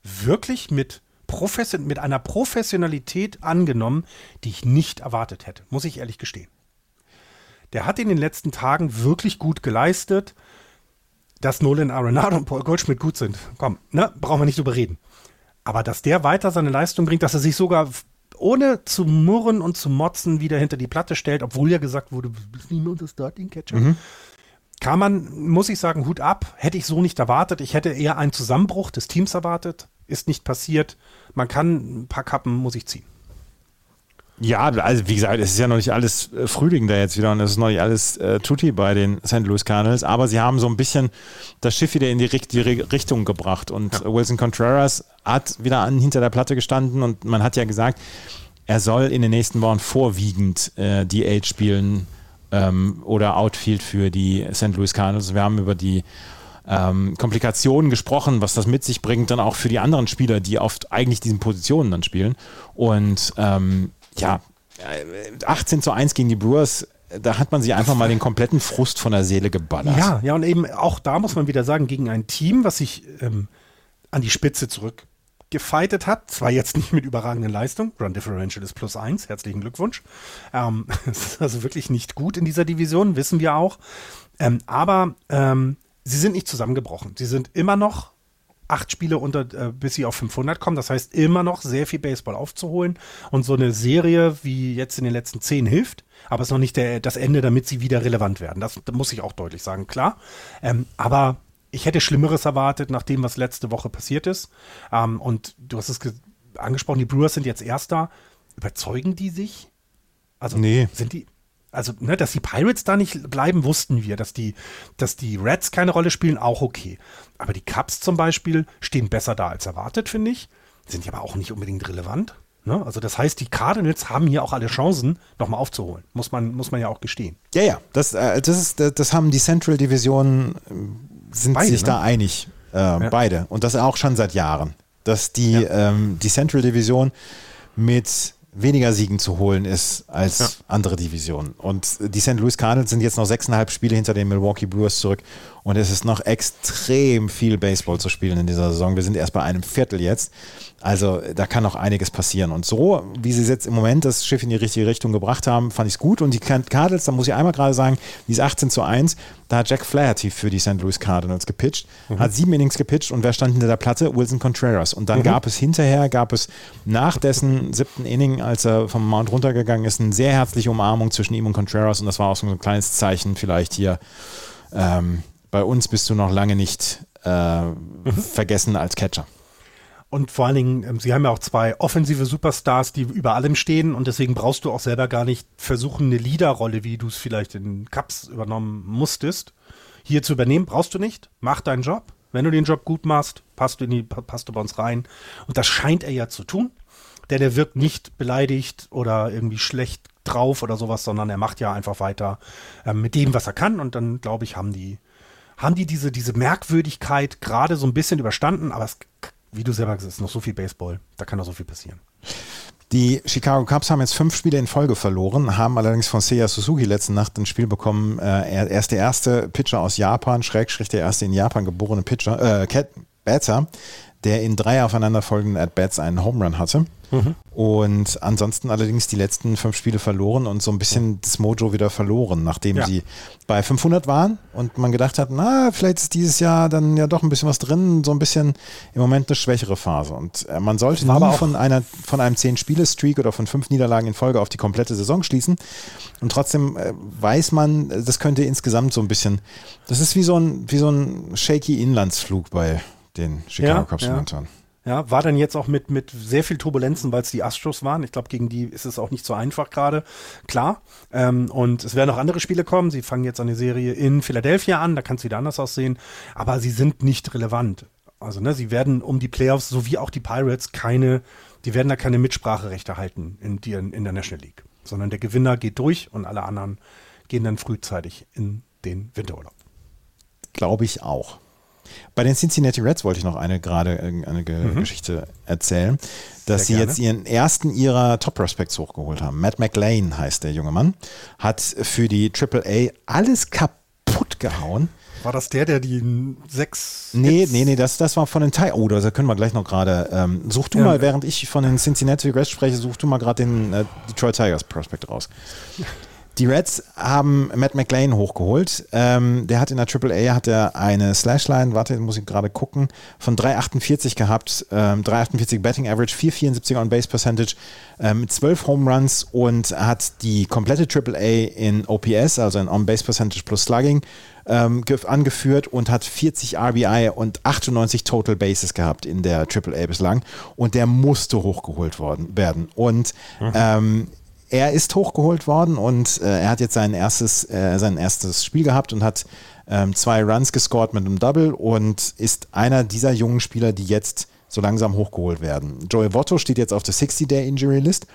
wirklich mit, Profession, mit einer Professionalität angenommen, die ich nicht erwartet hätte, muss ich ehrlich gestehen. Der hat in den letzten Tagen wirklich gut geleistet dass Nolan Arenado und Paul Goldschmidt gut sind. Komm, ne, brauchen wir nicht drüber reden. Aber dass der weiter seine Leistung bringt, dass er sich sogar ohne zu murren und zu motzen wieder hinter die Platte stellt, obwohl ja gesagt wurde, du bist nicht mehr unser Starting Catcher. Kann man, muss ich sagen, Hut ab. Hätte ich so nicht erwartet. Ich hätte eher einen Zusammenbruch des Teams erwartet. Ist nicht passiert. Man kann ein paar Kappen, muss ich ziehen. Ja, also wie gesagt, es ist ja noch nicht alles äh, Frühling da jetzt wieder und es ist noch nicht alles äh, Tutti bei den St. Louis Cardinals, aber sie haben so ein bisschen das Schiff wieder in die richtige Richtung gebracht und Wilson Contreras hat wieder an hinter der Platte gestanden und man hat ja gesagt, er soll in den nächsten Wochen vorwiegend äh, DH spielen ähm, oder Outfield für die St. Louis Cardinals. Wir haben über die ähm, Komplikationen gesprochen, was das mit sich bringt, dann auch für die anderen Spieler, die oft eigentlich diesen Positionen dann spielen. Und ähm, ja, 18 zu 1 gegen die Brewers da hat man sich einfach mal den kompletten Frust von der Seele geballert. Ja, ja, und eben auch da muss man wieder sagen, gegen ein Team, was sich ähm, an die Spitze zurückgefeitet hat, zwar jetzt nicht mit überragenden Leistungen, Run Differential ist plus eins, herzlichen Glückwunsch. Ähm, ist also wirklich nicht gut in dieser Division, wissen wir auch. Ähm, aber ähm, sie sind nicht zusammengebrochen. Sie sind immer noch acht Spiele unter, äh, bis sie auf 500 kommen. Das heißt, immer noch sehr viel Baseball aufzuholen. Und so eine Serie wie jetzt in den letzten zehn hilft. Aber es ist noch nicht der, das Ende, damit sie wieder relevant werden. Das, das muss ich auch deutlich sagen, klar. Ähm, aber ich hätte Schlimmeres erwartet, nach dem, was letzte Woche passiert ist. Ähm, und du hast es angesprochen, die Brewers sind jetzt Erster. Überzeugen die sich? Also nee. sind die, also, ne, dass die Pirates da nicht bleiben, wussten wir. Dass die, dass die Reds keine Rolle spielen, auch okay. Aber die Cubs zum Beispiel stehen besser da als erwartet, finde ich. Sind ja aber auch nicht unbedingt relevant. Ne? Also das heißt, die Cardinals haben hier auch alle Chancen, nochmal aufzuholen. Muss man, muss man ja auch gestehen. Ja, ja. Das, äh, das, ist, das haben die Central Division, äh, sind beide, sich ne? da einig. Äh, ja. Beide. Und das auch schon seit Jahren. Dass die, ja. ähm, die Central Division mit weniger Siegen zu holen ist als ja. andere Divisionen. Und die St. Louis Cardinals sind jetzt noch sechseinhalb Spiele hinter den Milwaukee Brewers zurück und es ist noch extrem viel Baseball zu spielen in dieser Saison. Wir sind erst bei einem Viertel jetzt. Also da kann noch einiges passieren. Und so, wie sie jetzt im Moment das Schiff in die richtige Richtung gebracht haben, fand ich es gut. Und die Cardinals, da muss ich einmal gerade sagen, die ist 18 zu 1, da hat Jack Flaherty für die St. Louis Cardinals gepitcht, mhm. hat sieben Innings gepitcht und wer stand hinter der Platte? Wilson Contreras. Und dann mhm. gab es hinterher, gab es nach dessen siebten Inning, als er vom Mount runtergegangen ist, eine sehr herzliche Umarmung zwischen ihm und Contreras. Und das war auch so ein kleines Zeichen vielleicht hier. Ähm, bei uns bist du noch lange nicht äh, mhm. vergessen als Catcher. Und vor allen Dingen, ähm, sie haben ja auch zwei offensive Superstars, die über allem stehen und deswegen brauchst du auch selber gar nicht versuchen, eine Leaderrolle, wie du es vielleicht in Cups übernommen musstest, hier zu übernehmen. Brauchst du nicht. Mach deinen Job. Wenn du den Job gut machst, passt du, in die, passt du bei uns rein. Und das scheint er ja zu tun. Denn er wirkt nicht beleidigt oder irgendwie schlecht drauf oder sowas, sondern er macht ja einfach weiter äh, mit dem, was er kann. Und dann, glaube ich, haben die, haben die diese, diese Merkwürdigkeit gerade so ein bisschen überstanden, aber es wie du selber gesagt hast, noch so viel Baseball. Da kann noch so viel passieren. Die Chicago Cubs haben jetzt fünf Spiele in Folge verloren, haben allerdings von Seiya Suzuki letzte Nacht ein Spiel bekommen. Äh, er, ist der erste Pitcher aus Japan, Schrägstrich der erste in Japan geborene Pitcher, äh, Cat Batter, der in drei aufeinanderfolgenden At-Bats einen Home Run hatte. Mhm. Und ansonsten allerdings die letzten fünf Spiele verloren und so ein bisschen das Mojo wieder verloren, nachdem ja. sie bei 500 waren und man gedacht hat, na, vielleicht ist dieses Jahr dann ja doch ein bisschen was drin, so ein bisschen im Moment eine schwächere Phase. Und äh, man sollte nie von, einer, von einem 10-Spiele-Streak oder von fünf Niederlagen in Folge auf die komplette Saison schließen. Und trotzdem äh, weiß man, das könnte insgesamt so ein bisschen, das ist wie so ein, wie so ein shaky Inlandsflug bei den Chicago ja, Cubs ja. momentan. Ja, war dann jetzt auch mit, mit sehr viel Turbulenzen, weil es die Astros waren. Ich glaube, gegen die ist es auch nicht so einfach gerade. Klar. Ähm, und es werden auch andere Spiele kommen. Sie fangen jetzt eine Serie in Philadelphia an, da kann es wieder anders aussehen. Aber sie sind nicht relevant. Also, ne, sie werden um die Playoffs, sowie auch die Pirates, keine, die werden da keine Mitspracherechte halten in, die, in der National League. Sondern der Gewinner geht durch und alle anderen gehen dann frühzeitig in den Winterurlaub. Glaube ich auch. Bei den Cincinnati Reds wollte ich noch eine gerade äh, eine mhm. Geschichte erzählen, dass Sehr sie gerne. jetzt ihren ersten ihrer Top Prospects hochgeholt haben. Matt McLean heißt der junge Mann, hat für die AAA alles kaputt gehauen. War das der, der die sechs. Nee, Hits nee, nee, das, das war von den Thai. Oh, da können wir gleich noch gerade. Ähm, such du ja. mal, während ich von den Cincinnati Reds spreche, such du mal gerade den äh, Detroit Tigers Prospect raus. Die Reds haben Matt McLean hochgeholt. Ähm, der hat in der AAA hat er eine Slashline, warte, muss ich gerade gucken, von 3,48 gehabt, ähm, 3,48 Betting Average, 4,74 On Base Percentage, ähm, mit 12 Home Runs und hat die komplette AAA in OPS, also in On Base Percentage plus Slugging, ähm, angeführt und hat 40 RBI und 98 Total Bases gehabt in der AAA bislang. Und der musste hochgeholt worden, werden. Und mhm. ähm, er ist hochgeholt worden und äh, er hat jetzt sein erstes, äh, sein erstes Spiel gehabt und hat ähm, zwei Runs gescored mit einem Double und ist einer dieser jungen Spieler, die jetzt so langsam hochgeholt werden. Joey Votto steht jetzt auf der 60-Day-Injury-List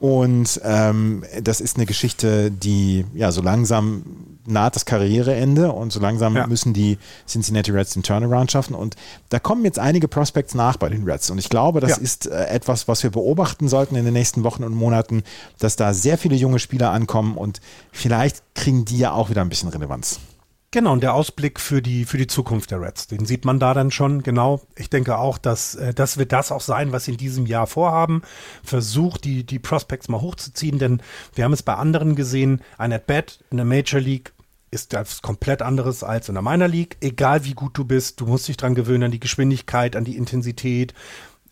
Und ähm, das ist eine Geschichte, die ja so langsam naht das Karriereende und so langsam ja. müssen die Cincinnati Reds den Turnaround schaffen. Und da kommen jetzt einige Prospects nach bei den Reds. Und ich glaube, das ja. ist äh, etwas, was wir beobachten sollten in den nächsten Wochen und Monaten, dass da sehr viele junge Spieler ankommen und vielleicht kriegen die ja auch wieder ein bisschen Relevanz. Genau, und der Ausblick für die, für die Zukunft der Reds, den sieht man da dann schon, genau. Ich denke auch, dass äh, das wird das auch sein, was sie in diesem Jahr vorhaben. Versucht, die, die Prospects mal hochzuziehen, denn wir haben es bei anderen gesehen, ein At-Bat in der Major League ist das komplett anderes als in der Minor League. Egal wie gut du bist, du musst dich dran gewöhnen, an die Geschwindigkeit, an die Intensität.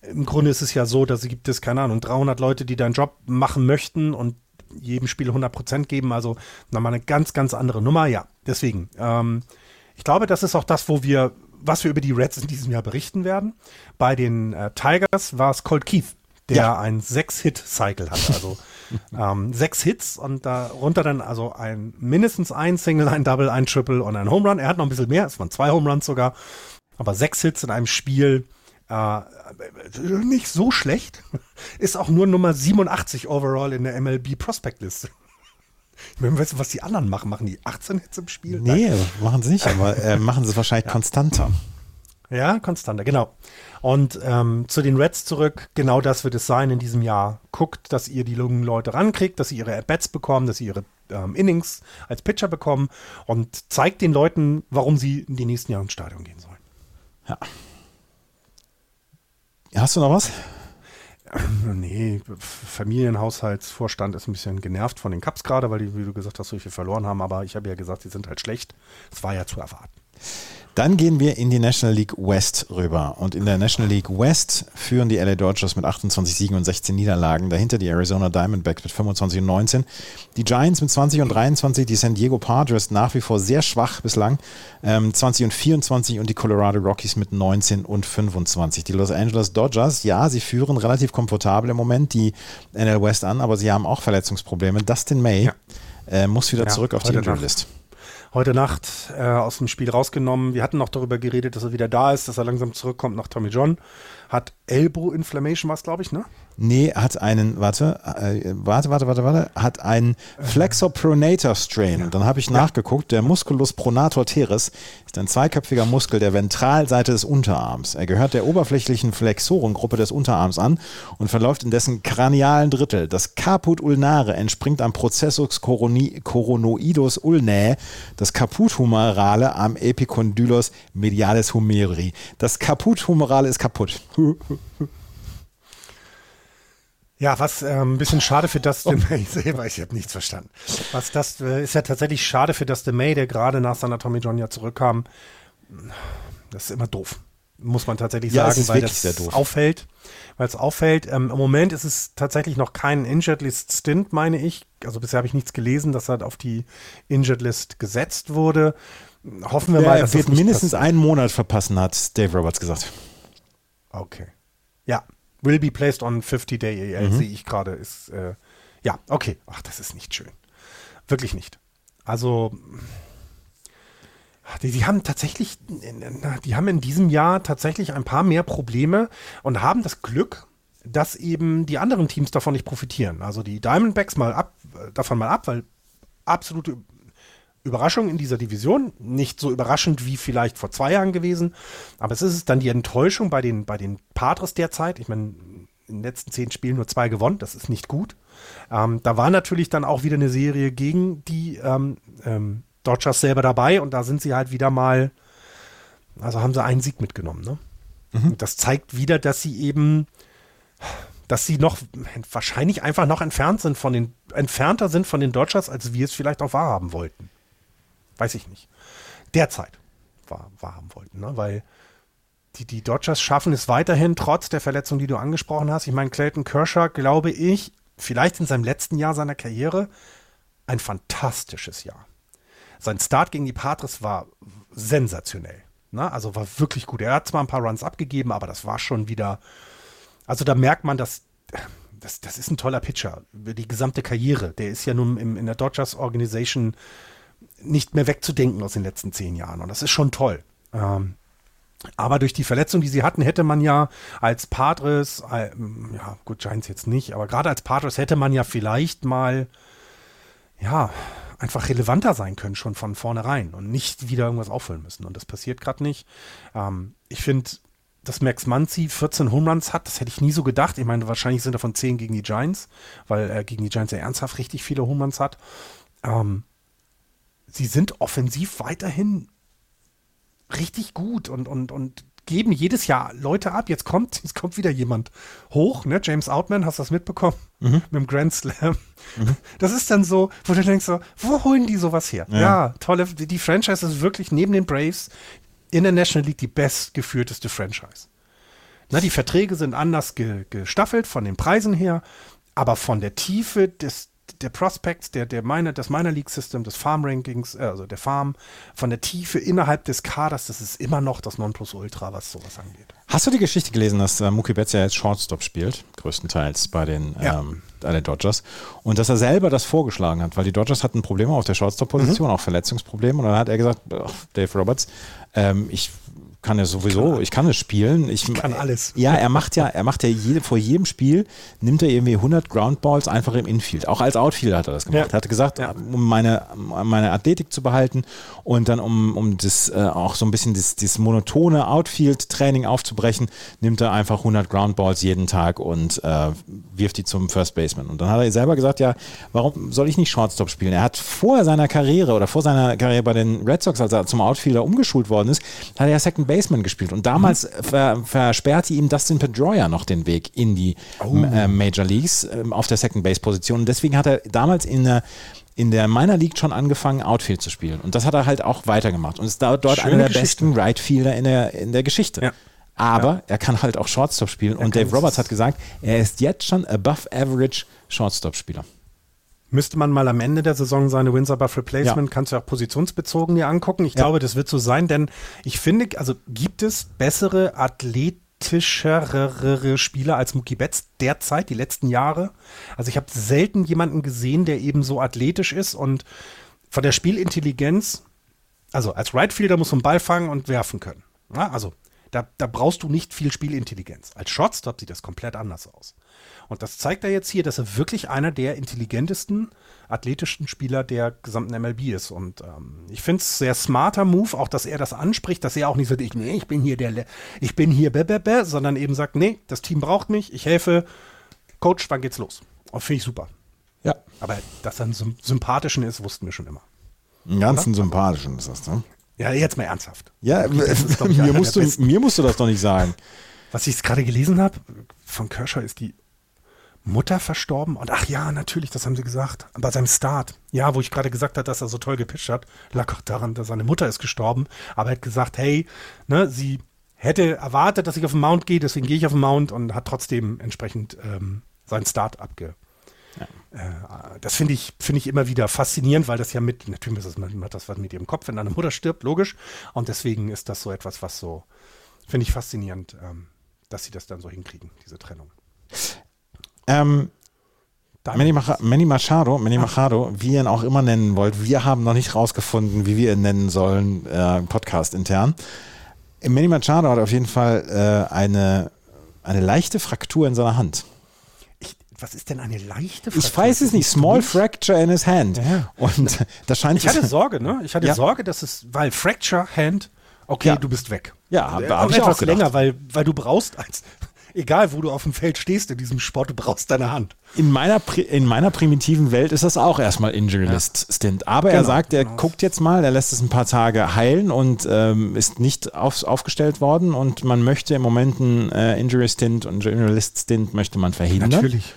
Im Grunde ist es ja so, dass es gibt es, keine Ahnung, 300 Leute, die deinen Job machen möchten und jedem Spiel 100% geben. Also nochmal eine ganz, ganz andere Nummer. Ja, deswegen. Ähm, ich glaube, das ist auch das, wo wir, was wir über die Reds in diesem Jahr berichten werden. Bei den äh, Tigers war es Colt Keith, der ja. ein Sechs-Hit-Cycle hatte. Also ähm, sechs Hits und darunter dann also ein mindestens ein Single, ein Double, ein Triple und ein Home Run. Er hat noch ein bisschen mehr, es waren zwei Home Runs sogar. Aber sechs Hits in einem Spiel, äh, nicht so schlecht. Ist auch nur Nummer 87 overall in der MLB Prospect List. Ich meine, weißt du, was die anderen machen? Machen die 18 Hits im Spiel? Nee, Nein. machen sie nicht, aber äh, machen sie wahrscheinlich ja. konstanter. Ja, konstanter, genau. Und ähm, zu den Reds zurück, genau das wird es sein in diesem Jahr. Guckt, dass ihr die jungen Leute rankriegt, dass sie ihre At-Bats bekommen, dass sie ihre ähm, Innings als Pitcher bekommen und zeigt den Leuten, warum sie in die nächsten Jahre ins Stadion gehen sollen. Ja. Hast du noch was? Nee, Familienhaushaltsvorstand ist ein bisschen genervt von den Cups gerade, weil die, wie du gesagt hast, so viel verloren haben. Aber ich habe ja gesagt, sie sind halt schlecht. Das war ja zu erwarten. Dann gehen wir in die National League West rüber. Und in der National League West führen die LA Dodgers mit 28 Siegen und 16 Niederlagen. Dahinter die Arizona Diamondbacks mit 25 und 19. Die Giants mit 20 und 23. Die San Diego Padres nach wie vor sehr schwach bislang. Ähm, 20 und 24. Und die Colorado Rockies mit 19 und 25. Die Los Angeles Dodgers, ja, sie führen relativ komfortabel im Moment die NL West an, aber sie haben auch Verletzungsprobleme. Dustin May ja. äh, muss wieder ja, zurück auf die Injury List heute Nacht äh, aus dem Spiel rausgenommen. Wir hatten noch darüber geredet, dass er wieder da ist, dass er langsam zurückkommt nach Tommy John. Hat Elbow Inflammation was, glaube ich, ne? Nee, hat einen, warte, äh, warte, warte, warte, warte, hat einen Flexor Pronator Strain. Und dann habe ich nachgeguckt, der Musculus pronator teres ist ein zweiköpfiger Muskel der Ventralseite des Unterarms. Er gehört der oberflächlichen Flexorengruppe des Unterarms an und verläuft in dessen kranialen Drittel. Das Caput ulnare entspringt am Processus coronoidus ulnae, das Caput humerale am Epicondylus medialis humeri. Das Caput humerale ist kaputt. Ja, was äh, ein bisschen schade für Dustin oh. May selber, ich habe nichts verstanden. Was das äh, ist ja tatsächlich schade für Dustin May, der gerade nach seiner Tommy John ja zurückkam. Das ist immer doof, muss man tatsächlich ja, sagen, weil das auffällt. Weil es auffällt. Ähm, Im Moment ist es tatsächlich noch kein Injured List Stint, meine ich. Also bisher habe ich nichts gelesen, dass er auf die Injured List gesetzt wurde. Hoffen wir ja, mal, dass er wird mindestens einen Monat verpassen, hat Dave Roberts gesagt. Okay. Ja, Will be placed on 50-day AL, mhm. sehe ich gerade. Ist, äh, ja, okay. Ach, das ist nicht schön. Wirklich nicht. Also, die, die, haben tatsächlich, die haben in diesem Jahr tatsächlich ein paar mehr Probleme und haben das Glück, dass eben die anderen Teams davon nicht profitieren. Also die Diamondbacks mal ab, davon mal ab, weil absolute Überraschung in dieser Division. Nicht so überraschend wie vielleicht vor zwei Jahren gewesen. Aber es ist dann die Enttäuschung bei den, bei den Padres derzeit. Ich meine, in den letzten zehn Spielen nur zwei gewonnen. Das ist nicht gut. Ähm, da war natürlich dann auch wieder eine Serie gegen die ähm, ähm, Dodgers selber dabei. Und da sind sie halt wieder mal, also haben sie einen Sieg mitgenommen. Ne? Mhm. Das zeigt wieder, dass sie eben dass sie noch wahrscheinlich einfach noch entfernt sind von den entfernter sind von den Dodgers, als wir es vielleicht auch wahrhaben wollten. Weiß ich nicht. Derzeit wahr, wahrhaben wollten, ne? weil die, die Dodgers schaffen es weiterhin, trotz der Verletzung, die du angesprochen hast. Ich meine, Clayton Kershaw, glaube ich, vielleicht in seinem letzten Jahr seiner Karriere, ein fantastisches Jahr. Sein Start gegen die Patres war sensationell. Ne? Also war wirklich gut. Er hat zwar ein paar Runs abgegeben, aber das war schon wieder. Also da merkt man, dass das, das ist ein toller Pitcher. Die gesamte Karriere. Der ist ja nun im, in der Dodgers Organization nicht mehr wegzudenken aus den letzten zehn Jahren. Und das ist schon toll. Ähm, Aber durch die Verletzung, die sie hatten, hätte man ja als Padres, äh, ja gut, Giants jetzt nicht, aber gerade als Padres hätte man ja vielleicht mal, ja, einfach relevanter sein können, schon von vornherein und nicht wieder irgendwas auffüllen müssen. Und das passiert gerade nicht. Ähm, ich finde, dass Max Muncy 14 Home Runs hat, das hätte ich nie so gedacht. Ich meine, wahrscheinlich sind davon 10 gegen die Giants, weil er gegen die Giants ja ernsthaft richtig viele Home Runs hat. Ähm, sie sind offensiv weiterhin richtig gut und, und, und geben jedes Jahr Leute ab. Jetzt kommt, jetzt kommt wieder jemand hoch, ne? James Outman, hast du das mitbekommen? Mhm. Mit dem Grand Slam. Mhm. Das ist dann so, wo du denkst so, wo holen die sowas her? Ja, ja tolle, die Franchise ist wirklich neben den Braves in der National League die bestgeführteste Franchise. Na, die Verträge sind anders ge, gestaffelt von den Preisen her, aber von der Tiefe des, der Prospects, der, der Miner, des Minor League System, des Farm Rankings, äh, also der Farm, von der Tiefe innerhalb des Kaders, das ist immer noch das Nonplusultra, was sowas angeht. Hast du die Geschichte gelesen, dass äh, Mookie Betts ja jetzt Shortstop spielt, größtenteils bei den, ja. ähm, bei den Dodgers, und dass er selber das vorgeschlagen hat, weil die Dodgers hatten Probleme auf der Shortstop-Position, mhm. auch Verletzungsprobleme, und dann hat er gesagt, Dave Roberts, ähm, ich kann ja sowieso, ich kann es spielen. Ich, ich, kann alles. Ja, er macht ja, er macht ja jede, vor jedem Spiel nimmt er irgendwie 100 Groundballs einfach im Infield. Auch als Outfielder hat er das gemacht. Ja. Er hat gesagt, ja. um meine, meine Athletik zu behalten und dann um, um das äh, auch so ein bisschen das, das monotone Outfield-Training aufzubrechen, nimmt er einfach 100 Groundballs jeden Tag und äh, wirft die zum First Baseman. Und dann hat er selber gesagt, ja, warum soll ich nicht Shortstop spielen? Er hat vor seiner Karriere oder vor seiner Karriere bei den Red Sox, als er zum Outfielder umgeschult worden ist, hat er ja Second Baseman gespielt. Und damals mhm. ver versperrte ihm Dustin Pedroia noch den Weg in die oh. äh, Major Leagues äh, auf der Second Base Position. Und deswegen hat er damals in der in der Minor League schon angefangen, Outfield zu spielen. Und das hat er halt auch weitergemacht. Und ist dort Schöne einer der Geschichte. besten Right Fielder in der, in der Geschichte. Ja. Aber ja. er kann halt auch Shortstop spielen. Er und Dave Roberts hat gesagt, er ist jetzt schon above average Shortstop-Spieler. Müsste man mal am Ende der Saison seine Wins above Replacement, ja. kannst du auch positionsbezogen dir angucken. Ich ja. glaube, das wird so sein, denn ich finde, also gibt es bessere athletischere Spieler als Mookie Betts derzeit, die letzten Jahre. Also ich habe selten jemanden gesehen, der eben so athletisch ist und von der Spielintelligenz, also als Rightfielder muss man Ball fangen und werfen können. Ja, also da, da brauchst du nicht viel Spielintelligenz. Als Shortstop sieht das komplett anders aus. Und das zeigt er jetzt hier, dass er wirklich einer der intelligentesten, athletischsten Spieler der gesamten MLB ist. Und ähm, ich finde es sehr smarter Move, auch dass er das anspricht, dass er auch nicht sagt, ich, nee, ich bin hier der, ich bin hier, bäh, bäh, bäh, sondern eben sagt, nee, das Team braucht mich, ich helfe. Coach, wann geht's los? Und finde ich super. Ja. Aber dass er einen sympathischen ist, wussten wir schon immer. Einen ganzen Oder? sympathischen ist das, ne? Ja, jetzt mal ernsthaft. Ja, mir, musst du, mir musst du das doch nicht sagen. Was ich gerade gelesen habe, von Kershaw ist die Mutter verstorben? Und ach ja, natürlich, das haben sie gesagt. Bei seinem Start. Ja, wo ich gerade gesagt habe, dass er so toll gepitcht hat, lag auch daran, dass seine Mutter ist gestorben. Aber er hat gesagt, hey, ne, sie hätte erwartet, dass ich auf den Mount gehe, deswegen gehe ich auf den Mount und hat trotzdem entsprechend ähm, seinen Start abge. Ja. Äh, das finde ich, finde ich immer wieder faszinierend, weil das ja mit, natürlich ist das, hat das was mit ihrem Kopf, wenn deine Mutter stirbt, logisch. Und deswegen ist das so etwas, was so, finde ich faszinierend, ähm, dass sie das dann so hinkriegen, diese Trennung. Ähm, Manny, Mach Manny Machado, Manny Machado, wie ihr ihn auch immer nennen wollt, wir haben noch nicht rausgefunden, wie wir ihn nennen sollen, äh, Podcast intern. Manny Machado hat auf jeden Fall äh, eine, eine leichte Fraktur in seiner Hand. Ich, was ist denn eine leichte Fraktur? Ich weiß es nicht. Small fracture in his hand. Ja. Und das scheint. Ich hatte Sorge, ne? Ich hatte ja. Sorge, dass es, weil Fracture Hand, okay, ja. du bist weg. Ja, habe hab ich etwas auch länger, weil, weil du brauchst als egal wo du auf dem Feld stehst in diesem Sport, du brauchst deine Hand. In meiner, in meiner primitiven Welt ist das auch erstmal Injury List Stint. Aber genau, er sagt, er genau. guckt jetzt mal, er lässt es ein paar Tage heilen und ähm, ist nicht auf, aufgestellt worden und man möchte im Moment einen äh, Injury Stint und Injury List Stint möchte man verhindern. Natürlich.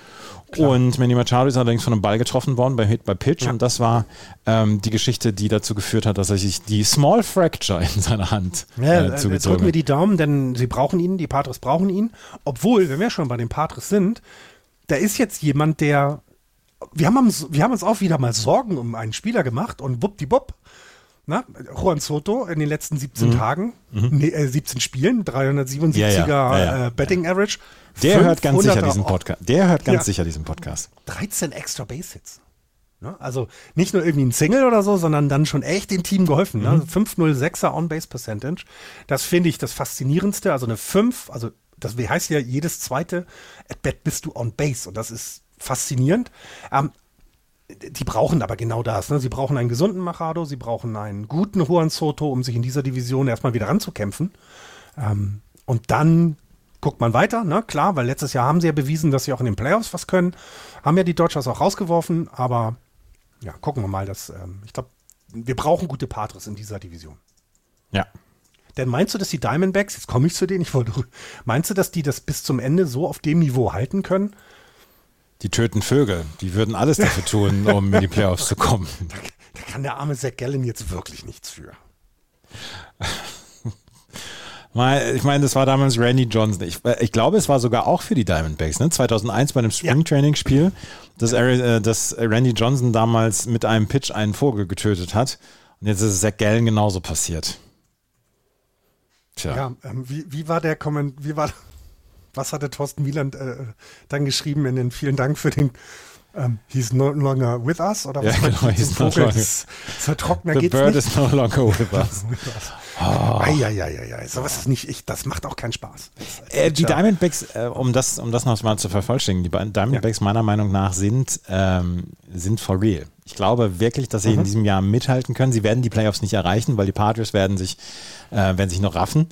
Klar. Und Manny Machado ist allerdings von einem Ball getroffen worden bei Hit by Pitch ja. und das war ähm, die Geschichte, die dazu geführt hat, dass er sich die Small Fracture in seiner Hand ja, äh, zugezogen drücken wir die Daumen, denn sie brauchen ihn, die Patres brauchen ihn. Obwohl, wenn wir schon bei den Patres sind, da ist jetzt jemand, der wir haben, uns, wir haben uns auch wieder mal Sorgen um einen Spieler gemacht und wuppdiwupp na, Juan Soto in den letzten 17 mhm. Tagen, mhm. Nee, äh, 17 Spielen, 377er ja, ja, ja, äh, Betting Average. Der hört ganz sicher diesen Podcast. Der hört ganz sicher diesen Podcast. 13 extra Base Hits. Ne? Also nicht nur irgendwie ein Single oder so, sondern dann schon echt dem Team geholfen. Ne? Mhm. 506er On-Base-Percentage. Das finde ich das Faszinierendste. Also eine 5, also das heißt ja, jedes zweite At-Bat bist du on-Base und das ist faszinierend. Ähm, die brauchen aber genau das. Ne? Sie brauchen einen gesunden Machado, sie brauchen einen guten Juan Soto, um sich in dieser Division erstmal wieder ranzukämpfen. Ähm, und dann guckt man weiter, ne? klar, weil letztes Jahr haben sie ja bewiesen, dass sie auch in den Playoffs was können. Haben ja die Dodgers auch rausgeworfen, aber ja, gucken wir mal. Dass, ähm, ich glaube, wir brauchen gute Patres in dieser Division. Ja. Denn meinst du, dass die Diamondbacks, jetzt komme ich zu denen, ich wollte, meinst du, dass die das bis zum Ende so auf dem Niveau halten können? Die töten Vögel. Die würden alles dafür tun, um in die Playoffs zu kommen. Da, da kann der arme Zach Gallen jetzt wirklich nichts für. Ich meine, das war damals Randy Johnson. Ich, äh, ich, glaube, es war sogar auch für die Diamondbacks, ne? 2001 bei einem Spring-Training-Spiel, dass, äh, dass Randy Johnson damals mit einem Pitch einen Vogel getötet hat. Und jetzt ist es Zach Gallen genauso passiert. Tja. Ja, ähm, wie, wie war der Komment, wie war, was hatte Thorsten Wieland äh, dann geschrieben in den vielen Dank für den um, he's no longer with us oder was? Ja, genau, he's no longer. Das, so trockener The bird nicht. is no longer with us. Oh. Eieieiei, sowas ist nicht, ich, das macht auch keinen Spaß. Äh, die Diamondbacks, äh, um das, um das noch mal zu vervollständigen, die Diamondbacks ja. meiner Meinung nach sind, ähm, sind for real. Ich glaube wirklich, dass sie mhm. in diesem Jahr mithalten können. Sie werden die Playoffs nicht erreichen, weil die Padres werden sich, äh, werden sich noch raffen.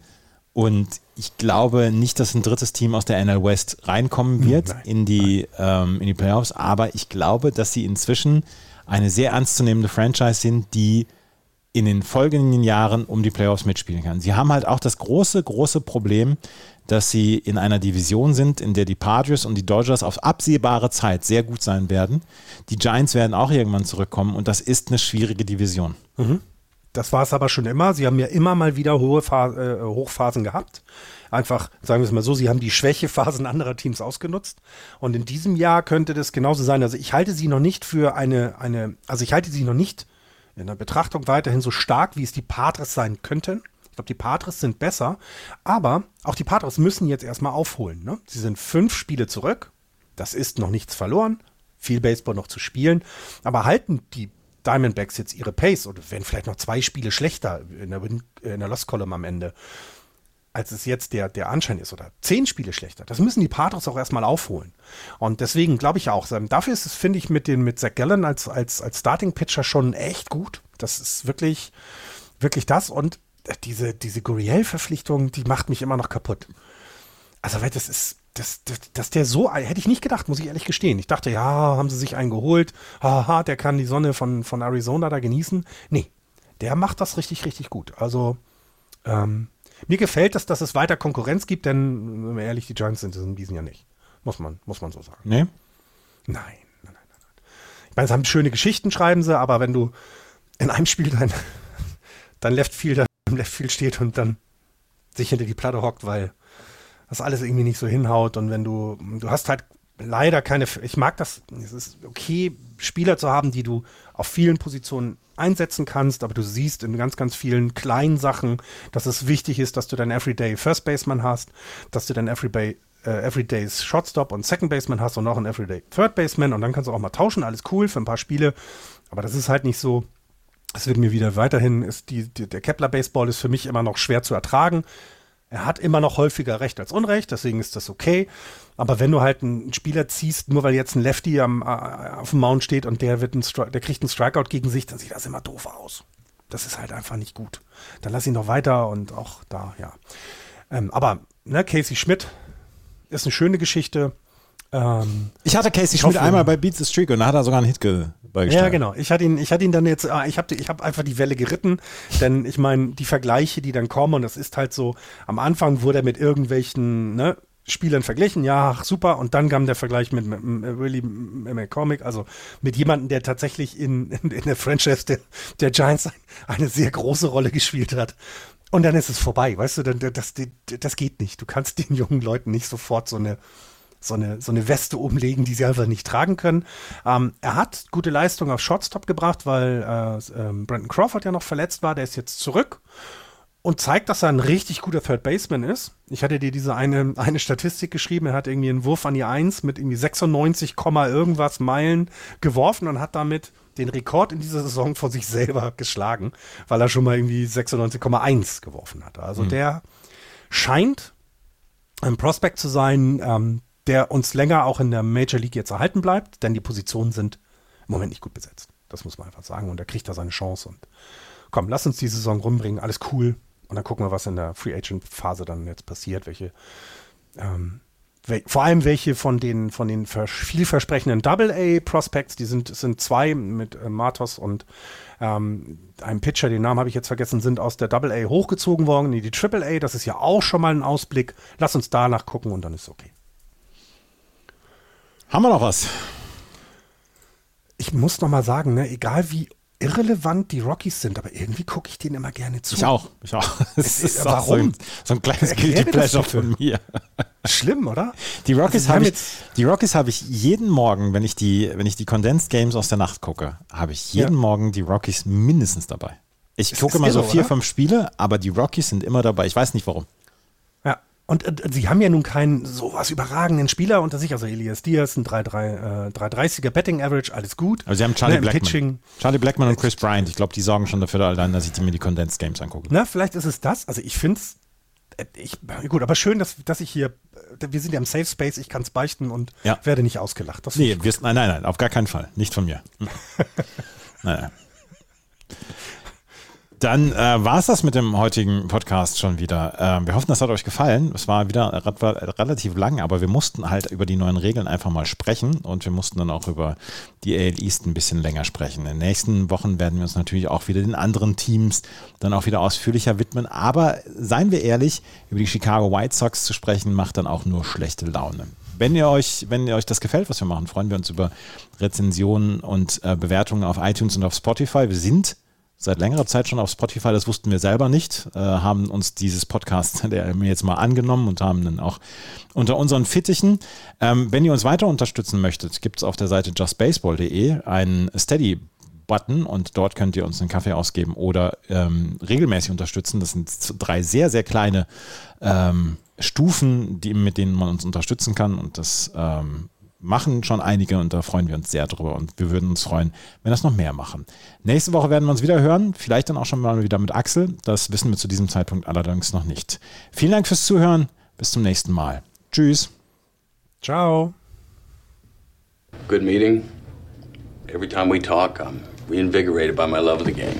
Und ich glaube nicht, dass ein drittes Team aus der NL West reinkommen hm, wird nein, in, die, ähm, in die Playoffs, aber ich glaube, dass sie inzwischen eine sehr ernstzunehmende Franchise sind, die in den folgenden Jahren um die Playoffs mitspielen kann. Sie haben halt auch das große, große Problem, dass sie in einer Division sind, in der die Padres und die Dodgers auf absehbare Zeit sehr gut sein werden. Die Giants werden auch irgendwann zurückkommen und das ist eine schwierige Division. Mhm. Das war es aber schon immer. Sie haben ja immer mal wieder hohe äh, Hochphasen gehabt. Einfach, sagen wir es mal so, sie haben die Schwächephasen anderer Teams ausgenutzt. Und in diesem Jahr könnte das genauso sein. Also ich halte sie noch nicht für eine, eine, also ich halte sie noch nicht in der Betrachtung weiterhin so stark, wie es die Patres sein könnten. Ich glaube, die Patres sind besser, aber auch die Patres müssen jetzt erstmal aufholen. Ne? Sie sind fünf Spiele zurück. Das ist noch nichts verloren. Viel Baseball noch zu spielen. Aber halten die Diamondbacks jetzt ihre Pace oder werden vielleicht noch zwei Spiele schlechter in der, in der Lost Column am Ende, als es jetzt der, der Anschein ist oder zehn Spiele schlechter. Das müssen die Patriots auch erstmal aufholen. Und deswegen glaube ich auch, dafür ist es, finde ich, mit, den, mit Zach Gallen als, als, als Starting-Pitcher schon echt gut. Das ist wirklich, wirklich das. Und diese, diese Guriel-Verpflichtung, die macht mich immer noch kaputt. Also, weil das ist, dass, dass, dass der so, hätte ich nicht gedacht, muss ich ehrlich gestehen. Ich dachte, ja, haben sie sich einen geholt, haha, der kann die Sonne von, von Arizona da genießen. Nee, der macht das richtig, richtig gut. Also, ähm, mir gefällt es, dass es weiter Konkurrenz gibt, denn, wenn wir ehrlich, die Giants sind es in diesem Jahr nicht. Muss man, muss man so sagen. Nee? Nein, nein, nein, nein. Ich meine, es haben schöne Geschichten, schreiben sie, aber wenn du in einem Spiel dein, dein Left Fielder im Left Field steht und dann sich hinter die Platte hockt, weil das alles irgendwie nicht so hinhaut und wenn du, du hast halt leider keine, ich mag das, es ist okay, Spieler zu haben, die du auf vielen Positionen einsetzen kannst, aber du siehst in ganz, ganz vielen kleinen Sachen, dass es wichtig ist, dass du deinen Everyday First Baseman hast, dass du deinen Everyday äh, Everydays Shotstop und Second Baseman hast und auch einen Everyday Third Baseman und dann kannst du auch mal tauschen, alles cool für ein paar Spiele, aber das ist halt nicht so, es wird mir wieder weiterhin, ist die, die, der Kepler Baseball ist für mich immer noch schwer zu ertragen. Er hat immer noch häufiger Recht als Unrecht, deswegen ist das okay. Aber wenn du halt einen Spieler ziehst, nur weil jetzt ein Lefty am, äh, auf dem Mount steht und der, wird ein der kriegt einen Strikeout gegen sich, dann sieht das immer doof aus. Das ist halt einfach nicht gut. Dann lass ihn doch weiter und auch da, ja. Ähm, aber ne, Casey Schmidt ist eine schöne Geschichte. Ähm, ich hatte Casey Schmidt einmal bei Beats the Streak und da hat er sogar einen Hit beigesteuert. Ja, genau. Ich hatte ihn, ich hatte ihn dann jetzt, ah, ich habe ich hab einfach die Welle geritten, denn ich meine, die Vergleiche, die dann kommen, und das ist halt so, am Anfang wurde er mit irgendwelchen ne, Spielern verglichen, ja, super, und dann kam der Vergleich mit, mit, mit Willie McCormick, also mit jemandem, der tatsächlich in, in, in der Franchise der, der Giants eine sehr große Rolle gespielt hat. Und dann ist es vorbei, weißt du, das, das, das geht nicht. Du kannst den jungen Leuten nicht sofort so eine so eine, so eine Weste umlegen, die sie einfach nicht tragen können. Ähm, er hat gute Leistung auf Shortstop gebracht, weil äh, ähm, Brandon Crawford ja noch verletzt war. Der ist jetzt zurück. und zeigt, dass er ein richtig guter Third Baseman ist. Ich hatte dir diese eine, eine Statistik geschrieben, er hat irgendwie einen Wurf an die Eins mit irgendwie 96, irgendwas Meilen geworfen und hat damit den Rekord in dieser Saison vor sich selber geschlagen, weil er schon mal irgendwie 96,1 geworfen hatte. Also mhm. der scheint ein Prospect zu sein, ähm, der uns länger auch in der Major League jetzt erhalten bleibt, denn die Positionen sind im Moment nicht gut besetzt. Das muss man einfach sagen. Und er kriegt da seine Chance. Und komm, lass uns die Saison rumbringen. Alles cool. Und dann gucken wir, was in der Free Agent Phase dann jetzt passiert, welche, ähm, wel vor allem welche von den, von den vielversprechenden Double A Prospects, die sind, sind zwei mit äh, Matos und ähm, einem Pitcher, den Namen habe ich jetzt vergessen, sind aus der Double A hochgezogen worden in die Triple A. Das ist ja auch schon mal ein Ausblick. Lass uns danach gucken und dann ist okay. Haben wir noch was? Ich muss noch mal sagen, ne, egal wie irrelevant die Rockies sind, aber irgendwie gucke ich denen immer gerne zu. Ich auch, ich auch. Das ist Warum? So ein, so ein kleines Guilty Pleasure von mir. Schlimm, oder? Die Rockies also, habe ich, die Rockies habe ich jeden Morgen, wenn ich die, wenn ich die Condensed Games aus der Nacht gucke, habe ich jeden ja. Morgen die Rockies mindestens dabei. Ich gucke immer so vier, oder? fünf Spiele, aber die Rockies sind immer dabei. Ich weiß nicht warum. Und äh, sie haben ja nun keinen sowas überragenden Spieler unter sich, also Elias Diaz, ein 330er äh, Betting Average, alles gut. Aber sie haben Charlie ne, Blackman. Pitching. Charlie Blackman und Chris Bryant, ich glaube, die sorgen schon dafür allein, dass ich mir die Condensed Games angucke. Na, vielleicht ist es das. Also ich finde es, äh, ich, gut, aber schön, dass, dass ich hier, äh, wir sind ja im Safe Space, ich kann es beichten und ja. werde nicht ausgelacht. Das nee, wirst, nein, nein, nein, auf gar keinen Fall. Nicht von mir. nein, nein. Dann äh, war es das mit dem heutigen Podcast schon wieder. Ähm, wir hoffen, das hat euch gefallen. Es war wieder relativ lang, aber wir mussten halt über die neuen Regeln einfach mal sprechen und wir mussten dann auch über die AL East ein bisschen länger sprechen. In den nächsten Wochen werden wir uns natürlich auch wieder den anderen Teams dann auch wieder ausführlicher widmen. Aber seien wir ehrlich, über die Chicago White Sox zu sprechen, macht dann auch nur schlechte Laune. Wenn ihr euch, wenn ihr euch das gefällt, was wir machen, freuen wir uns über Rezensionen und äh, Bewertungen auf iTunes und auf Spotify. Wir sind seit längerer Zeit schon auf Spotify, das wussten wir selber nicht, äh, haben uns dieses Podcast der mir jetzt mal angenommen und haben dann auch unter unseren Fittichen. Ähm, wenn ihr uns weiter unterstützen möchtet, gibt es auf der Seite justbaseball.de einen Steady Button und dort könnt ihr uns einen Kaffee ausgeben oder ähm, regelmäßig unterstützen. Das sind drei sehr, sehr kleine ähm, Stufen, die, mit denen man uns unterstützen kann und das ähm, machen schon einige und da freuen wir uns sehr drüber und wir würden uns freuen, wenn das noch mehr machen. Nächste Woche werden wir uns wieder hören, vielleicht dann auch schon mal wieder mit Axel. Das wissen wir zu diesem Zeitpunkt allerdings noch nicht. Vielen Dank fürs Zuhören. Bis zum nächsten Mal. Tschüss. Ciao. Good meeting. Every time we talk, I'm reinvigorated by my love of the game.